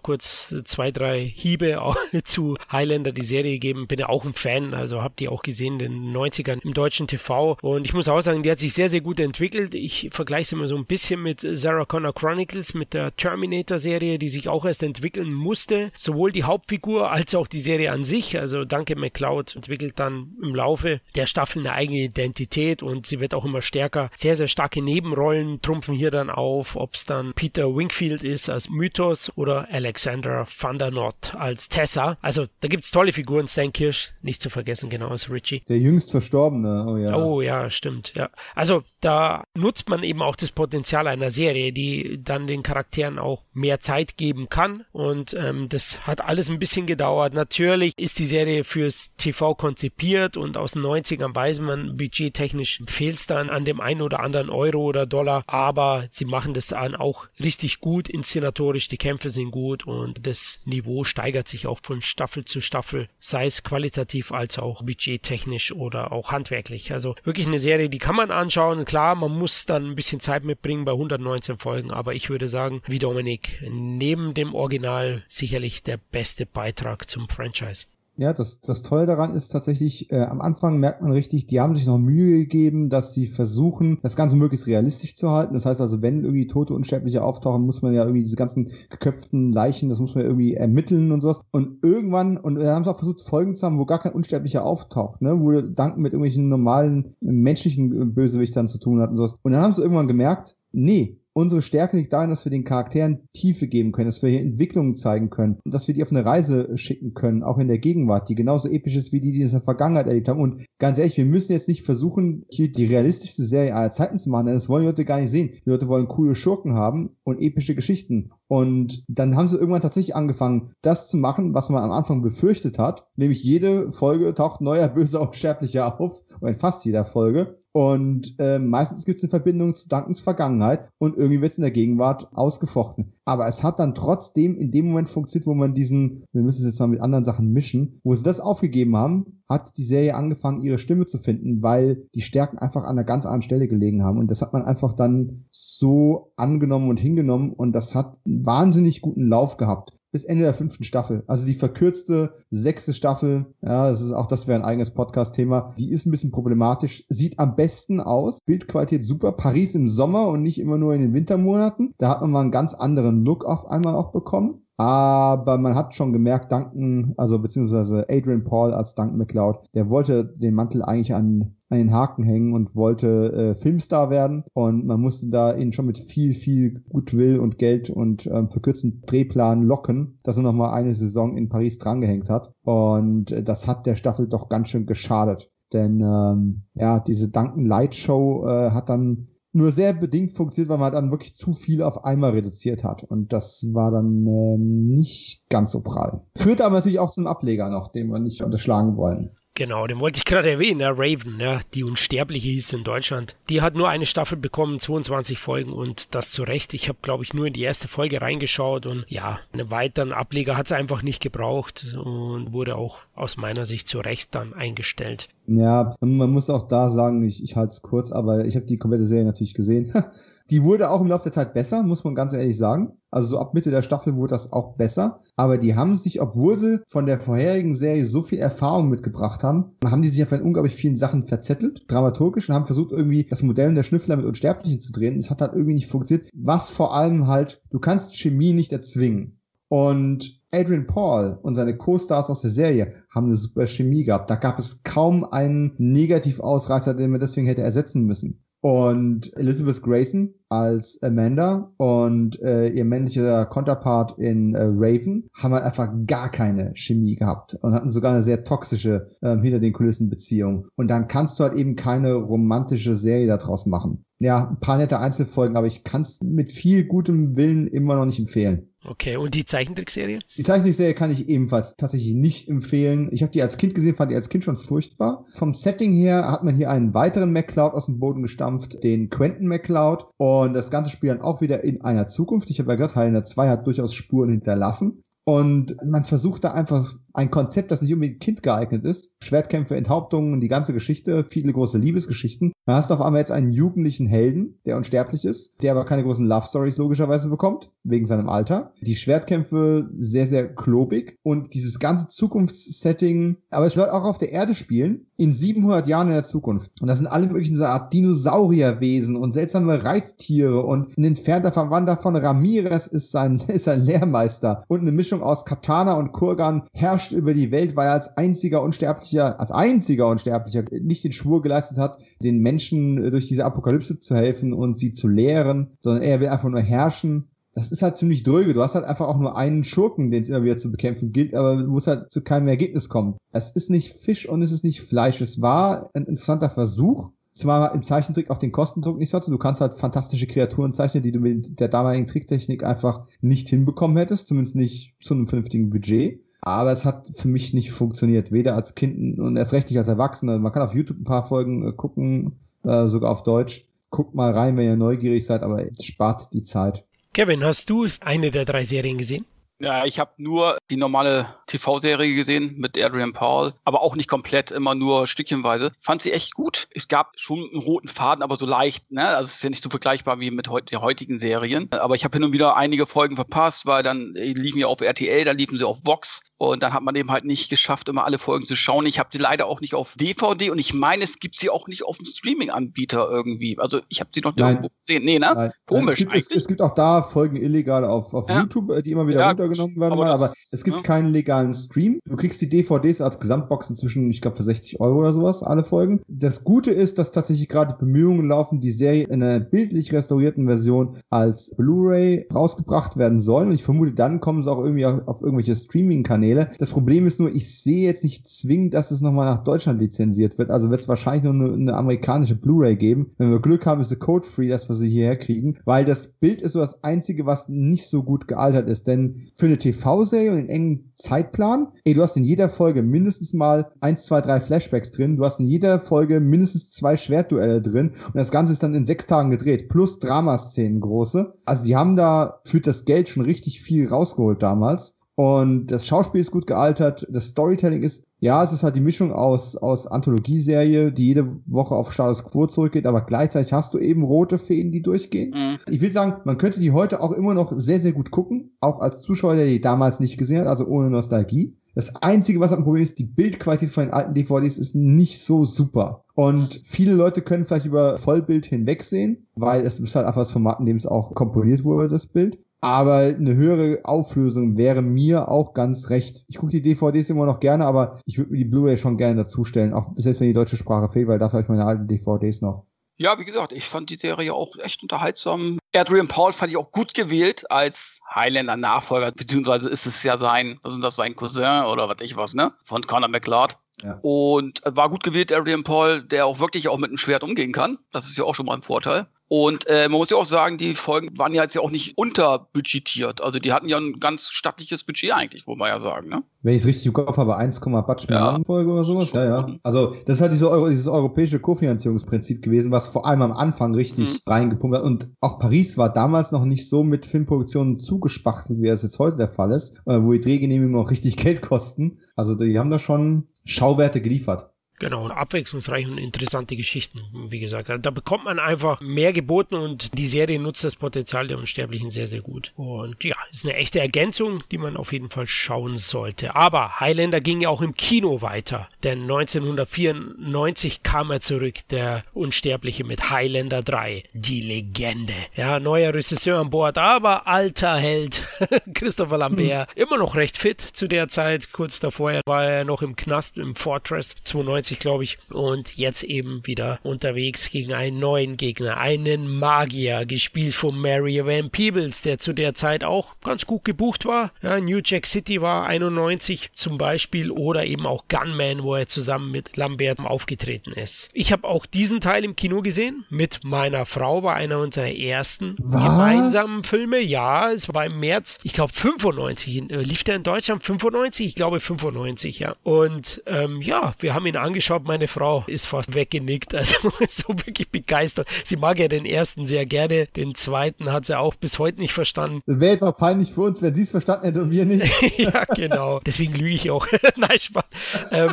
kurz zwei, drei Hiebe zu Highlander die Serie geben. Bin ja auch ein Fan, also habt ihr auch gesehen, in den 90ern im deutschen TV. Und ich muss auch sagen, die hat sich sehr, sehr gut entwickelt. Ich vergleiche sie immer so ein bisschen mit Sarah Connor Chronicles, mit der Terminator-Serie, die sich auch erst entwickeln musste. Sowohl die Hauptfigur als auch die Serie an sich. Also Danke McCloud entwickelt dann im Laufe der Staffel eine eigene Identität und sie wird auch immer stärker. Sehr, sehr starke Nebenrollen trumpfen hier dann auf, ob es dann Peter Wingfield ist als Mythos oder Alexander Van der Not als Tessa. Also da gibt es tolle Figuren. Stan Kirsch, nicht zu vergessen, genau als Richie. Der jüngst Verstorbene, oh ja. Oh ja, stimmt, ja. Also da nutzt man eben auch das Potenzial einer Serie, die dann den Charakteren auch mehr Zeit geben kann. Und ähm, das hat alles ein bisschen gedauert. Natürlich ist die Serie fürs TV konzipiert und aus den 90ern weiß man, budgettechnisch fehlt es dann an dem einen oder anderen Euro oder Dollar, aber sie machen das dann auch richtig gut inszenatorisch, die Kämpfe sind gut und das Niveau steigert sich auch von Staffel zu Staffel, sei es qualitativ als auch budgettechnisch oder auch handwerklich. Also wirklich eine Serie, die kann man anschauen. Klar, man muss dann ein bisschen Zeit mitbringen bei 119 Folgen, aber ich würde sagen, wie Dominik, neben dem Original sicherlich der beste Beitrag zum Franchise. Ja, das, das Tolle daran ist tatsächlich, äh, am Anfang merkt man richtig, die haben sich noch Mühe gegeben, dass sie versuchen, das Ganze möglichst realistisch zu halten. Das heißt also, wenn irgendwie tote Unsterbliche auftauchen, muss man ja irgendwie diese ganzen geköpften Leichen, das muss man irgendwie ermitteln und sowas. Und irgendwann, und wir haben es auch versucht, Folgen zu haben, wo gar kein Unsterblicher auftaucht, ne, wo Danken mit irgendwelchen normalen menschlichen Bösewichtern zu tun hat und sowas. Und dann haben sie irgendwann gemerkt, nee, unsere Stärke liegt darin, dass wir den Charakteren Tiefe geben können, dass wir hier Entwicklungen zeigen können und dass wir die auf eine Reise schicken können, auch in der Gegenwart, die genauso episch ist wie die, die in der Vergangenheit erlebt haben. Und ganz ehrlich, wir müssen jetzt nicht versuchen, hier die realistischste Serie aller Zeiten zu machen, denn das wollen die Leute gar nicht sehen. Die Leute wollen coole Schurken haben und epische Geschichten. Und dann haben sie irgendwann tatsächlich angefangen, das zu machen, was man am Anfang befürchtet hat, nämlich jede Folge taucht neuer böser Unsterblicher auf, oder in fast jeder Folge. Und äh, meistens gibt es eine Verbindung zu Duncans Vergangenheit und irgendwie wird es in der Gegenwart ausgefochten. Aber es hat dann trotzdem in dem Moment funktioniert, wo man diesen, wir müssen es jetzt mal mit anderen Sachen mischen, wo sie das aufgegeben haben, hat die Serie angefangen, ihre Stimme zu finden, weil die Stärken einfach an einer ganz anderen Stelle gelegen haben. Und das hat man einfach dann so angenommen und hingenommen und das hat einen wahnsinnig guten Lauf gehabt bis Ende der fünften Staffel. Also die verkürzte sechste Staffel, ja, das ist auch, das wäre ein eigenes Podcast-Thema. Die ist ein bisschen problematisch, sieht am besten aus, Bildqualität super, Paris im Sommer und nicht immer nur in den Wintermonaten. Da hat man mal einen ganz anderen Look auf einmal auch bekommen. Aber man hat schon gemerkt, Duncan, also beziehungsweise Adrian Paul als Duncan McLeod, der wollte den Mantel eigentlich an, an den Haken hängen und wollte äh, Filmstar werden. Und man musste da ihn schon mit viel, viel Gutwill und Geld und ähm, verkürzten Drehplan locken, dass er nochmal eine Saison in Paris drangehängt hat. Und äh, das hat der Staffel doch ganz schön geschadet. Denn ähm, ja, diese Duncan Light Show äh, hat dann nur sehr bedingt funktioniert, weil man dann wirklich zu viel auf einmal reduziert hat. Und das war dann ähm, nicht ganz so prall. Führt aber natürlich auch zum Ableger noch, den wir nicht unterschlagen wollen. Genau, den wollte ich gerade erwähnen, ja, Raven, ja, die Unsterbliche hieß in Deutschland. Die hat nur eine Staffel bekommen, 22 Folgen und das zu Recht. Ich habe, glaube ich, nur in die erste Folge reingeschaut und ja, einen weiteren Ableger hat es einfach nicht gebraucht und wurde auch aus meiner Sicht zu Recht dann eingestellt. Ja, man muss auch da sagen, ich, ich halte es kurz, aber ich habe die komplette Serie natürlich gesehen. Die wurde auch im Laufe der Zeit besser, muss man ganz ehrlich sagen. Also so ab Mitte der Staffel wurde das auch besser. Aber die haben sich, obwohl sie von der vorherigen Serie so viel Erfahrung mitgebracht haben, haben die sich auf unglaublich vielen Sachen verzettelt, dramaturgisch, und haben versucht irgendwie das Modell der Schnüffler mit Unsterblichen zu drehen. Es hat halt irgendwie nicht funktioniert. Was vor allem halt, du kannst Chemie nicht erzwingen. Und Adrian Paul und seine Co-Stars aus der Serie haben eine super Chemie gehabt. Da gab es kaum einen Negativausreißer, den man deswegen hätte ersetzen müssen. Und Elizabeth Grayson als Amanda und äh, ihr männlicher Konterpart in äh, Raven haben halt einfach gar keine Chemie gehabt und hatten sogar eine sehr toxische äh, hinter den Kulissen Beziehung. Und dann kannst du halt eben keine romantische Serie daraus machen. Ja, ein paar nette Einzelfolgen, aber ich kann es mit viel gutem Willen immer noch nicht empfehlen. Okay, und die Zeichentrickserie? Die Zeichentrickserie kann ich ebenfalls tatsächlich nicht empfehlen. Ich habe die als Kind gesehen, fand die als Kind schon furchtbar. Vom Setting her hat man hier einen weiteren MacLeod aus dem Boden gestampft, den Quentin MacLeod. Und das ganze Spiel dann auch wieder in einer Zukunft. Ich habe ja gerade, Highlander 2 hat durchaus Spuren hinterlassen. Und man versucht da einfach ein Konzept, das nicht unbedingt kindgeeignet ist. Schwertkämpfe, Enthauptungen, die ganze Geschichte, viele große Liebesgeschichten. Man hast auf einmal jetzt einen jugendlichen Helden, der unsterblich ist, der aber keine großen Love Stories logischerweise bekommt, wegen seinem Alter. Die Schwertkämpfe sehr, sehr klobig und dieses ganze Zukunftssetting, aber es wird auch auf der Erde spielen, in 700 Jahren in der Zukunft. Und das sind alle möglichen so Art Dinosaurierwesen und seltsame Reittiere und ein entfernter Verwandter von Ramirez ist sein, ist sein Lehrmeister und eine Mischung aus Katana und Kurgan herrscht über die Welt, weil er als einziger Unsterblicher, als einziger Unsterblicher nicht den Schwur geleistet hat, den Menschen durch diese Apokalypse zu helfen und sie zu lehren, sondern er will einfach nur herrschen. Das ist halt ziemlich dröge. Du hast halt einfach auch nur einen Schurken, den es immer wieder zu bekämpfen gilt, aber du musst halt zu keinem Ergebnis kommen. Es ist nicht Fisch und es ist nicht Fleisch. Es war ein interessanter Versuch, zumal im Zeichentrick auch den Kostendruck nicht hatte. Du kannst halt fantastische Kreaturen zeichnen, die du mit der damaligen Tricktechnik einfach nicht hinbekommen hättest, zumindest nicht zu einem vernünftigen Budget. Aber es hat für mich nicht funktioniert, weder als Kind und erst recht nicht als Erwachsener. Man kann auf YouTube ein paar Folgen äh, gucken, äh, sogar auf Deutsch. Guckt mal rein, wenn ihr neugierig seid, aber es spart die Zeit. Kevin, hast du eine der drei Serien gesehen? Ja, ich habe nur die normale TV-Serie gesehen mit Adrian Paul, aber auch nicht komplett, immer nur stückchenweise. Fand sie echt gut. Es gab schon einen roten Faden, aber so leicht, ne? Also es ist ja nicht so vergleichbar wie mit heut, den heutigen Serien. Aber ich habe hin und wieder einige Folgen verpasst, weil dann liefen ja auf RTL, dann liefen sie auf Vox. Und dann hat man eben halt nicht geschafft, immer alle Folgen zu schauen. Ich habe sie leider auch nicht auf DVD und ich meine, es gibt sie auch nicht auf dem Streaming-Anbieter irgendwie. Also ich habe sie noch nirgendwo gesehen. Nee, ne? Nein. Komisch. Es gibt, es, es gibt, auch da Folgen illegal auf, auf ja. YouTube, äh, die immer wieder ja, runtergenommen werden. Aber, das, aber es gibt ja. keinen legalen Stream. Du kriegst die DVDs als Gesamtbox inzwischen, ich glaube, für 60 Euro oder sowas, alle Folgen. Das Gute ist, dass tatsächlich gerade Bemühungen laufen, die Serie in einer bildlich restaurierten Version als Blu-ray rausgebracht werden sollen. Und ich vermute, dann kommen sie auch irgendwie auf, auf irgendwelche Streaming-Kanäle Kanäle. Das Problem ist nur, ich sehe jetzt nicht zwingend, dass es nochmal nach Deutschland lizenziert wird. Also wird es wahrscheinlich nur eine, eine amerikanische Blu-ray geben. Wenn wir Glück haben, ist es code-free, dass wir sie hierher kriegen, weil das Bild ist so das Einzige, was nicht so gut gealtert ist. Denn für eine TV-Serie und einen engen Zeitplan, ey, du hast in jeder Folge mindestens mal eins, zwei, drei Flashbacks drin. Du hast in jeder Folge mindestens zwei Schwertduelle drin und das Ganze ist dann in sechs Tagen gedreht. Plus Dramaszenen große. Also die haben da für das Geld schon richtig viel rausgeholt damals. Und das Schauspiel ist gut gealtert, das Storytelling ist, ja, es ist halt die Mischung aus, aus Anthologieserie, die jede Woche auf Status Quo zurückgeht, aber gleichzeitig hast du eben rote Fäden, die durchgehen. Mhm. Ich will sagen, man könnte die heute auch immer noch sehr, sehr gut gucken, auch als Zuschauer, der die damals nicht gesehen hat, also ohne Nostalgie. Das Einzige, was ein Problem ist, die Bildqualität von den alten DVDs ist nicht so super. Und viele Leute können vielleicht über Vollbild hinwegsehen, weil es ist halt einfach das Format, in dem es auch komponiert wurde, das Bild. Aber eine höhere Auflösung wäre mir auch ganz recht. Ich gucke die DVDs immer noch gerne, aber ich würde mir die Blu-ray schon gerne dazustellen, auch selbst wenn die deutsche Sprache fehlt, weil dafür habe ich meine alten DVDs noch. Ja, wie gesagt, ich fand die Serie auch echt unterhaltsam. Adrian Paul fand ich auch gut gewählt als Highlander-Nachfolger, beziehungsweise ist es ja sein, was ist das, sein Cousin oder was ich was, ne? Von Conor McLeod. Ja. Und war gut gewählt, Adrian Paul, der auch wirklich auch mit einem Schwert umgehen kann. Das ist ja auch schon mal ein Vorteil. Und äh, man muss ja auch sagen, die Folgen waren ja jetzt ja auch nicht unterbudgetiert. Also die hatten ja ein ganz stattliches Budget eigentlich, muss man ja sagen. Ne? Wenn ich es richtig im Kopf habe, 1, Batsch ja. Folge oder sowas. Ja, ja. Also das ist halt diese Euro, dieses europäische Kofinanzierungsprinzip gewesen, was vor allem am Anfang richtig mhm. reingepumpt hat. Und auch Paris war damals noch nicht so mit Filmproduktionen zugespachtelt, wie es jetzt heute der Fall ist, äh, wo die Drehgenehmigungen auch richtig Geld kosten. Also die haben da schon Schauwerte geliefert. Genau, abwechslungsreich und interessante Geschichten, wie gesagt. Da bekommt man einfach mehr geboten und die Serie nutzt das Potenzial der Unsterblichen sehr, sehr gut. Und ja, ist eine echte Ergänzung, die man auf jeden Fall schauen sollte. Aber Highlander ging ja auch im Kino weiter, denn 1994 kam er zurück, der Unsterbliche mit Highlander 3, die Legende. Ja, neuer Regisseur an Bord, aber alter Held, Christopher Lambert, hm. immer noch recht fit zu der Zeit. Kurz davor war er noch im Knast im Fortress 92 1993, glaube ich. Und jetzt eben wieder unterwegs gegen einen neuen Gegner, einen Magier, gespielt von Mary Van Peebles, der zu der Zeit auch ganz gut gebucht war. Ja, New Jack City war 91 zum Beispiel oder eben auch Gunman, wo er zusammen mit Lambert aufgetreten ist. Ich habe auch diesen Teil im Kino gesehen mit meiner Frau, war einer unserer ersten Was? gemeinsamen Filme. Ja, es war im März, ich glaube 95. Äh, lief der in Deutschland 95? Ich glaube 95, ja. Und ähm, ja, wir haben ihn angeschaut. Meine Frau ist fast weggenickt, also so wirklich begeistert. Sie mag ja den ersten sehr gerne, den zweiten hat sie auch bis heute nicht verstanden. Wäre jetzt auch peinlich für uns, wenn sie es verstanden hätte und wir nicht. ja, genau. Deswegen lüge ich auch. Nein, Spaß. Ähm,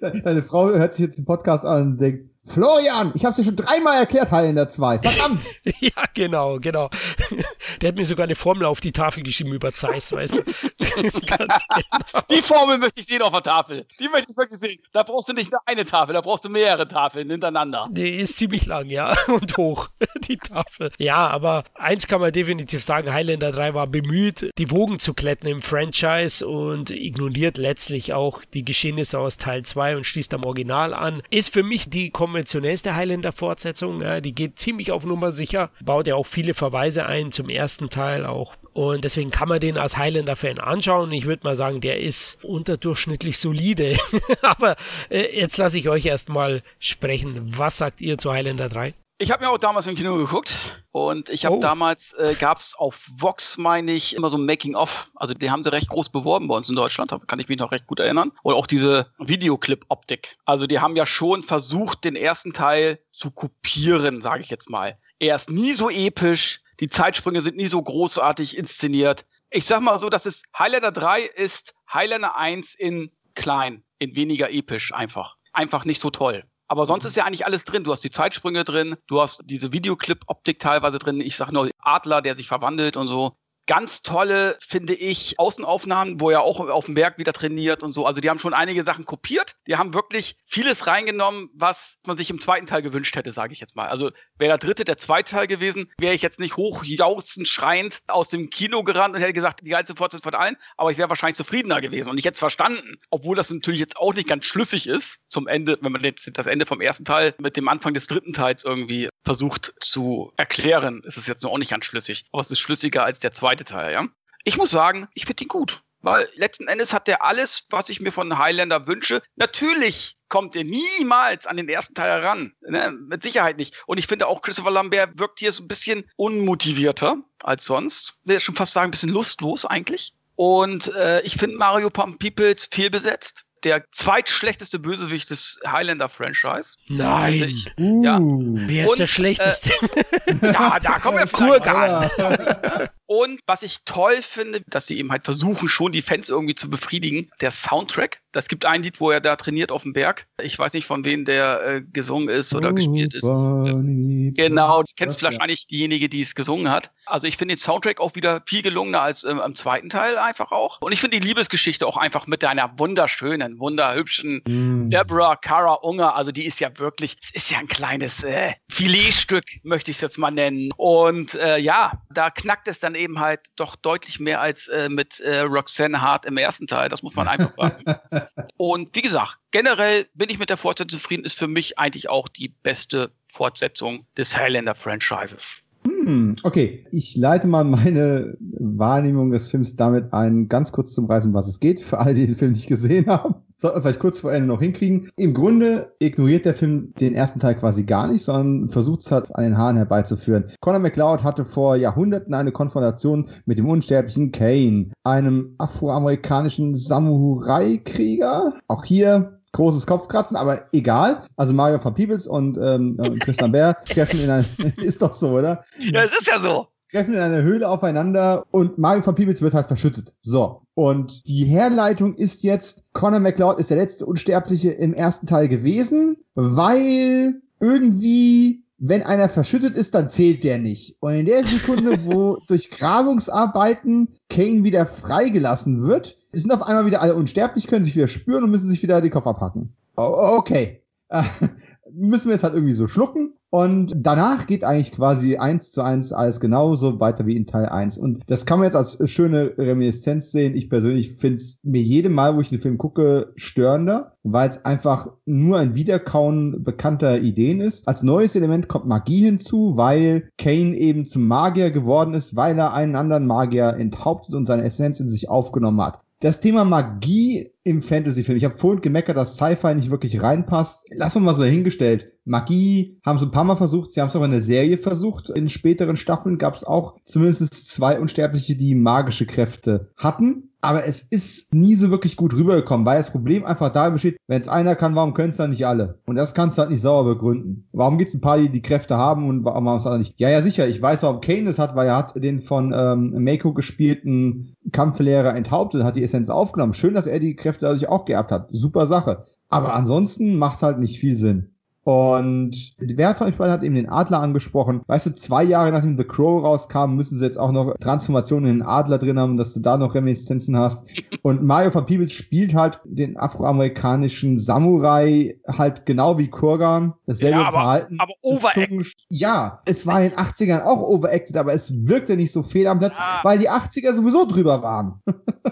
Deine Frau hört sich jetzt den Podcast an und denkt, Florian, ich habe es dir schon dreimal erklärt, Highlander 2. Verdammt! ja, genau, genau. Der hat mir sogar eine Formel auf die Tafel geschrieben über Zeiss, weißt du. genau. Die Formel möchte ich sehen auf der Tafel. Die möchte ich wirklich sehen. Da brauchst du nicht nur eine Tafel, da brauchst du mehrere Tafeln hintereinander. Die ist ziemlich lang, ja, und hoch, die Tafel. Ja, aber eins kann man definitiv sagen, Highlander 3 war bemüht, die Wogen zu kletten im Franchise und ignoriert letztlich auch die Geschehnisse aus Teil 2 und schließt am Original an. Ist für mich die konventionellste Highlander-Fortsetzung. Ja, die geht ziemlich auf Nummer sicher, baut ja auch viele Verweise ein zum ersten Teil auch. Und deswegen kann man den als Highlander-Fan anschauen. Ich würde mal sagen, der ist unterdurchschnittlich solide. Aber äh, jetzt lasse ich euch erstmal sprechen. Was sagt ihr zu Highlander 3? Ich habe mir auch damals im Kino geguckt und ich habe oh. damals, äh, gab es auf Vox, meine ich, immer so ein Making-of. Also die haben sie recht groß beworben bei uns in Deutschland, da kann ich mich noch recht gut erinnern. Oder auch diese Videoclip-Optik. Also die haben ja schon versucht, den ersten Teil zu kopieren, sage ich jetzt mal. Er ist nie so episch, die Zeitsprünge sind nie so großartig inszeniert. Ich sag mal so, dass es Highlander 3 ist Highlander 1 in klein, in weniger episch einfach. Einfach nicht so toll. Aber sonst ist ja eigentlich alles drin. Du hast die Zeitsprünge drin, du hast diese Videoclip-Optik teilweise drin. Ich sag nur Adler, der sich verwandelt und so ganz tolle, finde ich, Außenaufnahmen, wo er auch auf dem Berg wieder trainiert und so. Also die haben schon einige Sachen kopiert. Die haben wirklich vieles reingenommen, was man sich im zweiten Teil gewünscht hätte, sage ich jetzt mal. Also wäre der dritte der zweite Teil gewesen, wäre ich jetzt nicht hochjauchzend schreiend aus dem Kino gerannt und hätte gesagt, die geilste Fortsetzung von allen, aber ich wäre wahrscheinlich zufriedener gewesen und ich hätte es verstanden. Obwohl das natürlich jetzt auch nicht ganz schlüssig ist zum Ende, wenn man jetzt das Ende vom ersten Teil mit dem Anfang des dritten Teils irgendwie versucht zu erklären, ist es jetzt noch auch nicht ganz schlüssig. Aber es ist schlüssiger als der zweite zweite Teil, ja. Ich muss sagen, ich finde ihn gut. Weil letzten Endes hat er alles, was ich mir von Highlander wünsche. Natürlich kommt er niemals an den ersten Teil heran. Ne? Mit Sicherheit nicht. Und ich finde auch, Christopher Lambert wirkt hier so ein bisschen unmotivierter als sonst. Ich will schon fast sagen, ein bisschen lustlos eigentlich. Und äh, ich finde Mario Pump Peoples fehlbesetzt der zweitschlechteste Bösewicht des Highlander-Franchise. Nein. Uh, ja. Wer ist Und, der schlechteste? Äh, ja, da kommen wir Kurgan. Und was ich toll finde, dass sie eben halt versuchen, schon die Fans irgendwie zu befriedigen, der Soundtrack. Das gibt ein Lied, wo er da trainiert auf dem Berg. Ich weiß nicht, von wem der äh, gesungen ist oder oh, gespielt ist. Bunny, genau, du kennst vielleicht ja. eigentlich diejenige, die es gesungen hat. Also ich finde den Soundtrack auch wieder viel gelungener als ähm, im zweiten Teil einfach auch. Und ich finde die Liebesgeschichte auch einfach mit einer wunderschönen, wunderhübschen mm. Deborah Cara Unger. Also die ist ja wirklich, es ist ja ein kleines äh, Filetstück, möchte ich es jetzt mal nennen. Und äh, ja, da knackt es dann eben halt doch deutlich mehr als äh, mit äh, Roxanne Hart im ersten Teil. Das muss man einfach sagen. Und wie gesagt, generell bin ich mit der Fortsetzung zufrieden. Ist für mich eigentlich auch die beste Fortsetzung des Highlander-Franchises. Hm, okay, ich leite mal meine Wahrnehmung des Films damit ein, ganz kurz zum Reisen, was es geht, für alle, die den Film nicht gesehen haben. Sollten wir vielleicht kurz vor Ende noch hinkriegen. Im Grunde ignoriert der Film den ersten Teil quasi gar nicht, sondern versucht es halt an den Haaren herbeizuführen. Conor McLeod hatte vor Jahrhunderten eine Konfrontation mit dem unsterblichen Kane, einem afroamerikanischen Samurai-Krieger. Auch hier großes Kopfkratzen, aber egal. Also Mario van Peebles und ähm, Christian Bär treffen in ein, ist doch so, oder? Ja, es ist ja so. Treffen in einer Höhle aufeinander und Mario van Peebles wird halt verschüttet. So. Und die Herleitung ist jetzt, Conor McLeod ist der letzte Unsterbliche im ersten Teil gewesen, weil irgendwie wenn einer verschüttet ist, dann zählt der nicht. Und in der Sekunde, wo durch Grabungsarbeiten Kane wieder freigelassen wird, sind auf einmal wieder alle unsterblich, können sich wieder spüren und müssen sich wieder den Kopf abhacken. okay. Äh, müssen wir jetzt halt irgendwie so schlucken. Und danach geht eigentlich quasi eins zu eins alles genauso weiter wie in Teil 1. Und das kann man jetzt als schöne Reminiszenz sehen. Ich persönlich finde es mir jedem Mal, wo ich den Film gucke, störender, weil es einfach nur ein Wiederkauen bekannter Ideen ist. Als neues Element kommt Magie hinzu, weil Kane eben zum Magier geworden ist, weil er einen anderen Magier enthauptet und seine Essenz in sich aufgenommen hat das Thema Magie im Fantasy-Film. Ich habe vorhin gemeckert, dass Sci-Fi nicht wirklich reinpasst. Lass uns mal so dahingestellt. Magie haben sie ein paar Mal versucht. Sie haben es auch in der Serie versucht. In späteren Staffeln gab es auch zumindest zwei Unsterbliche, die magische Kräfte hatten. Aber es ist nie so wirklich gut rübergekommen, weil das Problem einfach da besteht, wenn es einer kann, warum können es dann nicht alle? Und das kannst du halt nicht sauber begründen. Warum gibt es ein paar, die die Kräfte haben und warum haben es andere nicht? Ja, ja, sicher. Ich weiß, warum Kane das hat, weil er hat den von ähm, Mako gespielten Kampflehrer enthauptet, hat die Essenz aufgenommen. Schön, dass er die Kräfte dadurch auch geerbt hat. Super Sache. Aber ansonsten macht es halt nicht viel Sinn. Und wer von euch beiden hat eben den Adler angesprochen. Weißt du, zwei Jahre nachdem The Crow rauskam, müssen sie jetzt auch noch Transformationen in den Adler drin haben, dass du da noch Reminiszenzen hast. Und Mario von Peebles spielt halt den afroamerikanischen Samurai halt genau wie Kurgan. Dasselbe Ja, aber- Verhalten. aber overacted. Ja, es war in den 80ern auch overacted, aber es wirkte nicht so fehl am Platz, Ja. weil die 80er sowieso drüber waren.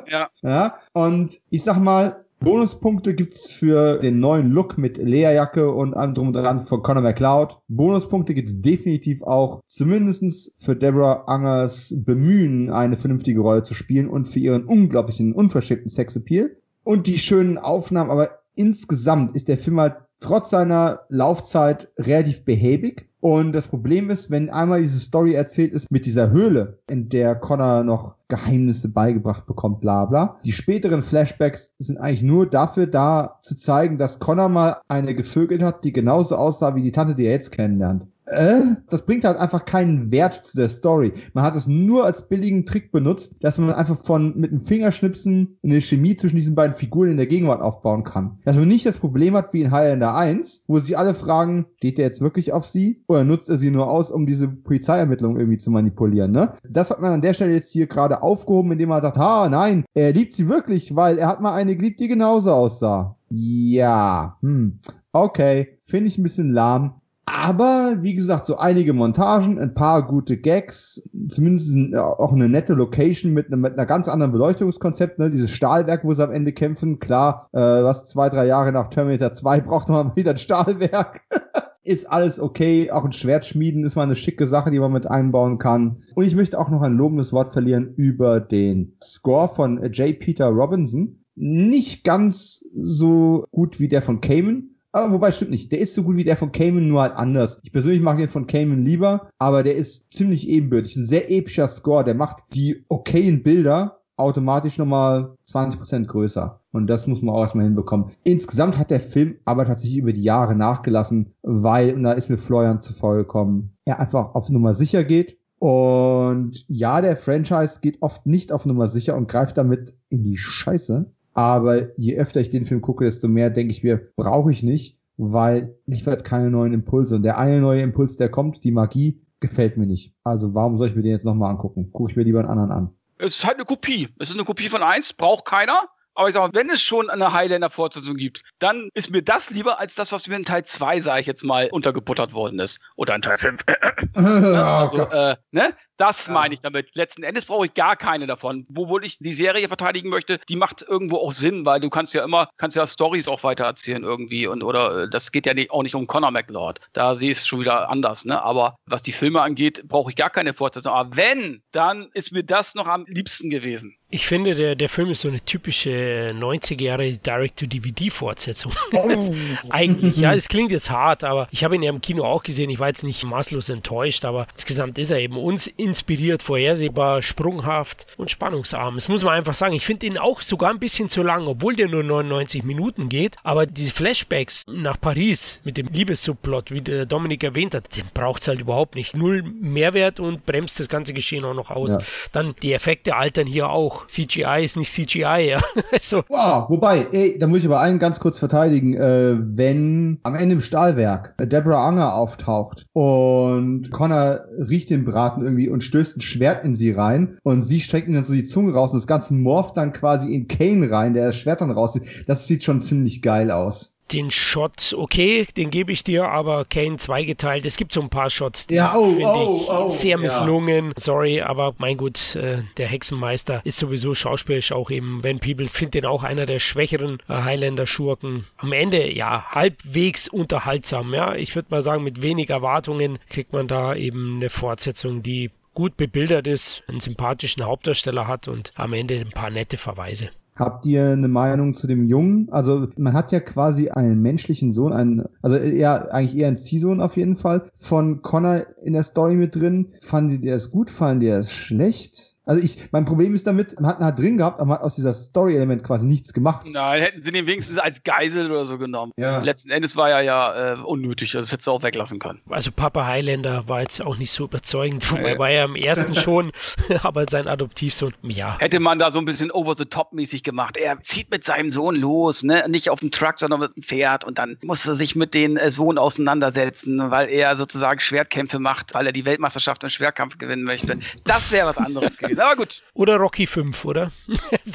Ja. Ja, und ich sag mal, Bonuspunkte gibt's für den neuen Look mit Lederjacke und allem drum und dran von Conor McLeod. Bonuspunkte gibt's definitiv auch, zumindestens für Deborah Angers Bemühen, eine vernünftige Rolle zu spielen und für ihren unglaublichen, unverschämten Sexappeal. Und die schönen Aufnahmen, aber insgesamt ist der Film halt trotz seiner Laufzeit relativ behäbig. Und das Problem ist, wenn einmal diese Story erzählt ist mit dieser Höhle, in der Connor noch Geheimnisse beigebracht bekommt, bla bla. Die späteren Flashbacks sind eigentlich nur dafür da, zu zeigen, dass Connor mal eine gevögelt hat, die genauso aussah wie die Tante, die er jetzt kennenlernt. Äh, das bringt halt einfach keinen Wert zu der Story. Man hat es nur als billigen Trick benutzt, dass man einfach von mit dem Fingerschnipsen eine Chemie zwischen diesen beiden Figuren in der Gegenwart aufbauen kann. Dass man nicht das Problem hat wie in Highlander 1, wo sich alle fragen, steht der jetzt wirklich auf sie oder nutzt er sie nur aus, um diese Polizeiermittlung irgendwie zu manipulieren, ne? Das hat man an der Stelle jetzt hier gerade aufgehoben, indem man sagt, ha, nein, er liebt sie wirklich, weil er hat mal eine geliebt, die genauso aussah. Ja, hm, okay, finde ich ein bisschen lahm. Aber wie gesagt, so einige Montagen, ein paar gute Gags, zumindest ein- auch eine nette Location mit, mit einer ganz anderen Beleuchtungskonzept, ne? Dieses Stahlwerk, wo sie am Ende kämpfen. Klar, äh, was zwei, drei Jahre nach Terminator 2 braucht man wieder ein Stahlwerk. ist alles okay. Auch ein Schwert schmieden ist mal eine schicke Sache, die man mit einbauen kann. Und ich möchte auch noch ein lobendes Wort verlieren über den Score von J. Peter Robinson. Nicht ganz so gut wie der von Cayman. Aber wobei stimmt nicht. Der ist so gut wie der von Cayman, nur halt anders. Ich persönlich mag den von Cayman lieber, aber der ist ziemlich ebenbürtig. Ein sehr epischer Score. Der macht die okayen Bilder automatisch nochmal 20% größer. Und das muss man auch erstmal hinbekommen. Insgesamt hat der Film aber tatsächlich über die Jahre nachgelassen, weil, und da ist mir Florian zuvor gekommen, er einfach auf Nummer sicher geht. Und ja, der Franchise geht oft nicht auf Nummer sicher und greift damit in die Scheiße. Aber je öfter ich den Film gucke, desto mehr denke ich mir, brauche ich nicht, weil liefert keine neuen Impulse. Und der eine neue Impuls, der kommt, die Magie, gefällt mir nicht. Also warum soll ich mir den jetzt nochmal angucken? Gucke ich mir lieber einen anderen an. Es ist halt eine Kopie. Es ist eine Kopie von eins, braucht keiner. Aber ich sag mal, wenn es schon eine Highlander-Fortsetzung gibt, dann ist mir das lieber als das, was mir in Teil 2, sage ich jetzt mal, untergebuttert worden ist. Oder in Teil 5. also, äh, ne? Das Ja. meine ich damit. Letzten Endes brauche ich gar keine davon. Wobei ich die Serie verteidigen möchte, die macht irgendwo auch Sinn, weil du kannst ja immer, kannst ja Stories auch weiter erzählen irgendwie und oder äh, das geht ja nicht, auch nicht um Connor McLeod. Da sehe ich es schon wieder anders, ne? Aber was die Filme angeht, brauche ich gar keine Fortsetzung. Aber wenn, dann ist mir das noch am liebsten gewesen. Ich finde, der, der Film ist so eine typische 90er Jahre Direct-to-DVD-Fortsetzung. Eigentlich, ja, es klingt jetzt hart, aber ich habe ihn ja im Kino auch gesehen. Ich war jetzt nicht maßlos enttäuscht, aber insgesamt ist er eben uns inspiriert, vorhersehbar, sprunghaft und spannungsarm. Das muss man einfach sagen. Ich finde ihn auch sogar ein bisschen zu lang, obwohl der nur 99 Minuten geht. Aber diese Flashbacks nach Paris mit dem Liebessubplot, wie der Dominik erwähnt hat, den braucht es halt überhaupt nicht. Null Mehrwert und bremst das ganze Geschehen auch noch aus. Ja. Dann die Effekte altern hier auch. CGI ist nicht CGI, ja. Also, Wow, wobei, ey, da muss ich aber einen ganz kurz verteidigen, äh, wenn am Ende im Stahlwerk Deborah Anger auftaucht und Connor riecht den Braten irgendwie und stößt ein Schwert in sie rein und sie streckt ihm dann so die Zunge raus und das Ganze morpht dann quasi in Kane rein, der das Schwert dann rauszieht. Das sieht schon ziemlich geil aus. den Shot, okay, den gebe ich dir, aber Kane zweigeteilt. Es gibt so ein paar Shots, die ja, oh, finde oh, ich oh, sehr ja. misslungen. Sorry, aber mein Gut, äh, der Hexenmeister ist sowieso schauspielerisch auch eben Van Peebles. Finde den auch einer der schwächeren äh, Highlander-Schurken. Am Ende, ja, halbwegs unterhaltsam. Ja, ich würde mal sagen, mit wenig Erwartungen kriegt man da eben eine Fortsetzung, die gut bebildert ist, einen sympathischen Hauptdarsteller hat und am Ende ein paar nette Verweise. Habt ihr eine Meinung zu dem Jungen? Also man hat ja quasi einen menschlichen Sohn, einen, also eher eigentlich eher einen Ziehsohn auf jeden Fall, von Connor in der Story mit drin. Fandet ihr es gut? Fandet ihr es schlecht? Also ich, mein Problem ist damit, man hat ihn halt drin gehabt, aber man hat aus dieser Story-Element quasi nichts gemacht. Nein, hätten sie den wenigstens als Geisel oder so genommen. Ja. Letzten Endes war er ja äh, unnötig, also das hättest du auch weglassen können. Also Papa Highlander war jetzt auch nicht so überzeugend, wobei Ja. war er im ersten schon, aber sein Adoptivsohn, ja. Hätte man da so ein bisschen over-the-top-mäßig gemacht. Er zieht mit seinem Sohn los, ne? nicht auf dem Truck, sondern mit dem Pferd und dann muss er sich mit den äh, Sohn auseinandersetzen, weil er sozusagen Schwertkämpfe macht, weil er die Weltmeisterschaft im Schwertkampf gewinnen möchte. Das wäre was anderes gewesen. Aber gut, Oder Rocky 5, oder?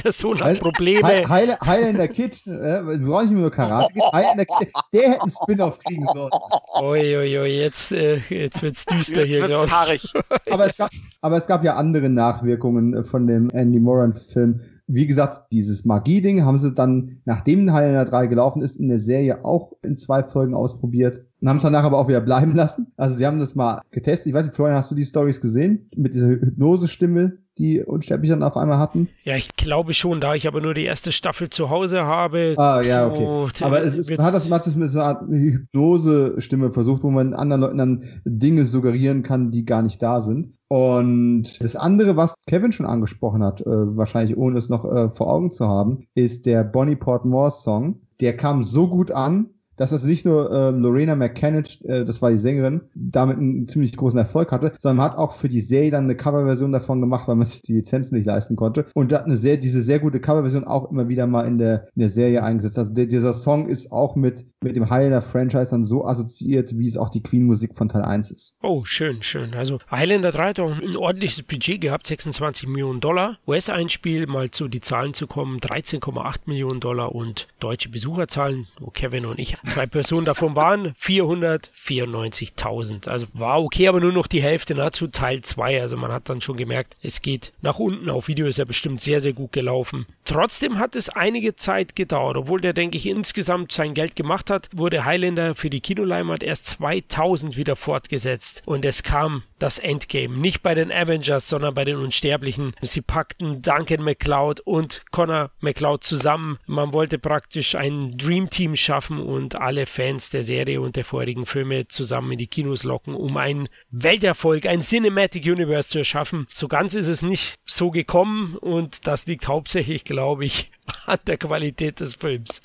Der Sohn hat Probleme. Heil- Heil- Highlander Kid, äh, du brauchst nicht nur Karate Kid, Highlander Kid, der hätte einen Spin-off kriegen sollen. Oi, oi, jetzt, äh, jetzt wird's düster jetzt hier, wird's haarig. Aber es, gab, aber es gab ja andere Nachwirkungen äh, von dem Andy Moran-Film. Wie gesagt, dieses Magie-Ding haben sie dann, nachdem Highlander 3 gelaufen ist, in der Serie auch in zwei Folgen ausprobiert und haben es danach aber auch wieder bleiben lassen. Also sie haben das mal getestet. Ich weiß nicht, Florian, hast du die Stories gesehen? Mit dieser Hypnose-Stimme, die Unsterbliche dann auf einmal hatten? Ja, ich glaube schon, da ich aber nur die erste Staffel zu Hause habe. Ah, ja, okay. oh, Aber es man hat das, das mit so einer Art Hypnose-Stimme versucht, wo man anderen Leuten dann Dinge suggerieren kann, die gar nicht da sind. Und das andere, was Kevin schon angesprochen hat, äh, wahrscheinlich ohne es noch äh, vor Augen zu haben, ist der Bonnie Portmore Song. Der kam so gut an, dass das nicht nur ähm, Lorena McKennett, äh, das war die Sängerin, damit einen ziemlich großen Erfolg hatte, sondern man hat auch für die Serie dann eine Coverversion davon gemacht, weil man sich die Lizenzen nicht leisten konnte. Und hat eine sehr, diese sehr gute Coverversion auch immer wieder mal in der, in der Serie eingesetzt. Also der, dieser Song ist auch mit, mit dem Highlander-Franchise dann so assoziiert, wie es auch die Queen-Musik von Teil 1 ist. Oh, schön, schön. Also Highlander 3 hat auch ein ordentliches Budget gehabt, 26 Millionen Dollar. US-Einspiel, mal zu die Zahlen zu kommen, 13,8 Millionen Dollar und deutsche Besucherzahlen, wo Kevin und ich zwei Personen davon waren, 494.000. Also war okay, aber nur noch die Hälfte ne, zu Teil 2. Also man hat dann schon gemerkt, es geht nach unten. Auf Video ist er bestimmt sehr, sehr gut gelaufen. Trotzdem hat es einige Zeit gedauert, obwohl der, denke ich, insgesamt sein Geld gemacht hat, wurde Highlander für die Kinoleinwand erst 2000 wieder fortgesetzt. Und es kam das Endgame. Nicht bei den Avengers, sondern bei den Unsterblichen. Sie packten Duncan MacLeod und Connor MacLeod zusammen. Man wollte praktisch ein Dream Team schaffen und alle Fans der Serie und der vorherigen Filme zusammen in die Kinos locken, um einen Welterfolg, ein Cinematic Universe zu erschaffen. So ganz ist es nicht so gekommen und das liegt hauptsächlich, glaube ich, an der Qualität des Films.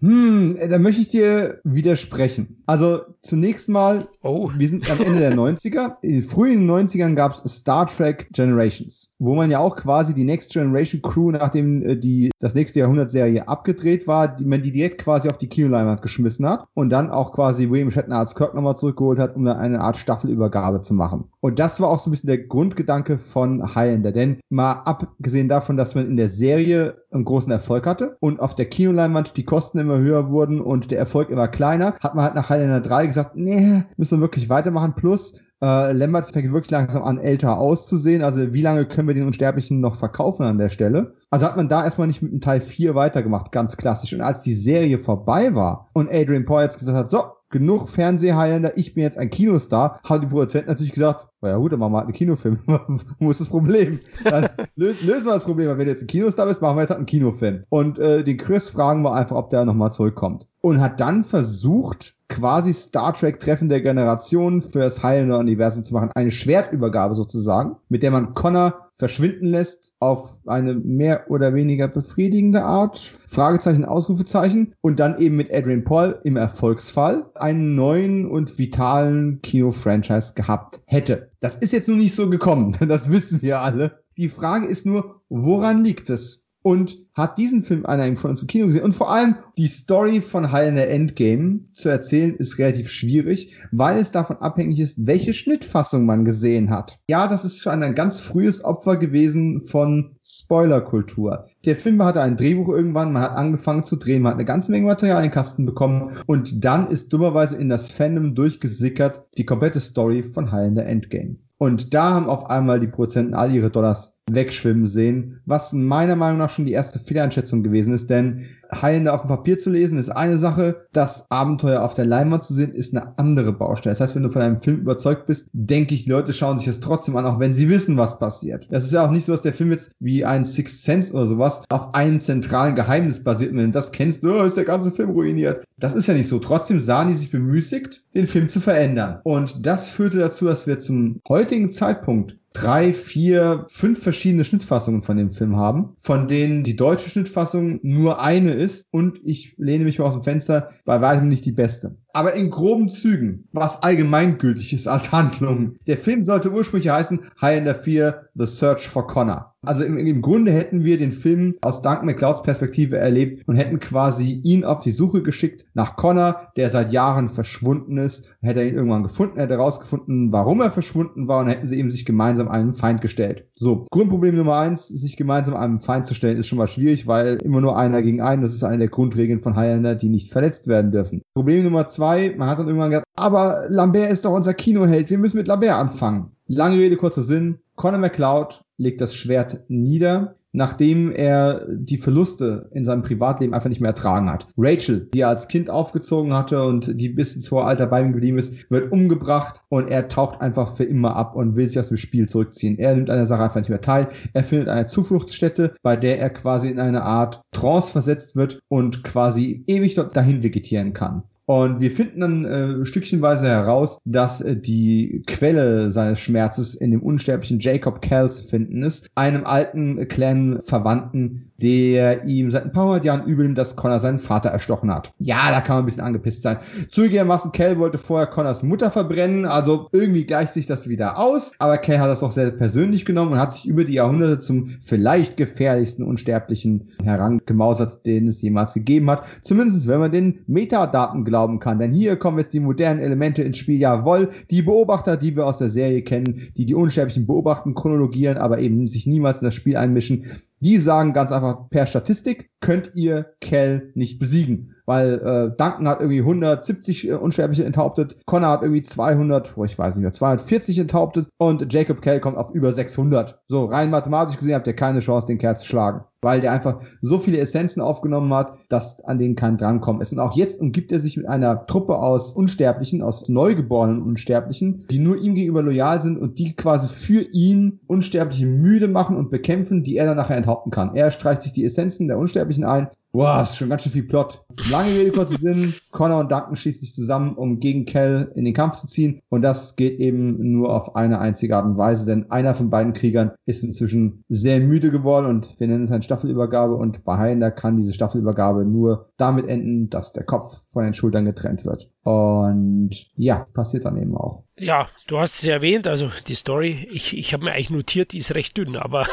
Hm, äh, da möchte ich dir widersprechen. Also zunächst mal, Oh. wir sind am Ende der 90er. In den frühen 90ern gab es Star Trek Generations, wo man ja auch quasi die Next Generation Crew, nachdem äh, die das nächste Jahrhundert-Serie abgedreht war, die man die direkt quasi auf die Kinoleinwand geschmissen hat und dann auch quasi William Shatner als Kirk nochmal zurückgeholt hat, um dann eine Art Staffelübergabe zu machen. Und das war auch so ein bisschen der Grundgedanke von Highlander, denn mal abgesehen davon, dass man in der Serie einen großen Erfolg hatte und auf der Kinoleinwand die Kosten immer höher wurden und der Erfolg immer kleiner, hat man halt nach Highlander 3 gesagt, nee, müssen wir wirklich weitermachen. Plus, äh, Lambert fängt wirklich langsam an, älter auszusehen. Also wie lange können wir den Unsterblichen noch verkaufen an der Stelle? Also hat man da erstmal nicht mit dem Teil 4 weitergemacht, ganz klassisch. Und als die Serie vorbei war und Adrian Paul jetzt gesagt hat, so, genug Fernsehhighlander, ich bin jetzt ein Kinostar, haben die Produzenten natürlich gesagt, na ja gut, dann machen wir halt einen Kinofilm. Wo ist das Problem? Dann lösen, wir das Problem. Wenn du jetzt ein Kinostar bist, machen wir jetzt halt einen Kinofilm. Und äh, den Chris fragen wir einfach, ob der nochmal zurückkommt. Und hat dann versucht, quasi Star Trek Treffen der Generation für das Highlander-Universum zu machen. Eine Schwertübergabe sozusagen, mit der man Connor verschwinden lässt auf eine mehr oder weniger befriedigende Art. Fragezeichen, Ausrufezeichen. Und dann eben mit Adrian Paul im Erfolgsfall einen neuen und vitalen Kino-Franchise gehabt hätte. Das ist jetzt nur nicht so gekommen. Das wissen wir alle. Die Frage ist nur, woran liegt es? Und hat diesen Film einer von uns im Kino gesehen. Und vor allem die Story von Highlander Endgame zu erzählen, ist relativ schwierig, weil es davon abhängig ist, welche Schnittfassung man gesehen hat. Ja, das ist schon ein ganz frühes Opfer gewesen von Spoilerkultur. Der Film hatte ein Drehbuch irgendwann, man hat angefangen zu drehen, man hat eine ganze Menge Material in den Kasten bekommen und dann ist dummerweise in das Fandom durchgesickert die komplette Story von Highlander Endgame. Und da haben auf einmal die Produzenten all ihre Dollars wegschwimmen sehen, was meiner Meinung nach schon die erste Fehleinschätzung gewesen ist, denn Heilende auf dem Papier zu lesen ist eine Sache, das Abenteuer auf der Leinwand zu sehen ist eine andere Baustelle. Das heißt, wenn du von einem Film überzeugt bist, denke ich, die Leute schauen sich das trotzdem an, auch wenn sie wissen, was passiert. Das ist ja auch nicht so, dass der Film jetzt wie ein Sixth Sense oder sowas auf einem zentralen Geheimnis basiert. Und wenn du das kennst, oh, ist der ganze Film ruiniert. Das ist ja nicht so. Trotzdem sahen die sich bemüßigt, den Film zu verändern. Und das führte dazu, dass wir zum heutigen Zeitpunkt drei, vier, fünf verschiedene Schnittfassungen von dem Film haben, von denen die deutsche Schnittfassung nur eine ist und ich lehne mich mal aus dem Fenster, bei weitem nicht die beste. Aber in groben Zügen, was allgemeingültig ist als Handlung. Der Film sollte ursprünglich heißen Highlander 4, The Search for Connor. Also im, im Grunde hätten wir den Film aus Duncan McClouds Perspektive erlebt und hätten quasi ihn auf die Suche geschickt nach Connor, der seit Jahren verschwunden ist. Hätte er ihn irgendwann gefunden, hätte herausgefunden, warum er verschwunden war und hätten sie eben sich gemeinsam einem Feind gestellt. So, Grundproblem Nummer eins, sich gemeinsam einem Feind zu stellen, ist schon mal schwierig, weil immer nur einer gegen einen, das ist eine der Grundregeln von Highlander, die nicht verletzt werden dürfen. Problem Nummer zwei, man hat dann irgendwann gesagt, aber Lambert ist doch unser Kinoheld, wir müssen mit Lambert anfangen. Lange Rede, kurzer Sinn. Conor McLeod legt das Schwert nieder, nachdem er die Verluste in seinem Privatleben einfach nicht mehr ertragen hat. Rachel, die er als Kind aufgezogen hatte und die bis ins hohe Alter bei ihm geblieben ist, wird umgebracht und er taucht einfach für immer ab und will sich aus dem Spiel zurückziehen. Er nimmt an der Sache einfach nicht mehr teil. Er findet eine Zufluchtsstätte, bei der er quasi in eine Art Trance versetzt wird und quasi ewig dort dahin vegetieren kann. Und wir finden dann äh, stückchenweise heraus, dass äh, die Quelle seines Schmerzes in dem unsterblichen Jacob Cal zu finden ist, einem alten Clan-Verwandten, der ihm seit ein paar hundert Jahren übel nimmt, dass Connor seinen Vater erstochen hat. Ja, da kann man ein bisschen angepisst sein. Zugegebenermaßen, Cal wollte vorher Connors Mutter verbrennen, also irgendwie gleicht sich das wieder aus, aber Cal hat das auch sehr persönlich genommen und hat sich über die Jahrhunderte zum vielleicht gefährlichsten Unsterblichen herangemausert, den es jemals gegeben hat. Zumindest, wenn man den Metadaten glauben kann. Denn hier kommen jetzt die modernen Elemente ins Spiel. Jawohl, die Beobachter, die wir aus der Serie kennen, die die Unsterblichen beobachten, chronologieren, aber eben sich niemals in das Spiel einmischen, die sagen ganz einfach per Statistik, könnt ihr Cal nicht besiegen. Weil äh, Duncan hat irgendwie 170 äh, Unsterbliche enthauptet, Connor hat irgendwie 200, oh, ich weiß nicht mehr, 240 enthauptet und Jacob Cal kommt auf über 600. So, rein mathematisch gesehen habt ihr keine Chance, den Kerl zu schlagen. Weil der einfach so viele Essenzen aufgenommen hat, dass an denen kein Drankommen ist. Und auch jetzt umgibt er sich mit einer Truppe aus Unsterblichen, aus neugeborenen Unsterblichen, die nur ihm gegenüber loyal sind und die quasi für ihn Unsterbliche müde machen und bekämpfen, die er dann nachher enthaupten kann. Er streicht sich die Essenzen der Unsterblichen ein, Boah, ist schon ganz schön viel Plot. Lange Rede, kurzer Sinn. Connor und Duncan schießen sich zusammen, um gegen Cal in den Kampf zu ziehen. Und das geht eben nur auf eine einzige Art und Weise, denn einer von beiden Kriegern ist inzwischen sehr müde geworden und wir nennen es eine Staffelübergabe. Und bei Highlander kann diese Staffelübergabe nur damit enden, dass der Kopf von den Schultern getrennt wird. Und ja, passiert dann eben auch. Ja, du hast es ja erwähnt, also die Story, ich, ich habe mir eigentlich notiert, die ist recht dünn, aber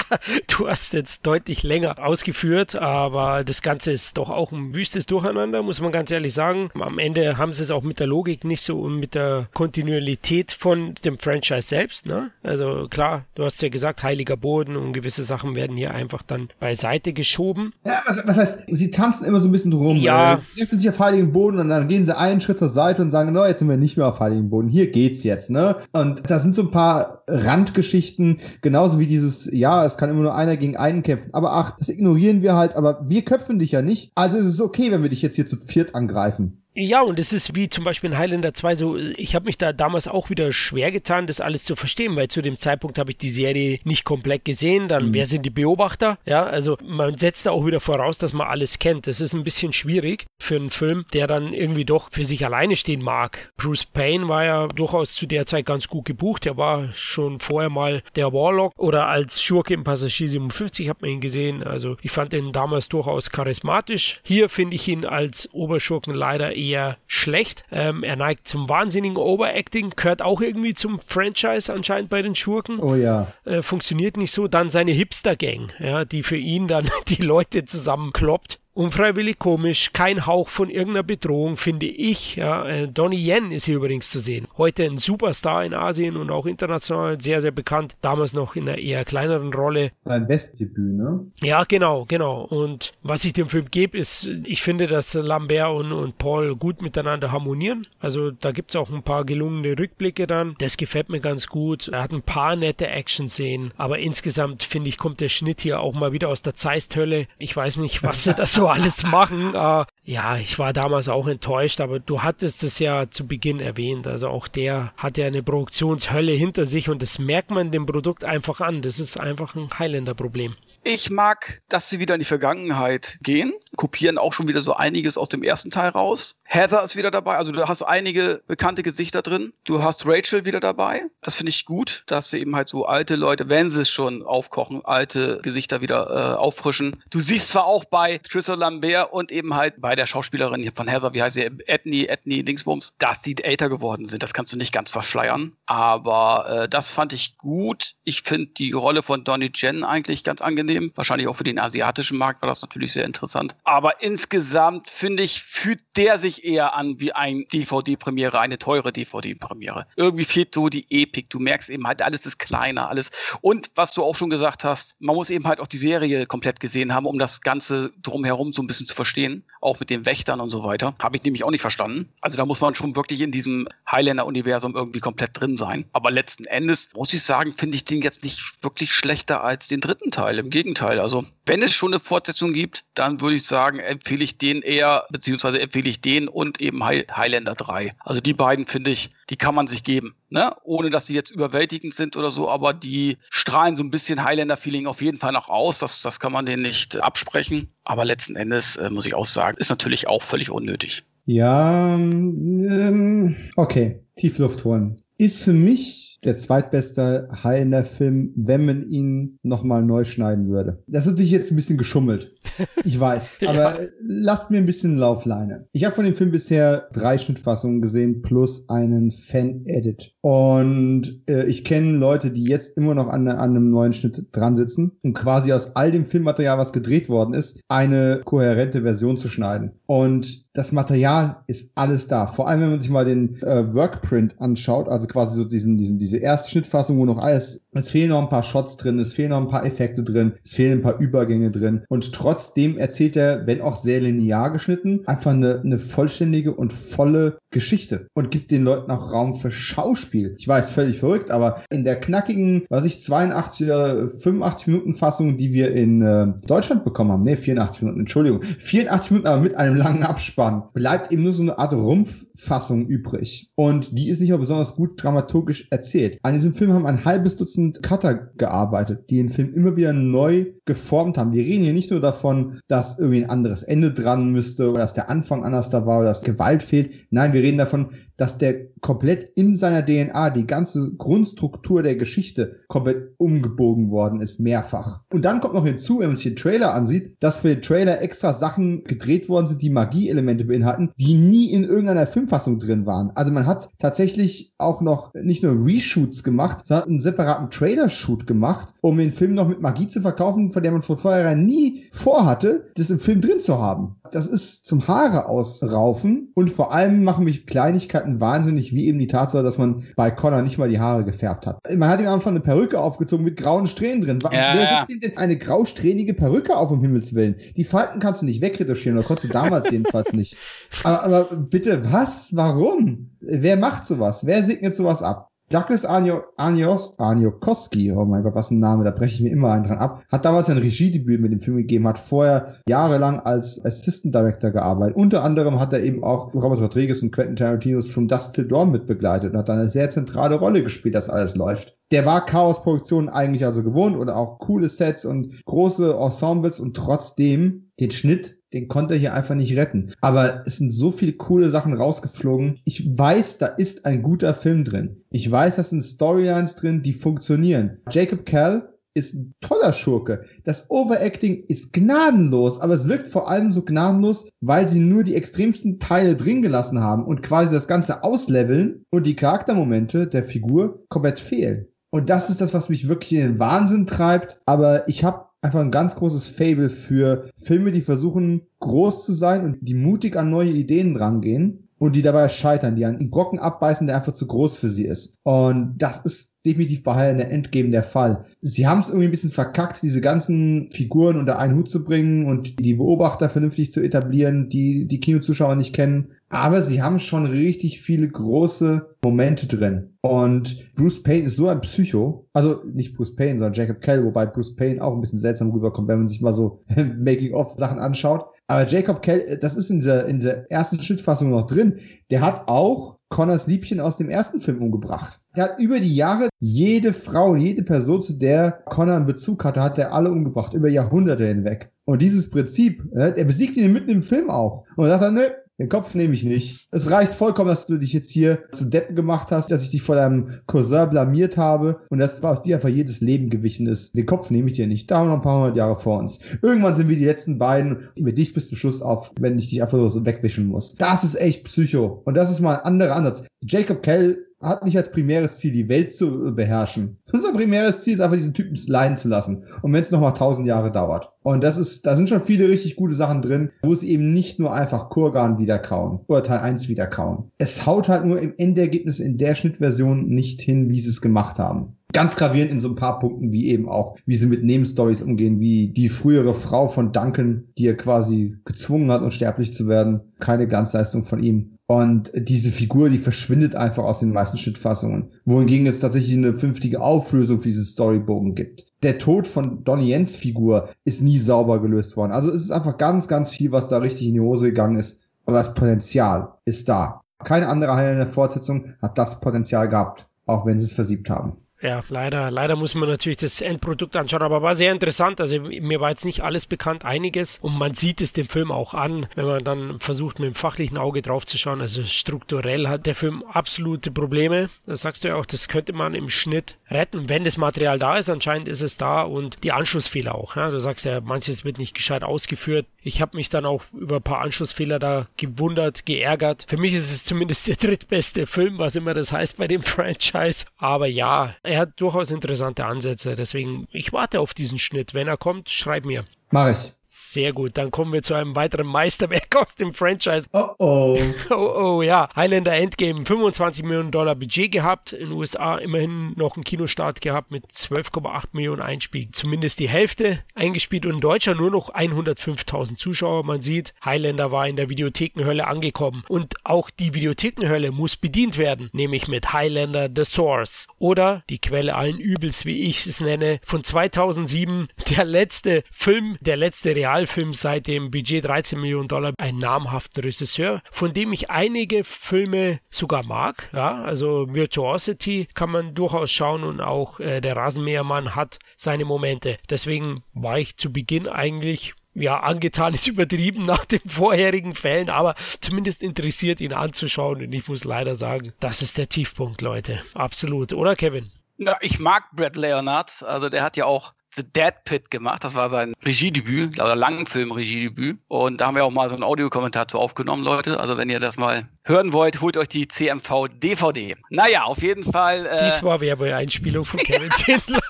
du hast jetzt deutlich länger ausgeführt, aber das Ganze ist doch auch ein wüstes Durcheinander, muss man ganz ehrlich sagen. Am Ende haben sie es auch mit der Logik nicht so und mit der Kontinuität von dem Franchise selbst. Ne? Also klar, du hast ja gesagt, heiliger Boden und gewisse Sachen werden hier einfach dann beiseite geschoben. Ja, was, was heißt, sie tanzen immer so ein bisschen drum. Ja. Äh, treffen sich auf heiligen Boden und dann gehen sie einen Schritt zur Seite und sagen, no, jetzt sind wir nicht mehr auf heiligen Boden. Hier geht's jetzt, ne? Und da sind so ein paar Randgeschichten, genauso wie dieses, ja, es kann immer nur einer gegen einen kämpfen. Aber ach, das ignorieren wir halt, aber wir köpfen dich ja nicht. Also ist es okay, wenn wir dich jetzt hier zu viert angreifen. Ja, und es ist wie zum Beispiel in Highlander 2 so, ich habe mich da damals auch wieder schwer getan, das alles zu verstehen, weil zu dem Zeitpunkt habe ich die Serie nicht komplett gesehen. Dann, mhm. wer sind die Beobachter? Ja, also man setzt da auch wieder voraus, dass man alles kennt. Das ist ein bisschen schwierig für einen Film, der dann irgendwie doch für sich alleine stehen mag. Bruce Payne war ja durchaus zu der Zeit ganz gut gebucht. Er war schon vorher mal der Warlock oder als Schurke im Passagier 57 hat man ihn gesehen. Also ich fand ihn damals durchaus charismatisch. Hier finde ich ihn als Oberschurken leider eher schlecht. Ähm, er neigt zum wahnsinnigen Overacting, gehört auch irgendwie zum Franchise anscheinend bei den Schurken. Oh ja. Äh, funktioniert nicht so. Dann seine Hipster-Gang, ja, die für ihn dann die Leute zusammenkloppt. Unfreiwillig komisch, kein Hauch von irgendeiner Bedrohung, finde ich. Ja, äh, Donnie Yen ist hier übrigens zu sehen. Heute ein Superstar in Asien und auch international, sehr, sehr bekannt. Damals noch in einer eher kleineren Rolle. Sein Westdebüt, ne? Ja, genau, genau. Und was ich dem Film gebe, ist, ich finde, dass Lambert und, und Paul gut miteinander harmonieren. Also da gibt es auch ein paar gelungene Rückblicke dann. Das gefällt mir ganz gut. Er hat ein paar nette Action-Szenen, aber insgesamt finde ich, kommt der Schnitt hier auch mal wieder aus der Zeisthölle. Ich weiß nicht, was sie da so alles machen. Äh, ja, ich war damals auch enttäuscht, aber du hattest es ja zu Beginn erwähnt. Also auch der hat ja eine Produktionshölle hinter sich und das merkt man dem Produkt einfach an. Das ist einfach ein Highlander-Problem. Ich mag, dass sie wieder in die Vergangenheit gehen, kopieren auch schon wieder so einiges aus dem ersten Teil raus. Heather ist wieder dabei, also da hast du einige bekannte Gesichter drin. Du hast Rachel wieder dabei. Das finde ich gut, dass sie eben halt so alte Leute, wenn sie es schon aufkochen, alte Gesichter wieder äh, auffrischen. Du siehst zwar auch bei Trisha Lambert und eben halt bei der Schauspielerin von Heather, wie heißt sie, Ethnie, Ethnie Dingsbums, dass sie älter geworden sind. Das kannst du nicht ganz verschleiern. Aber äh, das fand ich gut. Ich finde die Rolle von Donnie Jen eigentlich ganz angenehm. Wahrscheinlich auch für den asiatischen Markt war das natürlich sehr interessant. Aber insgesamt finde ich, fühlt der sich eher an wie ein DVD-Premiere, eine teure DVD-Premiere. Irgendwie fehlt so die Epik. Du merkst eben halt, alles ist kleiner, alles. Und was du auch schon gesagt hast, man muss eben halt auch die Serie komplett gesehen haben, um das Ganze drumherum so ein bisschen zu verstehen. Auch mit den Wächtern und so weiter. Habe ich nämlich auch nicht verstanden. Also da muss man schon wirklich in diesem Highlander-Universum irgendwie komplett drin sein. Aber letzten Endes, muss ich sagen, finde ich den jetzt nicht wirklich schlechter als den dritten Teil. Im Gegenteil. Also, wenn es schon eine Fortsetzung gibt, dann würde ich sagen, empfehle ich den eher, beziehungsweise empfehle ich den und eben Highlander 3. Also die beiden finde ich, die kann man sich geben. Ne? Ohne dass sie jetzt überwältigend sind oder so, aber die strahlen so ein bisschen Highlander-Feeling auf jeden Fall noch aus. Das, das kann man denen nicht absprechen. Aber letzten Endes, äh, muss ich auch sagen, ist natürlich auch völlig unnötig. Ja, ähm, okay. Tiefluft holen. Ist für mich der zweitbeste Highlander-Film, wenn man ihn nochmal neu schneiden würde. Das ist natürlich jetzt ein bisschen geschummelt. Ich weiß. ja. Aber lasst mir ein bisschen Laufleine. Ich habe von dem Film bisher drei Schnittfassungen gesehen plus einen Fan-Edit. Und äh, ich kenne Leute, die jetzt immer noch an, an einem neuen Schnitt dran sitzen und quasi aus all dem Filmmaterial, was gedreht worden ist, eine kohärente Version zu schneiden. Und das Material ist alles da. Vor allem, wenn man sich mal den äh, Workprint anschaut, also quasi so diesen, diesen, diese erste Schnittfassung, wo noch alles, es fehlen noch ein paar Shots drin, es fehlen noch ein paar Effekte drin, es fehlen ein paar Übergänge drin. Und trotzdem erzählt er, wenn auch sehr linear geschnitten, einfach eine, eine vollständige und volle Geschichte und gibt den Leuten auch Raum für Schauspiel. Ich weiß, völlig verrückt, aber in der knackigen, was ich, 82 oder 85 Minuten Fassung, die wir in äh, Deutschland bekommen haben, ne, 84 Minuten, Entschuldigung, 84 Minuten, aber mit einem langen Abspann, bleibt eben nur so eine Art Rumpffassung übrig. Und die ist nicht mal besonders gut dramaturgisch erzählt. An diesem Film haben ein halbes Dutzend Cutter gearbeitet, die den Film immer wieder neu geformt haben. Wir reden hier nicht nur davon, dass irgendwie ein anderes Ende dran müsste oder dass der Anfang anders da war oder dass Gewalt fehlt. Nein, wir reden davon, dass der komplett in seiner DNA, die ganze Grundstruktur der Geschichte komplett umgebogen worden ist, mehrfach. Und dann kommt noch hinzu, wenn man sich den Trailer ansieht, dass für den Trailer extra Sachen gedreht worden sind, die Magieelemente beinhalten, die nie in irgendeiner Filmfassung drin waren. Also man hat tatsächlich auch noch nicht nur Reshoots gemacht, sondern einen separaten Trailer-Shoot gemacht, um den Film noch mit Magie zu verkaufen, von der man von vornherein nie vorhatte, das im Film drin zu haben. Das ist zum Haare ausraufen und vor allem machen mich Kleinigkeiten wahnsinnig, wie eben die Tatsache, dass man bei Connor nicht mal die Haare gefärbt hat. Man hat ihm einfach eine Perücke aufgezogen mit grauen Strähnen drin. Ja. Wer setzt ihm denn eine grausträhnige Perücke auf, um Himmels Willen? Die Falten kannst du nicht wegretuschieren, oder konntest du damals jedenfalls nicht. Aber, aber bitte, was? Warum? Wer macht sowas? Wer segnet sowas ab? Douglas Arnio, Arniokoski, oh mein Gott, was ein Name, da breche ich mir immer einen dran ab, hat damals ein Regiedebüt mit dem Film gegeben, hat vorher jahrelang als Assistant Director gearbeitet. Unter anderem hat er eben auch Robert Rodriguez und Quentin Tarantinos From Dust Till Dawn mitbegleitet und hat da eine sehr zentrale Rolle gespielt, dass alles läuft. Der war Chaos-Produktionen eigentlich also gewohnt oder auch coole Sets und große Ensembles und trotzdem den Schnitt den konnte er hier einfach nicht retten. Aber es sind so viele coole Sachen rausgeflogen. Ich weiß, da ist ein guter Film drin. Ich weiß, da sind Storylines drin, die funktionieren. Jacob Kell ist ein toller Schurke. Das Overacting ist gnadenlos, aber es wirkt vor allem so gnadenlos, weil sie nur die extremsten Teile drin gelassen haben und quasi das Ganze ausleveln und die Charaktermomente der Figur komplett fehlen. Und das ist das, was mich wirklich in den Wahnsinn treibt. Aber ich habe einfach ein ganz großes Fable für Filme, die versuchen, groß zu sein und die mutig an neue Ideen drangehen und die dabei scheitern, die einen Brocken abbeißen, der einfach zu groß für sie ist. Und das ist definitiv bei Highlander Endgame der Fall. Sie haben es irgendwie ein bisschen verkackt, diese ganzen Figuren unter einen Hut zu bringen und die Beobachter vernünftig zu etablieren, die die Kinozuschauer nicht kennen. Aber sie haben schon richtig viele große Momente drin. Und Bruce Payne ist so ein Psycho. Also nicht Bruce Payne, sondern Jacob Kell, wobei Bruce Payne auch ein bisschen seltsam rüberkommt, wenn man sich mal so Making-of-Sachen anschaut. Aber Jacob Kell, das ist in dieser, in dieser ersten Schnittfassung noch drin. Der hat auch Connors Liebchen aus dem ersten Film umgebracht. Er hat über die Jahre jede Frau, jede Person, zu der Connor einen Bezug hatte, hat er alle umgebracht, über Jahrhunderte hinweg. Und dieses Prinzip, er besiegt ihn mitten im Film auch. Und sagt dann, nö, den Kopf nehme ich nicht. Es reicht vollkommen, dass du dich jetzt hier zum Deppen gemacht hast, dass ich dich vor deinem Cousin blamiert habe und dass aus dir einfach jedes Leben gewichen ist. Den Kopf nehme ich dir nicht. Da haben wir noch ein paar hundert Jahre vor uns. Irgendwann sind wir die letzten beiden mit dich bis zum Schluss auf, wenn ich dich einfach so wegwischen muss. Das ist echt Psycho. Und das ist mal ein anderer Ansatz. Jacob Kell hat nicht als primäres Ziel, die Welt zu beherrschen. Unser primäres Ziel ist einfach, diesen Typen leiden zu lassen. Und wenn es nochmal tausend Jahre dauert. Und das ist, da sind schon viele richtig gute Sachen drin, wo sie eben nicht nur einfach Kurgan wiederkauen oder Teil 1 wiederkauen. Es haut halt nur im Endergebnis in der Schnittversion nicht hin, wie sie es gemacht haben ganz gravierend in so ein paar Punkten, wie eben auch, wie sie mit Nebenstories umgehen, wie die frühere Frau von Duncan, die er quasi gezwungen hat, unsterblich zu werden. Keine Glanzleistung von ihm. Und diese Figur, die verschwindet einfach aus den meisten Schnittfassungen. Wohingegen es tatsächlich eine fünftige Auflösung für diesen Storybogen gibt. Der Tod von Donnie Jens Figur ist nie sauber gelöst worden. Also es ist einfach ganz, ganz viel, was da richtig in die Hose gegangen ist. Aber das Potenzial ist da. Keine andere Highlander Fortsetzung hat das Potenzial gehabt, auch wenn sie es versiebt haben. Ja, leider, leider muss man natürlich das Endprodukt anschauen, aber war sehr interessant. Also mir war jetzt nicht alles bekannt, einiges. Und man sieht es dem Film auch an, wenn man dann versucht, mit dem fachlichen Auge drauf zu schauen. Also strukturell hat der Film absolute Probleme. Das sagst du ja auch, das könnte man im Schnitt retten, wenn das Material da ist. Anscheinend ist es da und die Anschlussfehler auch. Ja? Du sagst ja, manches wird nicht gescheit ausgeführt. Ich habe mich dann auch über ein paar Anschlussfehler da gewundert, geärgert. Für mich ist es zumindest der drittbeste Film, was immer das heißt bei dem Franchise. Aber ja, er hat durchaus interessante Ansätze. Deswegen, ich warte auf diesen Schnitt. Wenn er kommt, schreib mir. Mach ich. Sehr gut, dann kommen wir zu einem weiteren Meisterwerk aus dem Franchise. Oh oh. Oh oh, ja. Highlander Endgame, 25 Millionen Dollar Budget gehabt, in den USA immerhin noch einen Kinostart gehabt mit 12,8 Millionen Einspiel. Zumindest die Hälfte eingespielt und in Deutschland nur noch 105.000 Zuschauer. Man sieht, Highlander war in der Videothekenhölle angekommen und auch die Videothekenhölle muss bedient werden, nämlich mit Highlander The Source oder die Quelle allen Übels, wie ich es nenne, von 2007, der letzte Film, der letzte Realfilm seit dem Budget 13 Millionen Dollar, ein namhafter Regisseur, von dem ich einige Filme sogar mag. Ja, also Virtuosity kann man durchaus schauen und auch äh, der Rasenmähermann hat seine Momente. Deswegen war ich zu Beginn eigentlich ja, angetan ist übertrieben nach den vorherigen Fällen, aber zumindest interessiert ihn anzuschauen. Und ich muss leider sagen, das ist der Tiefpunkt, Leute. Absolut, oder Kevin? Ja, ich mag Brad Leonard. Also der hat ja auch The Dead Pit gemacht. Das war sein Regiedebüt, oder Langfilm-Regiedebüt. Und da haben wir auch mal so einen Audiokommentar zu aufgenommen, Leute. Also wenn ihr das mal hören wollt, holt euch die CMV DVD. Naja, auf jeden Fall. Äh, Dies war Werbeeinspielung von Kevin Zindler.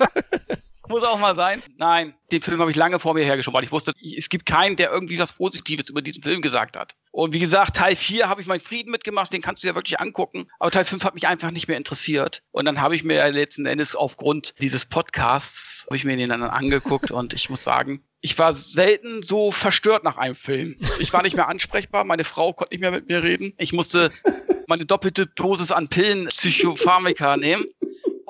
Muss auch mal sein. Nein, den Film habe ich lange vor mir hergeschoben, weil ich wusste, es gibt keinen, der irgendwie was Positives über diesen Film gesagt hat. Und wie gesagt, Teil 4 habe ich meinen Frieden mitgemacht, den kannst du ja wirklich angucken. Aber Teil 5 hat mich einfach nicht mehr interessiert. Und dann habe ich mir letzten Endes aufgrund dieses Podcasts, habe ich mir den dann angeguckt und ich muss sagen, ich war selten so verstört nach einem Film. Ich war nicht mehr ansprechbar, meine Frau konnte nicht mehr mit mir reden. Ich musste meine doppelte Dosis an Pillen, Psychopharmaka nehmen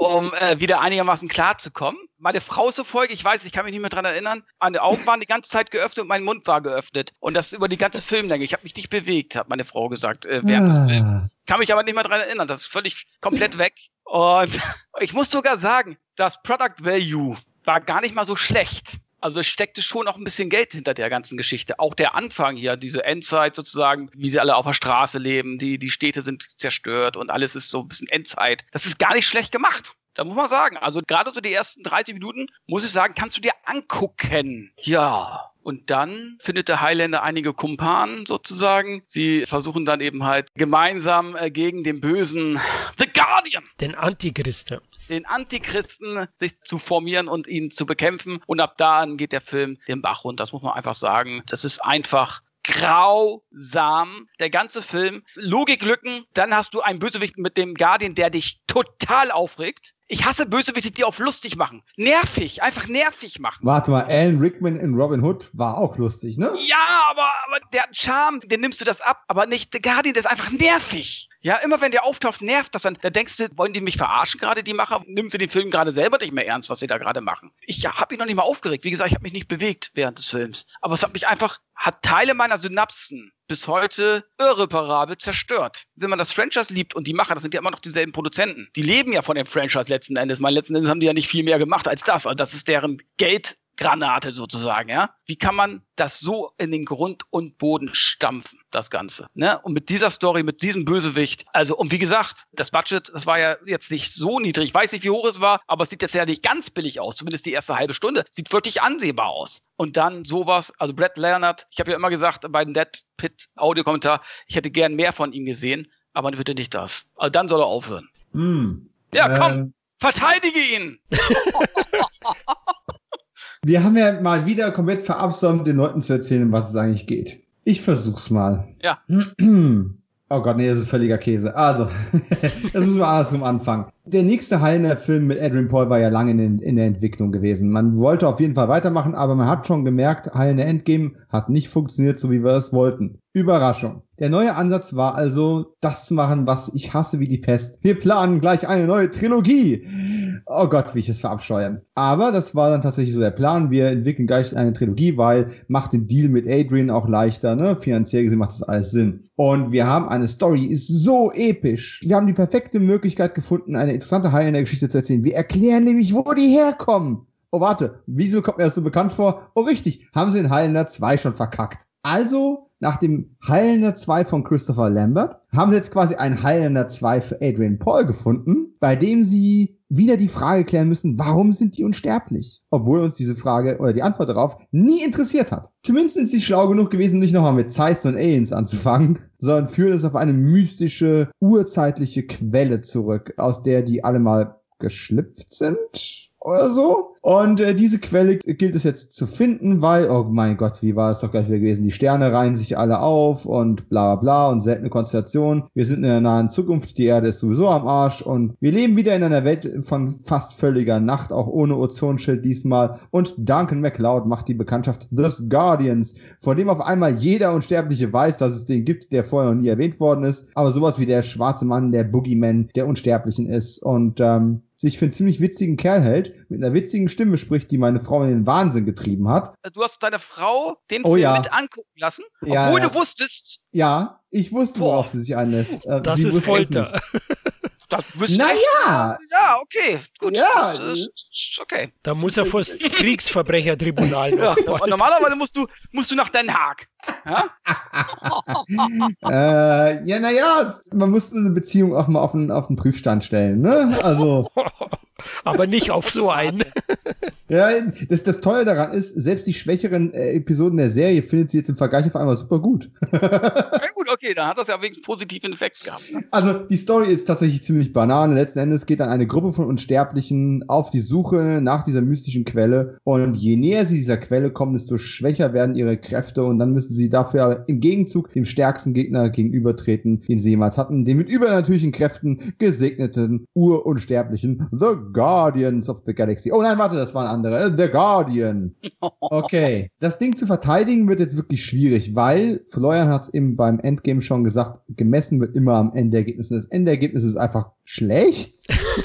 um äh, wieder einigermaßen klar zu kommen. Meine Frau so folge, ich weiß, ich kann mich nicht mehr dran erinnern, meine Augen waren die ganze Zeit geöffnet und mein Mund war geöffnet. Und das über die ganze Filmlänge. Ich habe mich nicht bewegt, hat meine Frau gesagt, äh, während ah. des Films. Kann mich aber nicht mehr dran erinnern. Das ist völlig komplett weg. Und ich muss sogar sagen, das Product Value war gar nicht mal so schlecht. Also es steckte schon auch ein bisschen Geld hinter der ganzen Geschichte. Auch der Anfang hier, diese Endzeit sozusagen, wie sie alle auf der Straße leben, die, die Städte sind zerstört und alles ist so ein bisschen Endzeit. Das ist gar nicht schlecht gemacht. Da muss man sagen, also gerade so die ersten 30 Minuten, muss ich sagen, kannst du dir angucken. Ja. Und dann findet der Highlander einige Kumpanen sozusagen. Sie versuchen dann eben halt gemeinsam äh, gegen den bösen The Guardian. Den Antichristen. Den Antichristen sich zu formieren und ihn zu bekämpfen. Und ab da geht der Film den Bach runter. Das muss man einfach sagen. Das ist einfach grausam. Der ganze Film, Logiklücken, dann hast du einen Bösewicht mit dem Guardian, der dich total aufregt. Ich hasse Bösewichte, die auf lustig machen. Nervig, einfach nervig machen. Warte mal, Alan Rickman in Robin Hood war auch lustig, ne? Ja, aber, aber der hat Charme, den nimmst du das ab. Aber nicht, der Guardian, der ist einfach nervig. Ja, immer wenn der auftaucht, nervt das dann. Da denkst du, wollen die mich verarschen gerade, die Macher? Nimm sie den Film gerade selber nicht mehr ernst, was sie da gerade machen. Ich ja, habe mich noch nicht mal aufgeregt. Wie gesagt, ich habe mich nicht bewegt während des Films. Aber es hat mich einfach, hat Teile meiner Synapsen bis heute irreparabel zerstört. Wenn man das Franchise liebt und die Macher, das sind ja immer noch dieselben Produzenten. Die leben ja von dem Franchise letzten Endes. Mal letzten Endes haben die ja nicht viel mehr gemacht als das. Also das ist deren Geld Granate sozusagen, ja. Wie kann man das so in den Grund und Boden stampfen, das Ganze, ne? Und mit dieser Story, mit diesem Bösewicht, also, und wie gesagt, das Budget, das war ja jetzt nicht so niedrig. Ich weiß nicht, wie hoch es war, aber es sieht jetzt ja nicht ganz billig aus, zumindest die erste halbe Stunde. Sieht wirklich ansehbar aus. Und dann sowas, also Brett Leonard, ich habe ja immer gesagt bei dem Dead Pit Audiokommentar, ich hätte gern mehr von ihm gesehen, aber bitte nicht das. Also dann soll er aufhören. Hm. Ja, komm, ähm. verteidige ihn! Wir haben ja mal wieder komplett verabsäumt, den Leuten zu erzählen, was es eigentlich geht. Ich versuch's mal. Ja. Oh Gott, nee, das ist völliger Käse. Also, das müssen wir andersrum anfangen. Der nächste heilende Film mit Adrian Paul war ja lange in, in, der Entwicklung gewesen. Man wollte auf jeden Fall weitermachen, aber man hat schon gemerkt, heilende Endgame hat nicht funktioniert, so wie wir es wollten. Überraschung. Der neue Ansatz war also, das zu machen, was ich hasse wie die Pest. Wir planen gleich eine neue Trilogie. Oh Gott, wie ich es verabscheue. Aber das war dann tatsächlich so der Plan. Wir entwickeln gleich eine Trilogie, weil macht den Deal mit Adrian auch leichter, ne? Finanziell gesehen macht das alles Sinn. Und wir haben eine Story, ist so episch. Wir haben die perfekte Möglichkeit gefunden, eine interessante Haie in der Geschichte zu erzählen. Wir erklären nämlich, wo die herkommen. Oh, warte, wieso kommt mir das so bekannt vor? Oh, richtig, haben sie in Highlander 2 schon verkackt. Also nach dem Highlander 2 von Christopher Lambert haben sie jetzt quasi ein Highlander 2 für Adrian Paul gefunden, bei dem sie wieder die Frage klären müssen, warum sind die unsterblich? Obwohl uns diese Frage oder die Antwort darauf nie interessiert hat. Zumindest sind sie schlau genug gewesen, nicht nochmal mit Zeist und Aliens anzufangen, sondern führen es auf eine mystische, urzeitliche Quelle zurück, aus der die alle mal geschlüpft sind oder so. Und äh, diese Quelle gilt es jetzt zu finden, weil, oh mein Gott, wie war es doch gleich wieder gewesen? Die Sterne reihen sich alle auf und bla bla bla und seltene Konstellation. Wir sind in der nahen Zukunft, die Erde ist sowieso am Arsch und wir leben wieder in einer Welt von fast völliger Nacht, auch ohne Ozonschild diesmal. Und Duncan MacLeod macht die Bekanntschaft des Guardians, von dem auf einmal jeder Unsterbliche weiß, dass es den gibt, der vorher noch nie erwähnt worden ist. Aber sowas wie der schwarze Mann, der Boogeyman, der Unsterblichen ist. Und ähm, sich für einen ziemlich witzigen Kerl hält, mit einer witzigen Stimme spricht, die meine Frau in den Wahnsinn getrieben hat. Du hast deine Frau den oh, Film ja. mit angucken lassen, obwohl ja, ja. du wusstest. Ja, ich wusste, worauf sie sich einlässt. Äh, das ist Folter. Das naja. Ja, okay. Gut. Ja. okay. Da muss er vor das Kriegsverbrechertribunal ja, Normalerweise musst du, musst du nach Den Haag. Ja, äh, ja naja, man muss eine Beziehung auch mal auf den, auf den Prüfstand stellen. Ne? Also. Aber nicht auf so einen. ja, das, das Tolle daran ist, selbst die schwächeren äh, Episoden der Serie findet sie jetzt im Vergleich auf einmal super gut. ja, gut, okay, dann hat das ja wenigstens positiven Effekt gehabt. Ne? Also, die Story ist tatsächlich ziemlich banane. Letzten Endes geht dann eine Gruppe von Unsterblichen auf die Suche nach dieser mystischen Quelle. Und je näher sie dieser Quelle kommen, desto schwächer werden ihre Kräfte. Und dann müssen sie dafür im Gegenzug dem stärksten Gegner gegenübertreten, den sie jemals hatten. Den mit übernatürlichen Kräften gesegneten, urunsterblichen The Guardians of the Galaxy. Oh nein, warte, das waren andere. Äh, the Guardian. Okay. Das Ding zu verteidigen wird jetzt wirklich schwierig, weil Florian hat es eben beim Endgame schon gesagt, gemessen wird immer am Endergebnis. Und das Endergebnis ist einfach schlecht,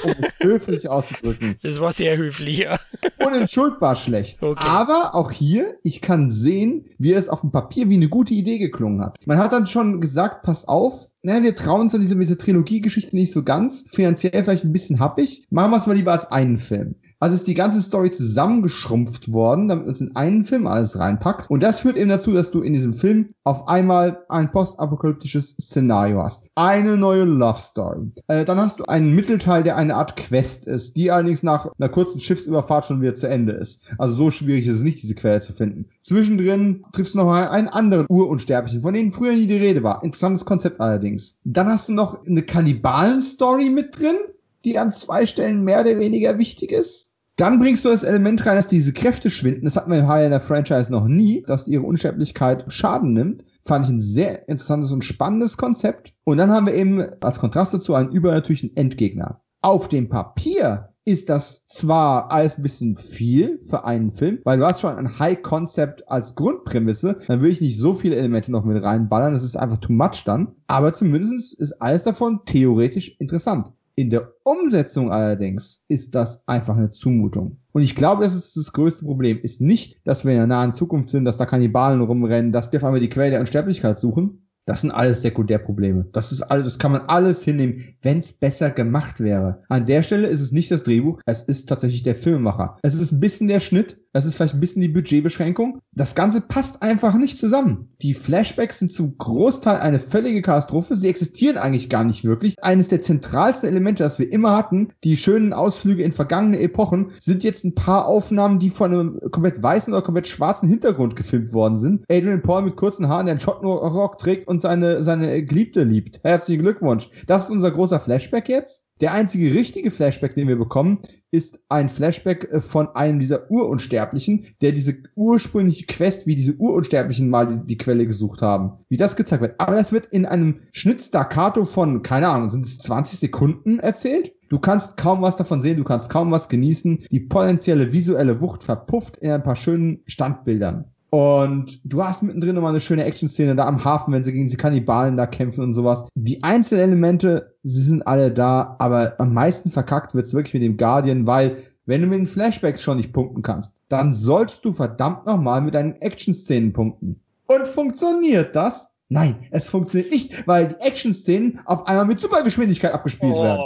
um es höflich auszudrücken. Das war sehr höflich, ja. Unentschuldbar schlecht. Okay. Aber auch hier, ich kann sehen, wie es auf dem Papier wie eine gute Idee geklungen hat. Man hat dann schon gesagt, pass auf, na, wir trauen uns an diese, diese Trilogie-Geschichte nicht so ganz. Finanziell vielleicht ein bisschen happig. Machen wir es mal lieber als einen Film. Also ist die ganze Story zusammengeschrumpft worden, damit uns in einen Film alles reinpackt. Und das führt eben dazu, dass du in diesem Film auf einmal ein postapokalyptisches Szenario hast. Eine neue Love Story. Äh, dann hast du einen Mittelteil, der eine Art Quest ist, die allerdings nach einer kurzen Schiffsüberfahrt schon wieder zu Ende ist. Also so schwierig ist es nicht, diese Quelle zu finden. Zwischendrin triffst du noch einen anderen Urunsterblichen, von denen früher nie die Rede war. Interessantes Konzept allerdings. Dann hast du noch eine Kannibalen-Story mit drin, die an zwei Stellen mehr oder weniger wichtig ist. Dann bringst du das Element rein, dass diese Kräfte schwinden. Das hatten wir im Highlander Franchise noch nie, dass ihre Unsterblichkeit Schaden nimmt. Fand ich ein sehr interessantes und spannendes Konzept. Und dann haben wir eben als Kontrast dazu einen übernatürlichen Endgegner. Auf dem Papier ist das zwar alles ein bisschen viel für einen Film, weil du hast schon ein High Concept als Grundprämisse, dann will ich nicht so viele Elemente noch mit reinballern, das ist einfach too much dann, aber zumindest ist alles davon theoretisch interessant. In der Umsetzung allerdings ist das einfach eine Zumutung. Und ich glaube, das ist das größte Problem. Ist nicht, dass wir in der nahen Zukunft sind, dass da Kannibalen rumrennen, dass die auf einmal die Quelle der Unsterblichkeit suchen, das sind alles Sekundärprobleme. Das ist alles, das kann man alles hinnehmen, wenn es besser gemacht wäre. An der Stelle ist es nicht das Drehbuch, es ist tatsächlich der Filmemacher. Es ist ein bisschen der Schnitt, es ist vielleicht ein bisschen die Budgetbeschränkung. Das Ganze passt einfach nicht zusammen. Die Flashbacks sind zu Großteil eine völlige Katastrophe. Sie existieren eigentlich gar nicht wirklich. Eines der zentralsten Elemente, das wir immer hatten, die schönen Ausflüge in vergangene Epochen, sind jetzt ein paar Aufnahmen, die von einem komplett weißen oder komplett schwarzen Hintergrund gefilmt worden sind. Adrian Paul mit kurzen Haaren, der einen Schottenrock trägt und seine, seine Geliebte liebt. Herzlichen Glückwunsch. Das ist unser großer Flashback jetzt. Der einzige richtige Flashback, den wir bekommen, ist ein Flashback äh, von einem dieser Urunsterblichen, der diese ursprüngliche Quest, wie diese Urunsterblichen mal die, die Quelle gesucht haben, wie das gezeigt wird. Aber das wird in einem Schnitt staccato von, keine Ahnung, sind es 20 Sekunden erzählt? Du kannst kaum was davon sehen, du kannst kaum was genießen. Die potenzielle visuelle Wucht verpufft in ein paar schönen Standbildern. Und du hast mittendrin nochmal eine schöne Action-Szene da am Hafen, wenn sie gegen diese Kannibalen da kämpfen und sowas. Die Einzelelemente, sie sind alle da, aber am meisten verkackt wird's wirklich mit dem Guardian, weil wenn du mit den Flashbacks schon nicht punkten kannst, dann solltest du verdammt nochmal mit deinen Action-Szenen punkten. Und funktioniert das? Nein, es funktioniert nicht, weil die Action-Szenen auf einmal mit Supergeschwindigkeit abgespielt oh. werden.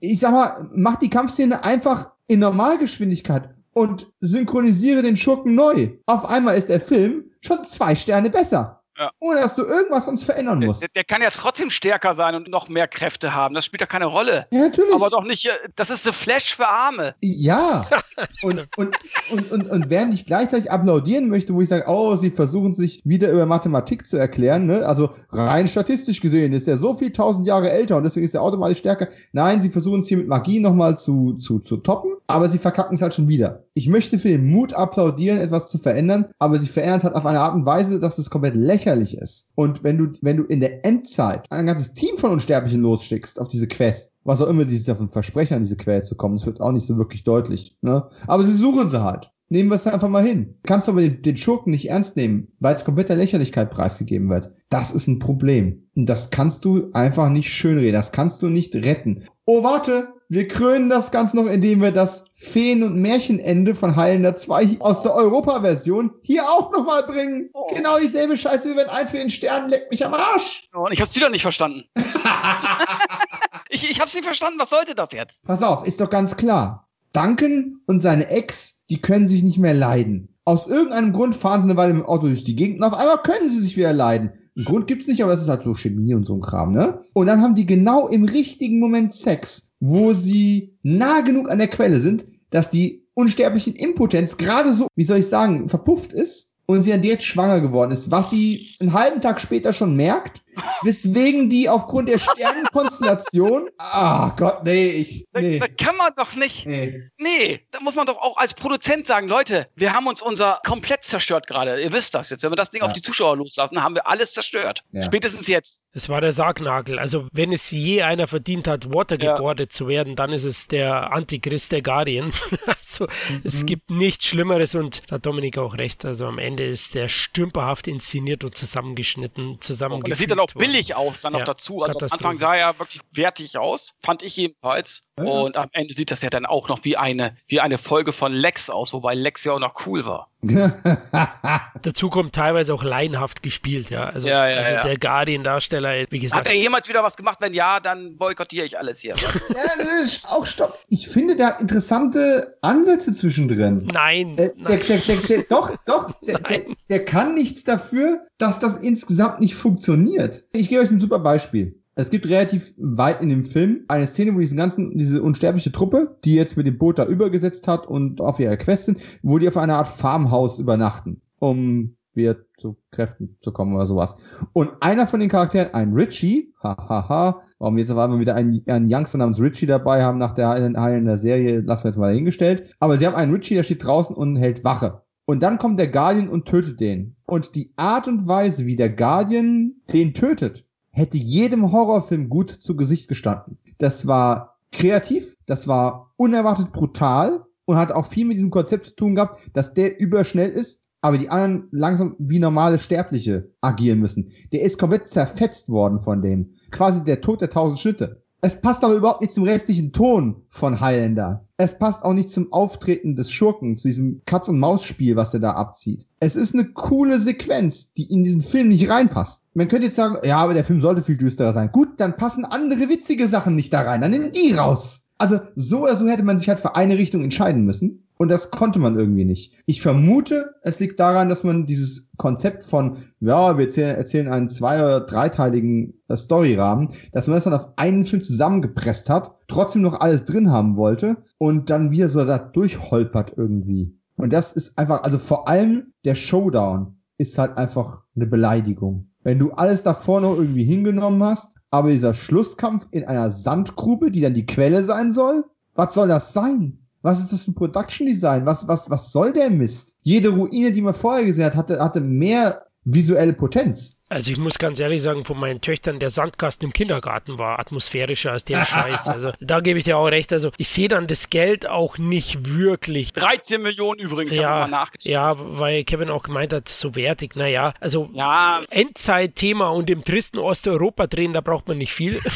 Ich sag mal, mach die Kampfszene einfach in Normalgeschwindigkeit und synchronisiere den Schurken neu. Auf einmal ist der Film schon zwei Sterne besser. Ja. Ohne dass du irgendwas uns verändern musst. Der, der, kann ja trotzdem stärker sein und noch mehr Kräfte haben. Das spielt ja keine Rolle. Ja, natürlich. Aber doch nicht, äh, das ist The Flash für Arme. Ja. und, und, und, und, und während ich gleichzeitig applaudieren möchte, wo ich sage, oh, sie versuchen sich wieder über Mathematik zu erklären, ne? Also rein statistisch gesehen ist er so viel tausend Jahre älter und deswegen ist er automatisch stärker. Nein, sie versuchen es hier mit Magie nochmal zu, zu, zu toppen, aber sie verkacken es halt schon wieder. Ich möchte für den Mut applaudieren, etwas zu verändern, aber sie verändern es halt auf eine Art und Weise, dass es komplett lächerlich lächerlich ist. Und wenn du, wenn du in der Endzeit ein ganzes Team von Unsterblichen losschickst auf diese Quest, was auch immer die sich davon versprechen, an diese Quelle zu kommen, das wird auch nicht so wirklich deutlich, ne? Aber sie suchen sie halt. Nehmen wir es einfach mal hin. Kannst du aber den, den Schurken nicht ernst nehmen, weil es kompletter Lächerlichkeit preisgegeben wird. Das ist ein Problem. Und das kannst du einfach nicht schönreden. Das kannst du nicht retten. Oh, warte! Wir krönen das Ganze noch, indem wir das Feen- und Märchenende von Heilender 2 aus der Europa-Version hier auch nochmal bringen. Oh. Genau dieselbe Scheiße wie wenn eins mit den Sternen leckt mich am Arsch. Oh, und ich hab's wieder nicht verstanden. ich, ich hab's nicht verstanden. Was sollte das jetzt? Pass auf, ist doch ganz klar. Duncan und seine Ex, die können sich nicht mehr leiden. Aus irgendeinem Grund fahren sie eine Weile mit dem Auto durch die Gegend und auf einmal können sie sich wieder leiden. Einen Grund gibt's nicht, aber es ist halt so Chemie und so ein Kram, ne? Und dann haben die genau im richtigen Moment Sex wo sie nah genug an der Quelle sind, dass die unsterblichen Impotenz gerade so, wie soll ich sagen, verpufft ist und sie dann direkt schwanger geworden ist, was sie einen halben Tag später schon merkt Weswegen die aufgrund der Sternenkonstellation. Ah oh Gott, nee, ich. Nee. Da, da, kann man doch nicht. Nee. nee, da muss man doch auch als Produzent sagen, Leute, wir haben uns unser komplett zerstört gerade. Ihr wisst das jetzt. Wenn wir das Ding ja. auf die Zuschauer loslassen, haben wir alles zerstört. Ja. Spätestens jetzt. Es war der Sargnagel. Also, wenn es je einer verdient hat, watergebordet ja. zu werden, dann ist es der Antichrist der Guardian. also, mhm. es gibt nichts Schlimmeres und da hat Dominik auch recht. Also, am Ende ist der stümperhaft inszeniert und zusammengeschnitten, zusammengefügt auch billig aus dann ja, noch dazu. Also am Anfang sah er wirklich wertig aus, fand ich jedenfalls. Und am Ende sieht das ja dann auch noch wie eine, wie eine Folge von Lex aus, wobei Lex ja auch noch cool war. Dazu kommt teilweise auch laienhaft gespielt, ja. Also, Ja, ja, also ja. der Guardian-Darsteller, wie Hat gesagt, er jemals wieder was gemacht? Wenn ja, dann boykottiere ich alles hier. ja, nee, auch stopp. Ich finde, der hat interessante Ansätze zwischendrin. nein, Äh, der, nein. der, der, der, doch, doch, der, der, der kann nichts dafür, dass das insgesamt nicht funktioniert. Ich gebe euch ein super Beispiel. Es gibt relativ weit in dem Film eine Szene, wo diese ganzen, diese unsterbliche Truppe, die jetzt mit dem Boot da übergesetzt hat und auf ihrer Quest sind, wo die auf einer Art Farmhaus übernachten, um wieder zu Kräften zu kommen oder sowas. Und einer von den Charakteren, ein Richie, hahaha, warum jetzt auf einmal wieder einen, einen Youngster namens Richie dabei haben nach der Heilen der Serie, lassen wir jetzt mal dahingestellt. Aber sie haben einen Richie, der steht draußen und hält Wache. Und dann kommt der Guardian und tötet den. Und die Art und Weise, wie der Guardian den tötet, hätte jedem Horrorfilm gut zu Gesicht gestanden. Das war kreativ, das war unerwartet brutal und hat auch viel mit diesem Konzept zu tun gehabt, dass der überschnell ist, aber die anderen langsam wie normale Sterbliche agieren müssen. Der ist komplett zerfetzt worden von dem. Quasi der Tod der tausend Schnitte. Es passt aber überhaupt nicht zum restlichen Ton von Highlander. Es passt auch nicht zum Auftreten des Schurken, zu diesem Katz-und-Maus-Spiel, was der da abzieht. Es ist eine coole Sequenz, die in diesen Film nicht reinpasst. Man könnte jetzt sagen, ja, aber der Film sollte viel düsterer sein. Gut, dann passen andere witzige Sachen nicht da rein. Dann nimm die raus. Also so oder so hätte man sich halt für eine Richtung entscheiden müssen. Und das konnte man irgendwie nicht. Ich vermute, es liegt daran, dass man dieses Konzept von, ja, wir erzählen, einen zwei- oder dreiteiligen äh, Storyrahmen, dass man das dann auf einen Film zusammengepresst hat, trotzdem noch alles drin haben wollte und dann wieder so da durchholpert irgendwie. Und das ist einfach, also vor allem der Showdown ist halt einfach eine Beleidigung. Wenn du alles davor noch irgendwie hingenommen hast, aber dieser Schlusskampf in einer Sandgrube, die dann die Quelle sein soll, was soll das sein? Was ist das für ein Production Design? Was, was, was soll der Mist? Jede Ruine, die man vorher gesehen hat, hatte, hatte mehr visuelle Potenz. Also ich muss ganz ehrlich sagen, von meinen Töchtern, der Sandkasten im Kindergarten war atmosphärischer als der Scheiß. Also da gebe ich dir auch recht. Also ich sehe dann das Geld auch nicht wirklich. 13 Millionen übrigens, Ja, habe mal nachgeschaut. ja, weil Kevin auch gemeint hat, so wertig. Naja, also Ja, Endzeitthema und im tristen Osteuropa drehen, da braucht man nicht viel.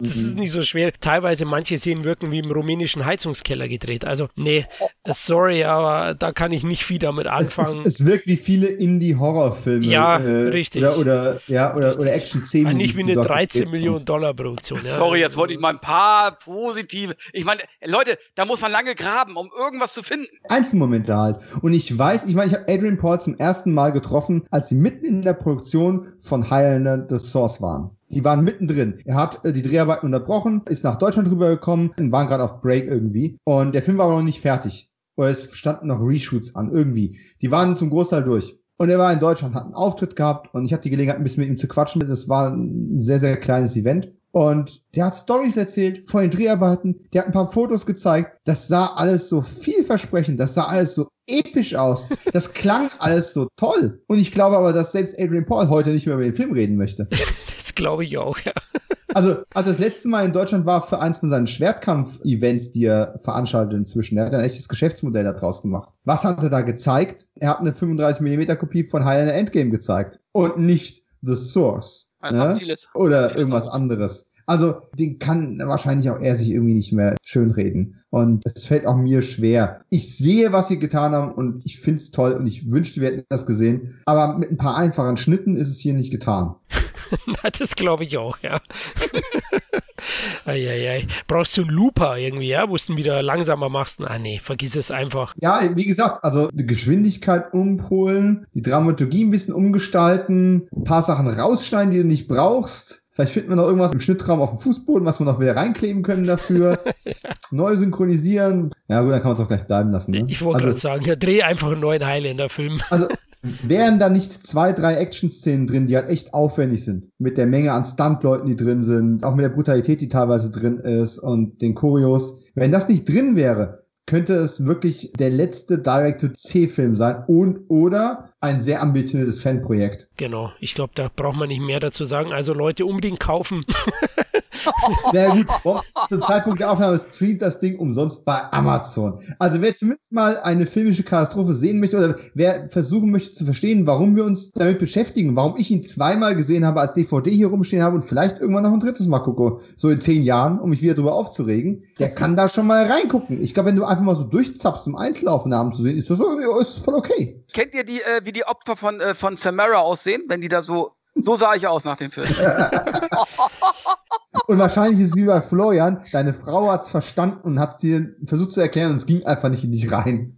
also, das ist nicht so schwer. Teilweise manche Szenen wirken wie im rumänischen Heizungskeller gedreht. Also, nee, sorry, aber da kann ich nicht viel damit anfangen. es, es wirkt wie viele Indie-Horrorfilme. Ja, richtig. Oder, oder, ja, oder, oder action 10 Ah, nicht wie eine 13 Millionen Dollar Produktion. Ja. sorry, jetzt wollte ich mal ein paar positive. Ich meine, Leute, da muss man lange graben, um irgendwas zu finden. Einzelmomente halt. Und ich weiß, ich meine, ich habe Adrian Paul zum ersten Mal getroffen, als sie mitten in der Produktion von Highlander The Source waren. Die waren mittendrin. Er hat äh, die Dreharbeiten unterbrochen, ist nach Deutschland rübergekommen und waren gerade auf Break irgendwie. Und der Film war aber noch nicht fertig. Oder es standen noch Reshoots an, irgendwie. Die waren zum Großteil durch. Und er war in Deutschland, hat einen Auftritt gehabt und ich hatte die Gelegenheit, ein bisschen mit ihm zu quatschen. Das war ein sehr, sehr kleines Event. Und der hat Stories erzählt von den Dreharbeiten. Der hat ein paar Fotos gezeigt. Das sah alles so vielversprechend. Das sah alles so episch aus. Das klang alles so toll. Und ich glaube aber, dass selbst Adrian Paul heute nicht mehr über den Film reden möchte. Glaube ich auch, ja. Also, als er das letzte Mal in Deutschland war für eins von seinen Schwertkampf-Events, die er veranstaltet inzwischen, er hat ein echtes Geschäftsmodell daraus gemacht. Was hat er da gezeigt? Er hat eine 35mm Kopie von Highlander Endgame gezeigt. Und nicht The Source. Also ne? vieles, Oder vieles irgendwas anderes. anderes. Also, den kann wahrscheinlich auch er sich irgendwie nicht mehr schönreden. Und es fällt auch mir schwer. Ich sehe, was sie getan haben und ich finde es toll und ich wünschte, wir hätten das gesehen. Aber mit ein paar einfachen Schnitten ist es hier nicht getan. Na, das glaube ich auch, ja. Eieiei. Brauchst du einen Looper irgendwie, ja, wo du ihn wieder langsamer machst? Ah, nee, vergiss es einfach. Ja, wie gesagt, also die Geschwindigkeit umpolen, die Dramaturgie ein bisschen umgestalten, ein paar Sachen rausschneiden, die du nicht brauchst. Vielleicht finden wir noch irgendwas im Schnittraum auf dem Fußboden, was wir noch wieder reinkleben können dafür. Neu synchronisieren. Ja gut, dann kann man es auch gleich bleiben lassen. Ne? Ich wollte also, gerade sagen, ja, dreh einfach einen neuen Highlander-Film. also wären da nicht zwei, drei Action-Szenen drin, die halt echt aufwendig sind. Mit der Menge an Stunt-Leuten, die drin sind, auch mit der Brutalität, die teilweise drin ist und den Choreos. Wenn das nicht drin wäre, könnte es wirklich der letzte Direct-to-C-Film sein und oder ein sehr ambitioniertes Fanprojekt. Genau, ich glaube, da braucht man nicht mehr dazu sagen. Also Leute unbedingt kaufen. Na gut, zum Zeitpunkt der Aufnahme streamt das Ding umsonst bei Amazon. Also wer zumindest mal eine filmische Katastrophe sehen möchte oder wer versuchen möchte zu verstehen, warum wir uns damit beschäftigen, warum ich ihn zweimal gesehen habe, als DVD hier rumstehen habe und vielleicht irgendwann noch ein drittes Mal gucke, so in zehn Jahren, um mich wieder drüber aufzuregen, der kann da schon mal reingucken. Ich glaube, wenn du einfach mal so durchzappst, um Einzelaufnahmen zu sehen, ist das so, ist voll okay. Kennt ihr die, äh, wie die Opfer von, äh, von Samara aussehen, wenn die da so so sah ich aus nach dem Film. und wahrscheinlich ist es wie bei Florian, deine Frau hat es verstanden und hat es dir versucht zu erklären und es ging einfach nicht in dich rein.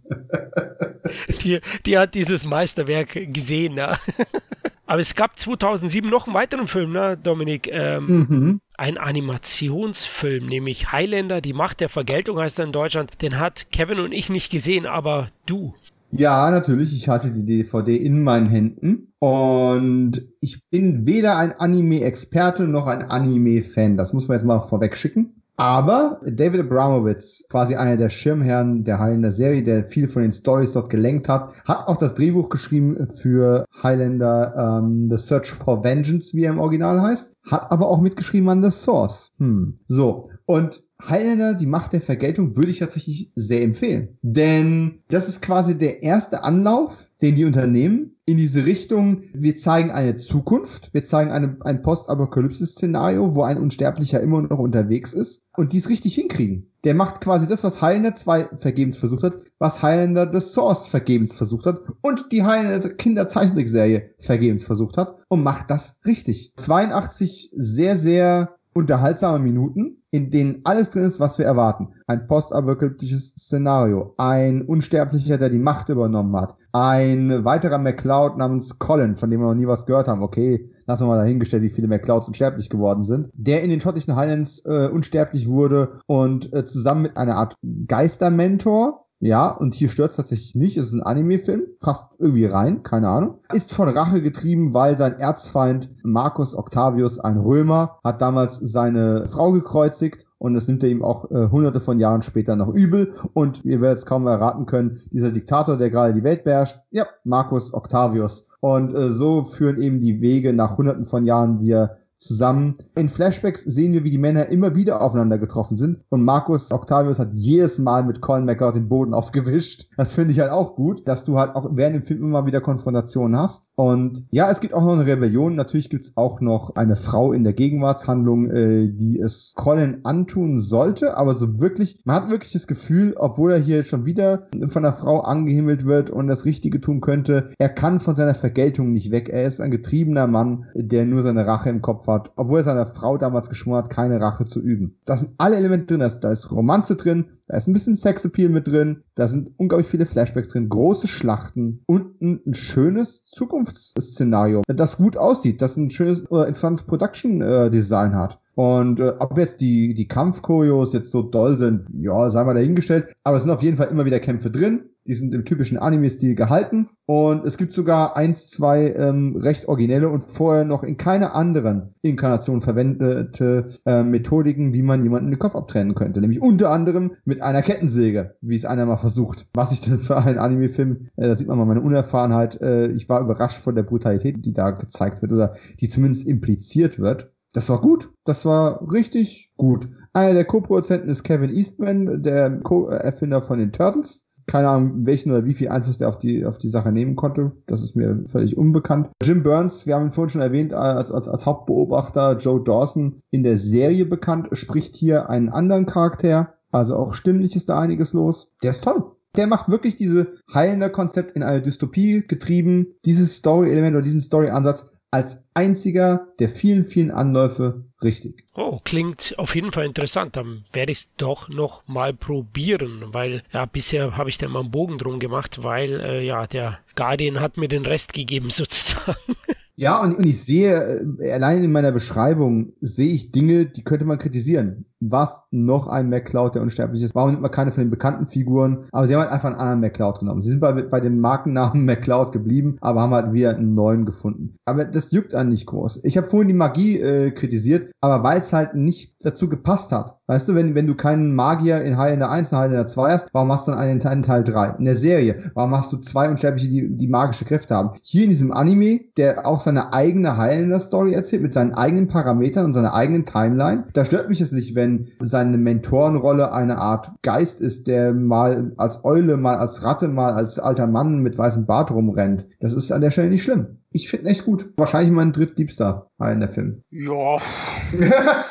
die, die hat dieses Meisterwerk gesehen, ne? Aber es gab 2007 noch einen weiteren Film, ne, Dominik? Ähm, mhm. Ein Animationsfilm, nämlich Highlander, die Macht der Vergeltung heißt er in Deutschland. Den hat Kevin und ich nicht gesehen, aber du. Ja, natürlich. Ich hatte die DVD in meinen Händen. Und ich bin weder ein Anime-Experte noch ein Anime-Fan. Das muss man jetzt mal vorweg schicken. Aber David Abramowitz, quasi einer der Schirmherren der Highlander Serie, der viel von den Stories dort gelenkt hat, hat auch das Drehbuch geschrieben für Highlander um, The Search for Vengeance, wie er im Original heißt, hat aber auch mitgeschrieben an The Source. Hm. So. Und Highlander, die Macht der Vergeltung, würde ich tatsächlich sehr empfehlen. Denn das ist quasi der erste Anlauf, den die Unternehmen in diese Richtung, wir zeigen eine Zukunft, wir zeigen eine, ein Postapokalypse-Szenario, wo ein Unsterblicher immer noch unterwegs ist und dies richtig hinkriegen. Der macht quasi das, was Highlander 2 vergebens versucht hat, was Highlander The Source vergebens versucht hat und die Highlander Kinderzeichentrickserie vergebens versucht hat und macht das richtig. 82 sehr, sehr unterhaltsame Minuten, in denen alles drin ist, was wir erwarten. Ein postapokalyptisches Szenario, ein Unsterblicher, der die Macht übernommen hat, ein weiterer McCloud namens Colin, von dem wir noch nie was gehört haben. Okay, lassen wir mal dahingestellt, wie viele McClouds unsterblich geworden sind, der in den schottischen Highlands äh, unsterblich wurde und äh, zusammen mit einer Art Geistermentor ja, und hier stört es tatsächlich nicht. Es ist ein Anime-Film, passt irgendwie rein, keine Ahnung. Ist von Rache getrieben, weil sein Erzfeind Marcus Octavius, ein Römer, hat damals seine Frau gekreuzigt und das nimmt er ihm auch äh, hunderte von Jahren später noch übel. Und ihr werdet es kaum erraten können, dieser Diktator, der gerade die Welt beherrscht, ja, Marcus Octavius. Und äh, so führen eben die Wege nach hunderten von Jahren wir zusammen. In Flashbacks sehen wir, wie die Männer immer wieder aufeinander getroffen sind. Und Markus Octavius hat jedes Mal mit Colin McLeod den Boden aufgewischt. Das finde ich halt auch gut, dass du halt auch während dem Film immer wieder Konfrontationen hast. Und ja, es gibt auch noch eine Rebellion. Natürlich gibt es auch noch eine Frau in der Gegenwartshandlung, äh, die es Colin antun sollte. Aber so wirklich, man hat wirklich das Gefühl, obwohl er hier schon wieder von einer Frau angehimmelt wird und das Richtige tun könnte, er kann von seiner Vergeltung nicht weg. Er ist ein getriebener Mann, der nur seine Rache im Kopf hat, obwohl er seiner Frau damals geschworen hat, keine Rache zu üben. Da sind alle Elemente drin, da ist, da ist Romanze drin, da ist ein bisschen Sexappeal mit drin, da sind unglaublich viele Flashbacks drin, große Schlachten und ein, ein schönes Zukunftsszenario, das gut aussieht, das ein schönes, äh, interessantes Production-Design äh, hat. Und äh, ob jetzt die, die Kampfchoreos jetzt so doll sind, ja, sei mal dahingestellt. Aber es sind auf jeden Fall immer wieder Kämpfe drin. Die sind im typischen Anime-Stil gehalten. Und es gibt sogar eins, zwei ähm, recht originelle und vorher noch in keiner anderen Inkarnation verwendete äh, Methodiken, wie man jemanden den Kopf abtrennen könnte. Nämlich unter anderem mit einer Kettensäge, wie es einer mal versucht. Was ich denn für einen Anime-Film, äh, da sieht man mal meine Unerfahrenheit. Äh, ich war überrascht von der Brutalität, die da gezeigt wird oder die zumindest impliziert wird. Das war gut. Das war richtig gut. Einer der Co-Produzenten ist Kevin Eastman, der Co-Erfinder von den Turtles keine Ahnung, welchen oder wie viel Einfluss der auf die, auf die Sache nehmen konnte. Das ist mir völlig unbekannt. Jim Burns, wir haben ihn vorhin schon erwähnt, als, als, als Hauptbeobachter. Joe Dawson in der Serie bekannt, spricht hier einen anderen Charakter. Also auch stimmlich ist da einiges los. Der ist toll. Der macht wirklich diese heilende Konzept in eine Dystopie getrieben. Dieses Story-Element oder diesen Story-Ansatz als einziger der vielen, vielen Anläufe richtig. Oh, klingt auf jeden Fall interessant. Dann werde ich es doch noch mal probieren, weil ja, bisher habe ich da mal einen Bogen drum gemacht, weil äh, ja, der Guardian hat mir den Rest gegeben sozusagen. Ja, und, und ich sehe, äh, allein in meiner Beschreibung sehe ich Dinge, die könnte man kritisieren. Was noch ein McCloud, der unsterblich ist? Warum nimmt man keine von den bekannten Figuren? Aber sie haben halt einfach einen anderen McCloud genommen. Sie sind bei, bei dem Markennamen McCloud geblieben, aber haben halt wieder einen neuen gefunden. Aber das juckt einen nicht groß. Ich habe vorhin die Magie äh, kritisiert, aber weil es halt nicht dazu gepasst hat. Weißt du, wenn, wenn du keinen Magier in Highlander 1 und Highlander 2 hast, warum hast du dann einen in Teil 3? In der Serie, warum hast du zwei Unsterbliche, die, die magische Kräfte haben? Hier in diesem Anime, der auch seine eigene Highlander-Story erzählt, mit seinen eigenen Parametern und seiner eigenen Timeline, da stört mich es nicht, wenn seine Mentorenrolle eine Art Geist ist, der mal als Eule, mal als Ratte, mal als alter Mann mit weißem Bart rumrennt. Das ist an der Stelle nicht schlimm. Ich finde echt gut. Wahrscheinlich mein drittliebster in der Film. Ja.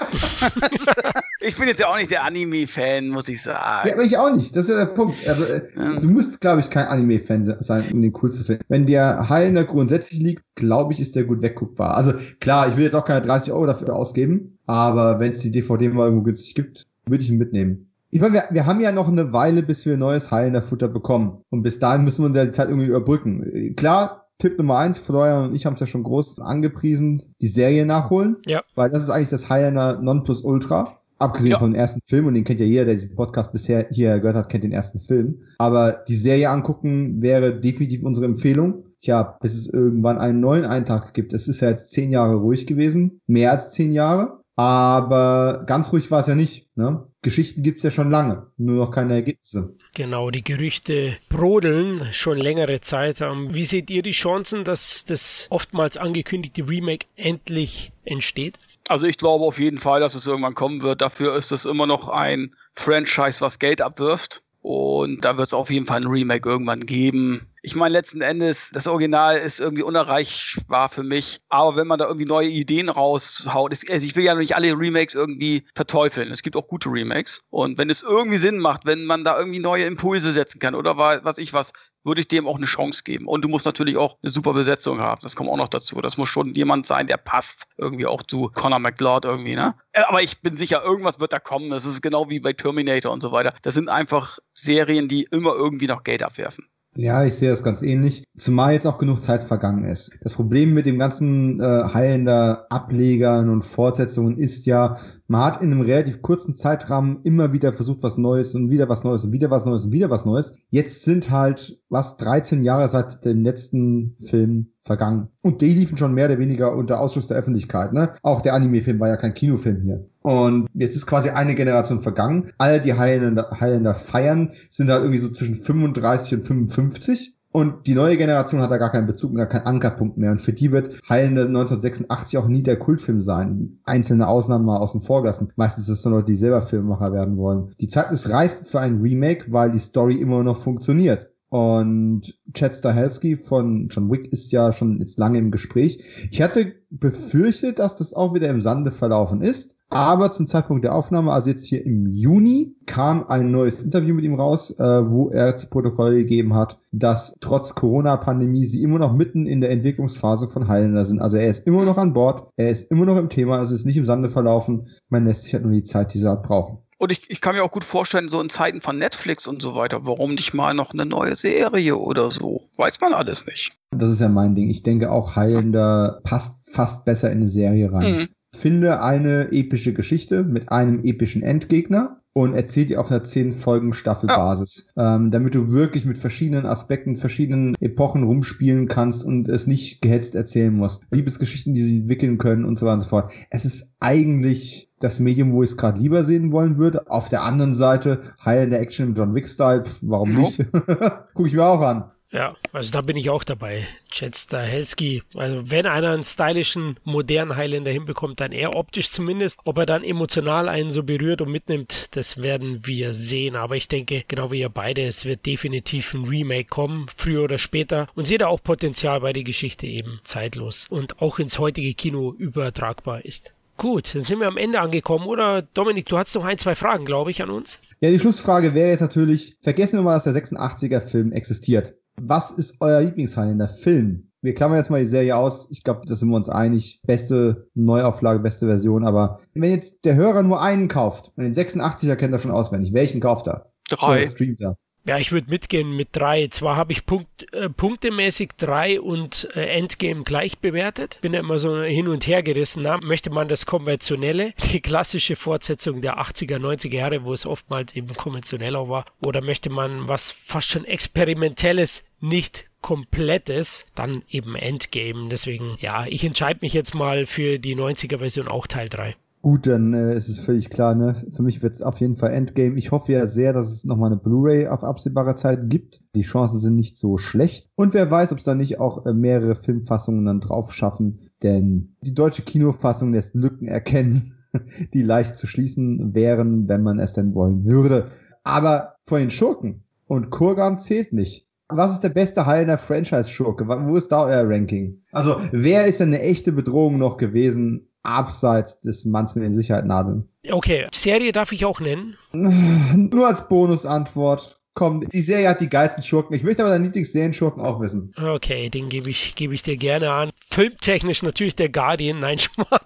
ich bin jetzt ja auch nicht der Anime-Fan, muss ich sagen. Ja, aber ich auch nicht. Das ist ja der Punkt. Also, äh, ja. Du musst, glaube ich, kein Anime-Fan sein, um den cool zu finden. Wenn der Heilender grundsätzlich liegt, glaube ich, ist der gut wegguckbar. Also klar, ich will jetzt auch keine 30 Euro dafür ausgeben, aber wenn es die DVD mal irgendwo günstig gibt, würde ich ihn mitnehmen. Ich meine, wir, wir haben ja noch eine Weile, bis wir neues heilender Futter bekommen. Und bis dahin müssen wir unsere Zeit irgendwie überbrücken. Klar, Tipp Nummer eins, Florian und ich haben es ja schon groß angepriesen, die Serie nachholen. Ja. Weil das ist eigentlich das Highlander Nonplusultra. Abgesehen ja. vom ersten Film, und den kennt ja jeder, der diesen Podcast bisher hier gehört hat, kennt den ersten Film. Aber die Serie angucken wäre definitiv unsere Empfehlung. Tja, bis es irgendwann einen neuen Eintag gibt. Es ist ja jetzt zehn Jahre ruhig gewesen. Mehr als zehn Jahre. Aber ganz ruhig war es ja nicht. Ne? Geschichten gibt's ja schon lange, nur noch keine Ergebnisse. Genau, die Gerüchte brodeln schon längere Zeit. Ähm, wie seht ihr die Chancen, dass das oftmals angekündigte Remake endlich entsteht? Also ich glaube auf jeden Fall, dass es irgendwann kommen wird. Dafür ist es immer noch ein Franchise, was Geld abwirft. Und da wird es auf jeden Fall ein Remake irgendwann geben. Ich meine, letzten Endes, das Original ist irgendwie unerreichbar für mich. Aber wenn man da irgendwie neue Ideen raushaut, ist, also ich will ja nicht alle Remakes irgendwie verteufeln. Es gibt auch gute Remakes. Und wenn es irgendwie Sinn macht, wenn man da irgendwie neue Impulse setzen kann oder was ich was, würde ich dem auch eine Chance geben. Und du musst natürlich auch eine super Besetzung haben. Das kommt auch noch dazu. Das muss schon jemand sein, der passt irgendwie auch zu Conor McLeod irgendwie, ne? Äh, aber ich bin sicher, irgendwas wird da kommen. Das ist genau wie bei Terminator und so weiter. Das sind einfach Serien, die immer irgendwie noch Geld abwerfen. Ja, ich sehe das ganz ähnlich. Zumal jetzt auch genug Zeit vergangen ist. Das Problem mit dem ganzen äh, heilender Ablegern und Fortsetzungen ist ja, man hat in einem relativ kurzen Zeitrahmen immer wieder versucht, was Neues und wieder was Neues und wieder was Neues und wieder was Neues. Jetzt sind halt, was, 13 Jahre seit dem letzten Film vergangen. Und die liefen schon mehr oder weniger unter Ausschluss der Öffentlichkeit. Ne? Auch der Anime-Film war ja kein Kinofilm hier. Und jetzt ist quasi eine Generation vergangen. Alle, die Highlander, Highlander feiern, sind halt irgendwie so zwischen 35 und 55. Und die neue Generation hat da gar keinen Bezug, gar keinen Ankerpunkt mehr. Und für die wird Highlander 1986 auch nie der Kultfilm sein. Einzelne Ausnahmen mal außen vor gelassen. Meistens ist es nur Leute, die selber Filmemacher werden wollen. Die Zeit ist reif für ein Remake, weil die Story immer noch funktioniert. Und Chad Stahelski von John Wick ist ja schon jetzt lange im Gespräch. Ich hatte befürchtet, dass das auch wieder im Sande verlaufen ist. Aber zum Zeitpunkt der Aufnahme, also jetzt hier im Juni, kam ein neues Interview mit ihm raus, äh, wo er zu Protokoll gegeben hat, dass trotz Corona-Pandemie sie immer noch mitten in der Entwicklungsphase von Highlander sind. Also er ist immer noch an Bord, er ist immer noch im Thema, es ist nicht im Sande verlaufen. Man lässt sich halt nur die Zeit dieser Art brauchen. Und ich, ich kann mir auch gut vorstellen, so in Zeiten von Netflix und so weiter, warum nicht mal noch eine neue Serie oder so? Weiß man alles nicht. Das ist ja mein Ding. Ich denke auch, Heilender passt fast besser in eine Serie rein. Mhm. Finde eine epische Geschichte mit einem epischen Endgegner und erzähl die auf einer zehn Folgen Staffelbasis, ja. ähm, damit du wirklich mit verschiedenen Aspekten, verschiedenen Epochen rumspielen kannst und es nicht gehetzt erzählen musst. Liebesgeschichten, die sie entwickeln können und so weiter und so fort. Es ist eigentlich das Medium, wo ich es gerade lieber sehen wollen würde. Auf der anderen Seite, heilende Action im John Wick-Style, warum no. nicht? Guck ich mir auch an. Ja, also da bin ich auch dabei. Chad Stahelski. Also wenn einer einen stylischen, modernen Highlander hinbekommt, dann eher optisch zumindest. Ob er dann emotional einen so berührt und mitnimmt, das werden wir sehen. Aber ich denke, genau wie ihr beide, es wird definitiv ein Remake kommen, früher oder später. Und seht da auch Potenzial, weil die Geschichte eben zeitlos und auch ins heutige Kino übertragbar ist. Gut, dann sind wir am Ende angekommen, oder? Dominik, du hast noch ein, zwei Fragen, glaube ich, an uns. Ja, die Schlussfrage wäre jetzt natürlich, vergessen wir mal, dass der 86er Film existiert. Was ist euer Lieblingshighlight Film? Wir klammern jetzt mal die Serie aus. Ich glaube, da sind wir uns einig. Beste Neuauflage, beste Version. Aber wenn jetzt der Hörer nur einen kauft, und den 86er kennt er schon auswendig, welchen kauft er? Drei. streamt er? Ja, ich würde mitgehen mit drei. Zwar habe ich Punkt, äh, punktemäßig drei und äh, Endgame gleich bewertet. Bin ja immer so hin und her gerissen. Na, möchte man das Konventionelle, die klassische Fortsetzung der 80er, 90er Jahre, wo es oftmals eben konventioneller war, oder möchte man was fast schon Experimentelles, nicht komplettes, dann eben Endgame. Deswegen, ja, ich entscheide mich jetzt mal für die 90er Version auch Teil 3. Gut, dann äh, ist es völlig klar, ne? Für mich wird es auf jeden Fall Endgame. Ich hoffe ja sehr, dass es nochmal eine Blu-ray auf absehbare Zeit gibt. Die Chancen sind nicht so schlecht. Und wer weiß, ob es da nicht auch äh, mehrere Filmfassungen dann drauf schaffen. Denn die deutsche Kinofassung lässt Lücken erkennen, die leicht zu schließen wären, wenn man es denn wollen würde. Aber vor den Schurken und Kurgan zählt nicht. Was ist der beste Heil der Franchise-Schurke? Wo ist da euer Ranking? Also, wer ist denn eine echte Bedrohung noch gewesen abseits des Manns mit den Sicherheitsnadeln. Okay, Serie darf ich auch nennen? Nur als Bonusantwort. Komm, die Serie hat die geilsten Schurken. Ich möchte aber deinen Lieblingsserienschurken auch wissen. Okay, den gebe ich, gebe ich dir gerne an. Filmtechnisch natürlich der Guardian. Nein, Schmarrn.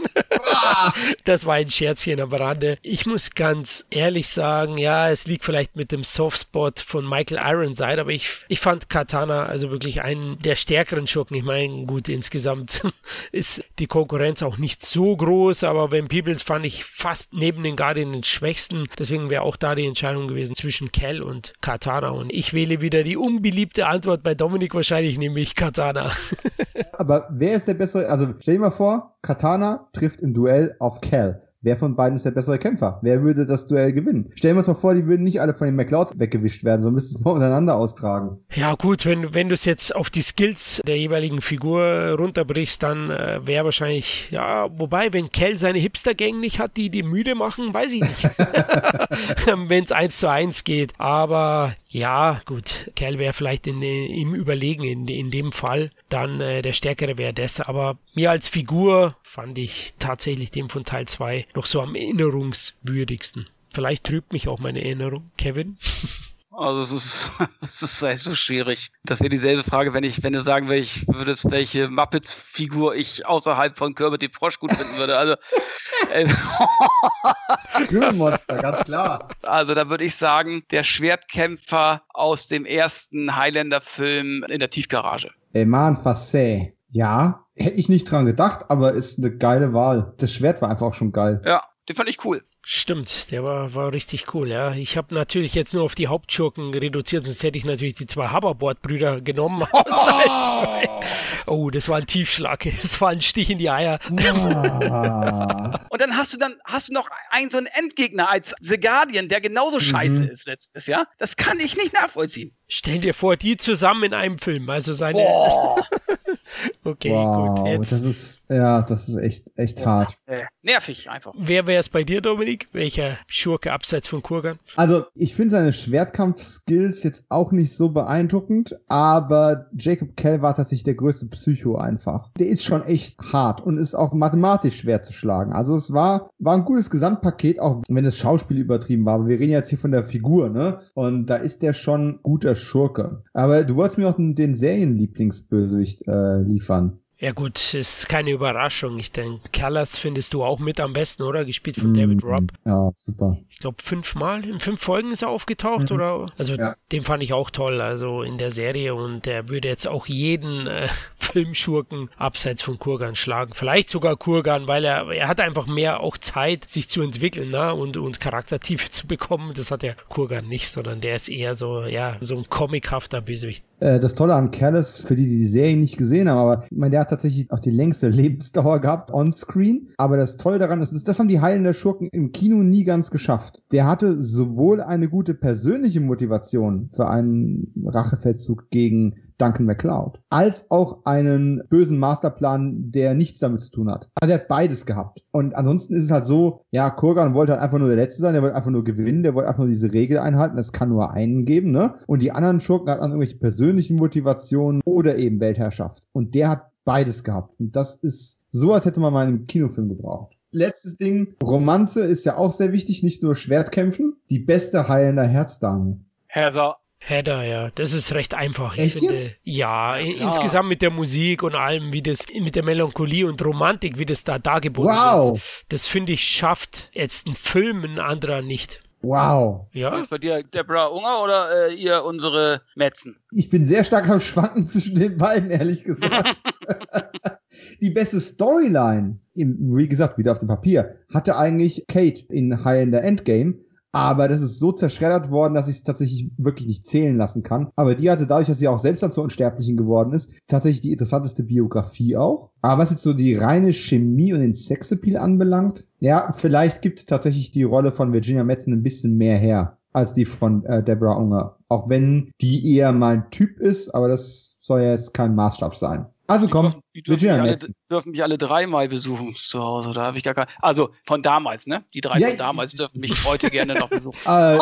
das war ein Scherzchen am Rande. Ich muss ganz ehrlich sagen, ja, es liegt vielleicht mit dem Softspot von Michael Ironside, aber ich, ich fand Katana also wirklich einen der stärkeren Schurken. Ich meine, gut, insgesamt ist die Konkurrenz auch nicht so groß, aber wenn Peebles fand ich fast neben den Guardian den schwächsten. Deswegen wäre auch da die Entscheidung gewesen zwischen Kell und Katana. Und ich wähle wieder die unbeliebte Antwort bei Dominik wahrscheinlich, nämlich Katana. aber wer ist der bessere? Also stell dir mal vor, Katana trifft im Duell auf Cal. Wer von beiden ist der bessere Kämpfer? Wer würde das Duell gewinnen? Stellen wir uns mal vor, die würden nicht alle von den McLeod weggewischt werden, sondern müssten es mal untereinander austragen. Ja, gut, wenn, wenn du es jetzt auf die Skills der jeweiligen Figur runterbrichst, dann äh, wäre wahrscheinlich, ja, wobei, wenn Kell seine Hipster-Gang nicht hat, die die müde machen, weiß ich nicht. wenn es eins zu eins geht. Aber ja, gut, Kerl wäre vielleicht in, im Überlegen in, in dem Fall. Dann äh, der Stärkere wäre das. Aber mir als Figur fand ich tatsächlich den von Teil 2 noch so am erinnerungswürdigsten. Vielleicht trübt mich auch meine Erinnerung. Kevin? Also es ist, es ist echt so schwierig. Das wäre dieselbe Frage, wenn ich, wenn du sagen würdest, würdest welche Muppets-Figur ich außerhalb von Kermit den Frosch gut finden würde. Also äh, Monster, ganz klar. Also da würde ich sagen, der Schwertkämpfer aus dem ersten Highlander-Film in der Tiefgarage. Eman Fassé. Ja, hätte ich nicht dran gedacht, aber ist eine geile Wahl. Das Schwert war einfach auch schon geil. Ja, den fand ich cool. Stimmt, der war, war richtig cool, ja. Ich habe natürlich jetzt nur auf die Hauptschurken reduziert, sonst hätte ich natürlich die zwei Hoverboard-Brüder genommen 2. Oh, das war ein Tiefschlag. Das war ein Stich in die Eier. Ah. Und dann hast du dann hast du noch einen so einen Endgegner als The Guardian, der genauso mhm. scheiße ist letztes Jahr. Das kann ich nicht nachvollziehen. Stell dir vor, die zusammen in einem Film, also seine. okay, wow, gut. Jetzt. Das ist, ja, das ist echt, echt ja, hart. Äh, nervig einfach. Wer wäre es bei dir, Dominik? Welcher Schurke abseits von Kurgan? Also, ich finde seine Schwertkampf-Skills jetzt auch nicht so beeindruckend, aber Jacob Kell war tatsächlich der größte Psycho einfach. Der ist schon echt hart und ist auch mathematisch schwer zu schlagen. Also, es war, war ein gutes Gesamtpaket, auch wenn das Schauspiel übertrieben war. Aber wir reden jetzt hier von der Figur, ne? Und da ist der schon guter Schurke. Aber du wolltest mir auch den, den Serienlieblingsbösewicht äh, liefern. Ja gut, ist keine Überraschung. Ich denke, Callas findest du auch mit am besten, oder? Gespielt von mm, David Robb. Ja, super. Ich glaube fünfmal, in fünf Folgen ist er aufgetaucht, mhm. oder? Also ja. den fand ich auch toll, also in der Serie und der würde jetzt auch jeden äh, Filmschurken abseits von Kurgan schlagen. Vielleicht sogar Kurgan, weil er, er hat einfach mehr auch Zeit, sich zu entwickeln, ne? Und, und Charaktertiefe zu bekommen. Das hat der Kurgan nicht, sondern der ist eher so, ja, so ein comichafter Bösewicht. Äh, das Tolle an Callis, für die, die die Serie nicht gesehen haben, aber ich meine, der hat tatsächlich auch die längste Lebensdauer gehabt on-screen. Aber das Tolle daran ist, das haben die heilenden Schurken im Kino nie ganz geschafft. Der hatte sowohl eine gute persönliche Motivation für einen Rachefeldzug gegen Duncan MacLeod, als auch einen bösen Masterplan, der nichts damit zu tun hat. Also er hat beides gehabt. Und ansonsten ist es halt so, ja, Kurgan wollte halt einfach nur der Letzte sein, der wollte einfach nur gewinnen, der wollte einfach nur diese Regel einhalten, das kann nur einen geben, ne? Und die anderen Schurken hatten irgendwelche persönlichen Motivationen oder eben Weltherrschaft. Und der hat beides gehabt. Und das ist, sowas hätte man mal in einem Kinofilm gebraucht. Letztes Ding, Romanze ist ja auch sehr wichtig, nicht nur Schwertkämpfen. Die beste heilender Herzdame. Heather Header, ja, das ist recht einfach. Echt ich finde, jetzt? Ja, ja, insgesamt mit der Musik und allem, wie das, mit der Melancholie und Romantik, wie das da dargeboten wow. wird. Das finde ich schafft jetzt ein Film, ein anderer nicht. Wow. Ja. Ist bei dir Deborah Unger oder äh, ihr unsere Metzen? Ich bin sehr stark am Schwanken zwischen den beiden, ehrlich gesagt. die beste Storyline, wie gesagt, wieder auf dem Papier, hatte eigentlich Kate in High in the Endgame. Aber das ist so zerschreddert worden, dass ich es tatsächlich wirklich nicht zählen lassen kann. Aber die hatte dadurch, dass sie auch selbst dann zur Unsterblichen geworden ist, tatsächlich die interessanteste Biografie auch. Aber was jetzt so die reine Chemie und den Sexappeal anbelangt, ja, vielleicht gibt tatsächlich die Rolle von Virginia Madsen ein bisschen mehr her als die von äh, Deborah Unger. Auch wenn die eher mein Typ ist, aber das soll ja jetzt kein Maßstab sein. Also komm, die dürfen, mich alle, dürfen mich alle dreimal besuchen zu Hause. Da habe ich gar kein. Also von damals, ne? Die drei ja, von damals dürfen mich heute gerne noch besuchen. Äh,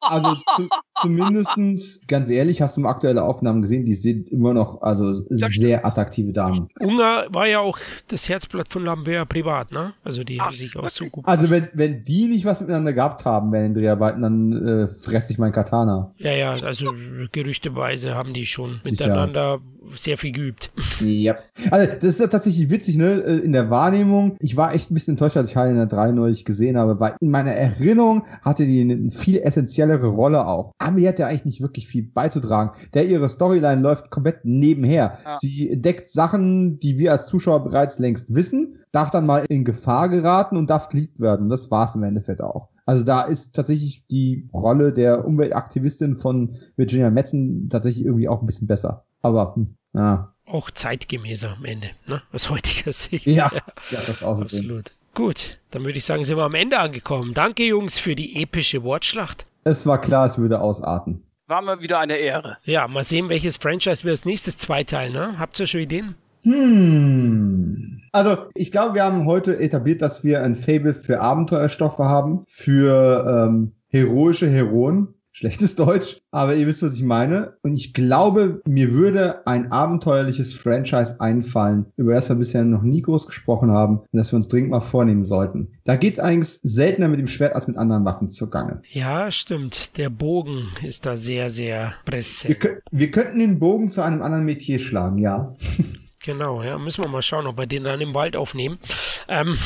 also zu, zumindestens, ganz ehrlich, hast du aktuelle Aufnahmen gesehen, die sind immer noch also sehr attraktive Damen. Ungar war ja auch das Herzblatt von Lambert privat, ne? Also die Ach, haben sich auch so gut. Also wenn, wenn die nicht was miteinander gehabt haben während den Dreharbeiten, dann äh, fresse ich mein Katana. Ja, ja, also gerüchteweise haben die schon Sicher. miteinander sehr viel geübt. Ja. Also, das ist ja tatsächlich witzig, ne? Äh, in der Wahrnehmung. Ich war echt ein bisschen enttäuscht, als ich High in der 3 neulich gesehen habe, weil in meiner Erinnerung hatte die eine viel essentiellere Rolle auch. Aber die hat ja eigentlich nicht wirklich viel beizutragen. Der ihre Storyline läuft komplett nebenher. Ja. Sie entdeckt Sachen, die wir als Zuschauer bereits längst wissen, darf dann mal in Gefahr geraten und darf geliebt werden. Das war's im Endeffekt auch. Also da ist tatsächlich die Rolle der Umweltaktivistin von Virginia Metzen tatsächlich irgendwie auch ein bisschen besser. Aber, hm, ja auch zeitgemäßer am Ende, ne? aus heutiger Sicht. Ja, ja das außerdem. absolut. Gut, dann würde ich sagen, sind wir am Ende angekommen. Danke, Jungs, für die epische Wortschlacht. Es war klar, es würde ausarten. War mir wieder eine Ehre. Ja, mal sehen, welches Franchise wir als nächstes zweiteilen. Ne? Habt ihr schon Ideen? Hm. Also, ich glaube, wir haben heute etabliert, dass wir ein Fable für Abenteuerstoffe haben, für ähm, heroische Heroen schlechtes Deutsch, aber ihr wisst, was ich meine. Und ich glaube, mir würde ein abenteuerliches Franchise einfallen, über das wir bisher noch nie groß gesprochen haben und das wir uns dringend mal vornehmen sollten. Da geht's eigentlich seltener mit dem Schwert als mit anderen Waffen zugange. Ja, stimmt. Der Bogen ist da sehr, sehr präsent. Wir, wir könnten den Bogen zu einem anderen Metier schlagen, ja. Genau, ja, müssen wir mal schauen, ob wir den dann im Wald aufnehmen. Ähm,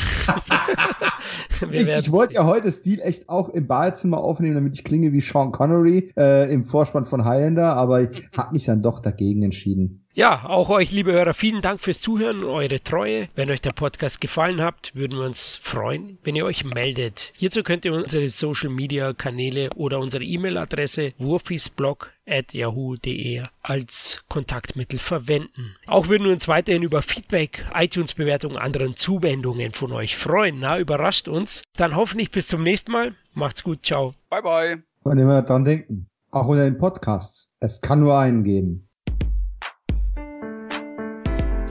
ich, ich wollte ja heute Stil echt auch im Badezimmer aufnehmen, damit ich klinge wie Sean Connery äh, im Vorspann von Highlander, aber ich habe mich dann doch dagegen entschieden. Ja, auch euch, liebe Hörer, vielen Dank fürs Zuhören, eure Treue. Wenn euch der Podcast gefallen hat, würden wir uns freuen, wenn ihr euch meldet. Hierzu könnt ihr unsere Social Media Kanäle oder unsere E-Mail-Adresse wurfisblog at yahoo.de als Kontaktmittel verwenden. Auch würden wir uns weiterhin über Feedback, iTunes-Bewertungen, anderen Zuwendungen von euch freuen. Na, überrascht uns. Dann hoffentlich bis zum nächsten Mal. Macht's gut. Ciao. Bye, bye. Und immer dran denken. Auch unter den Podcasts. Es kann nur einen geben.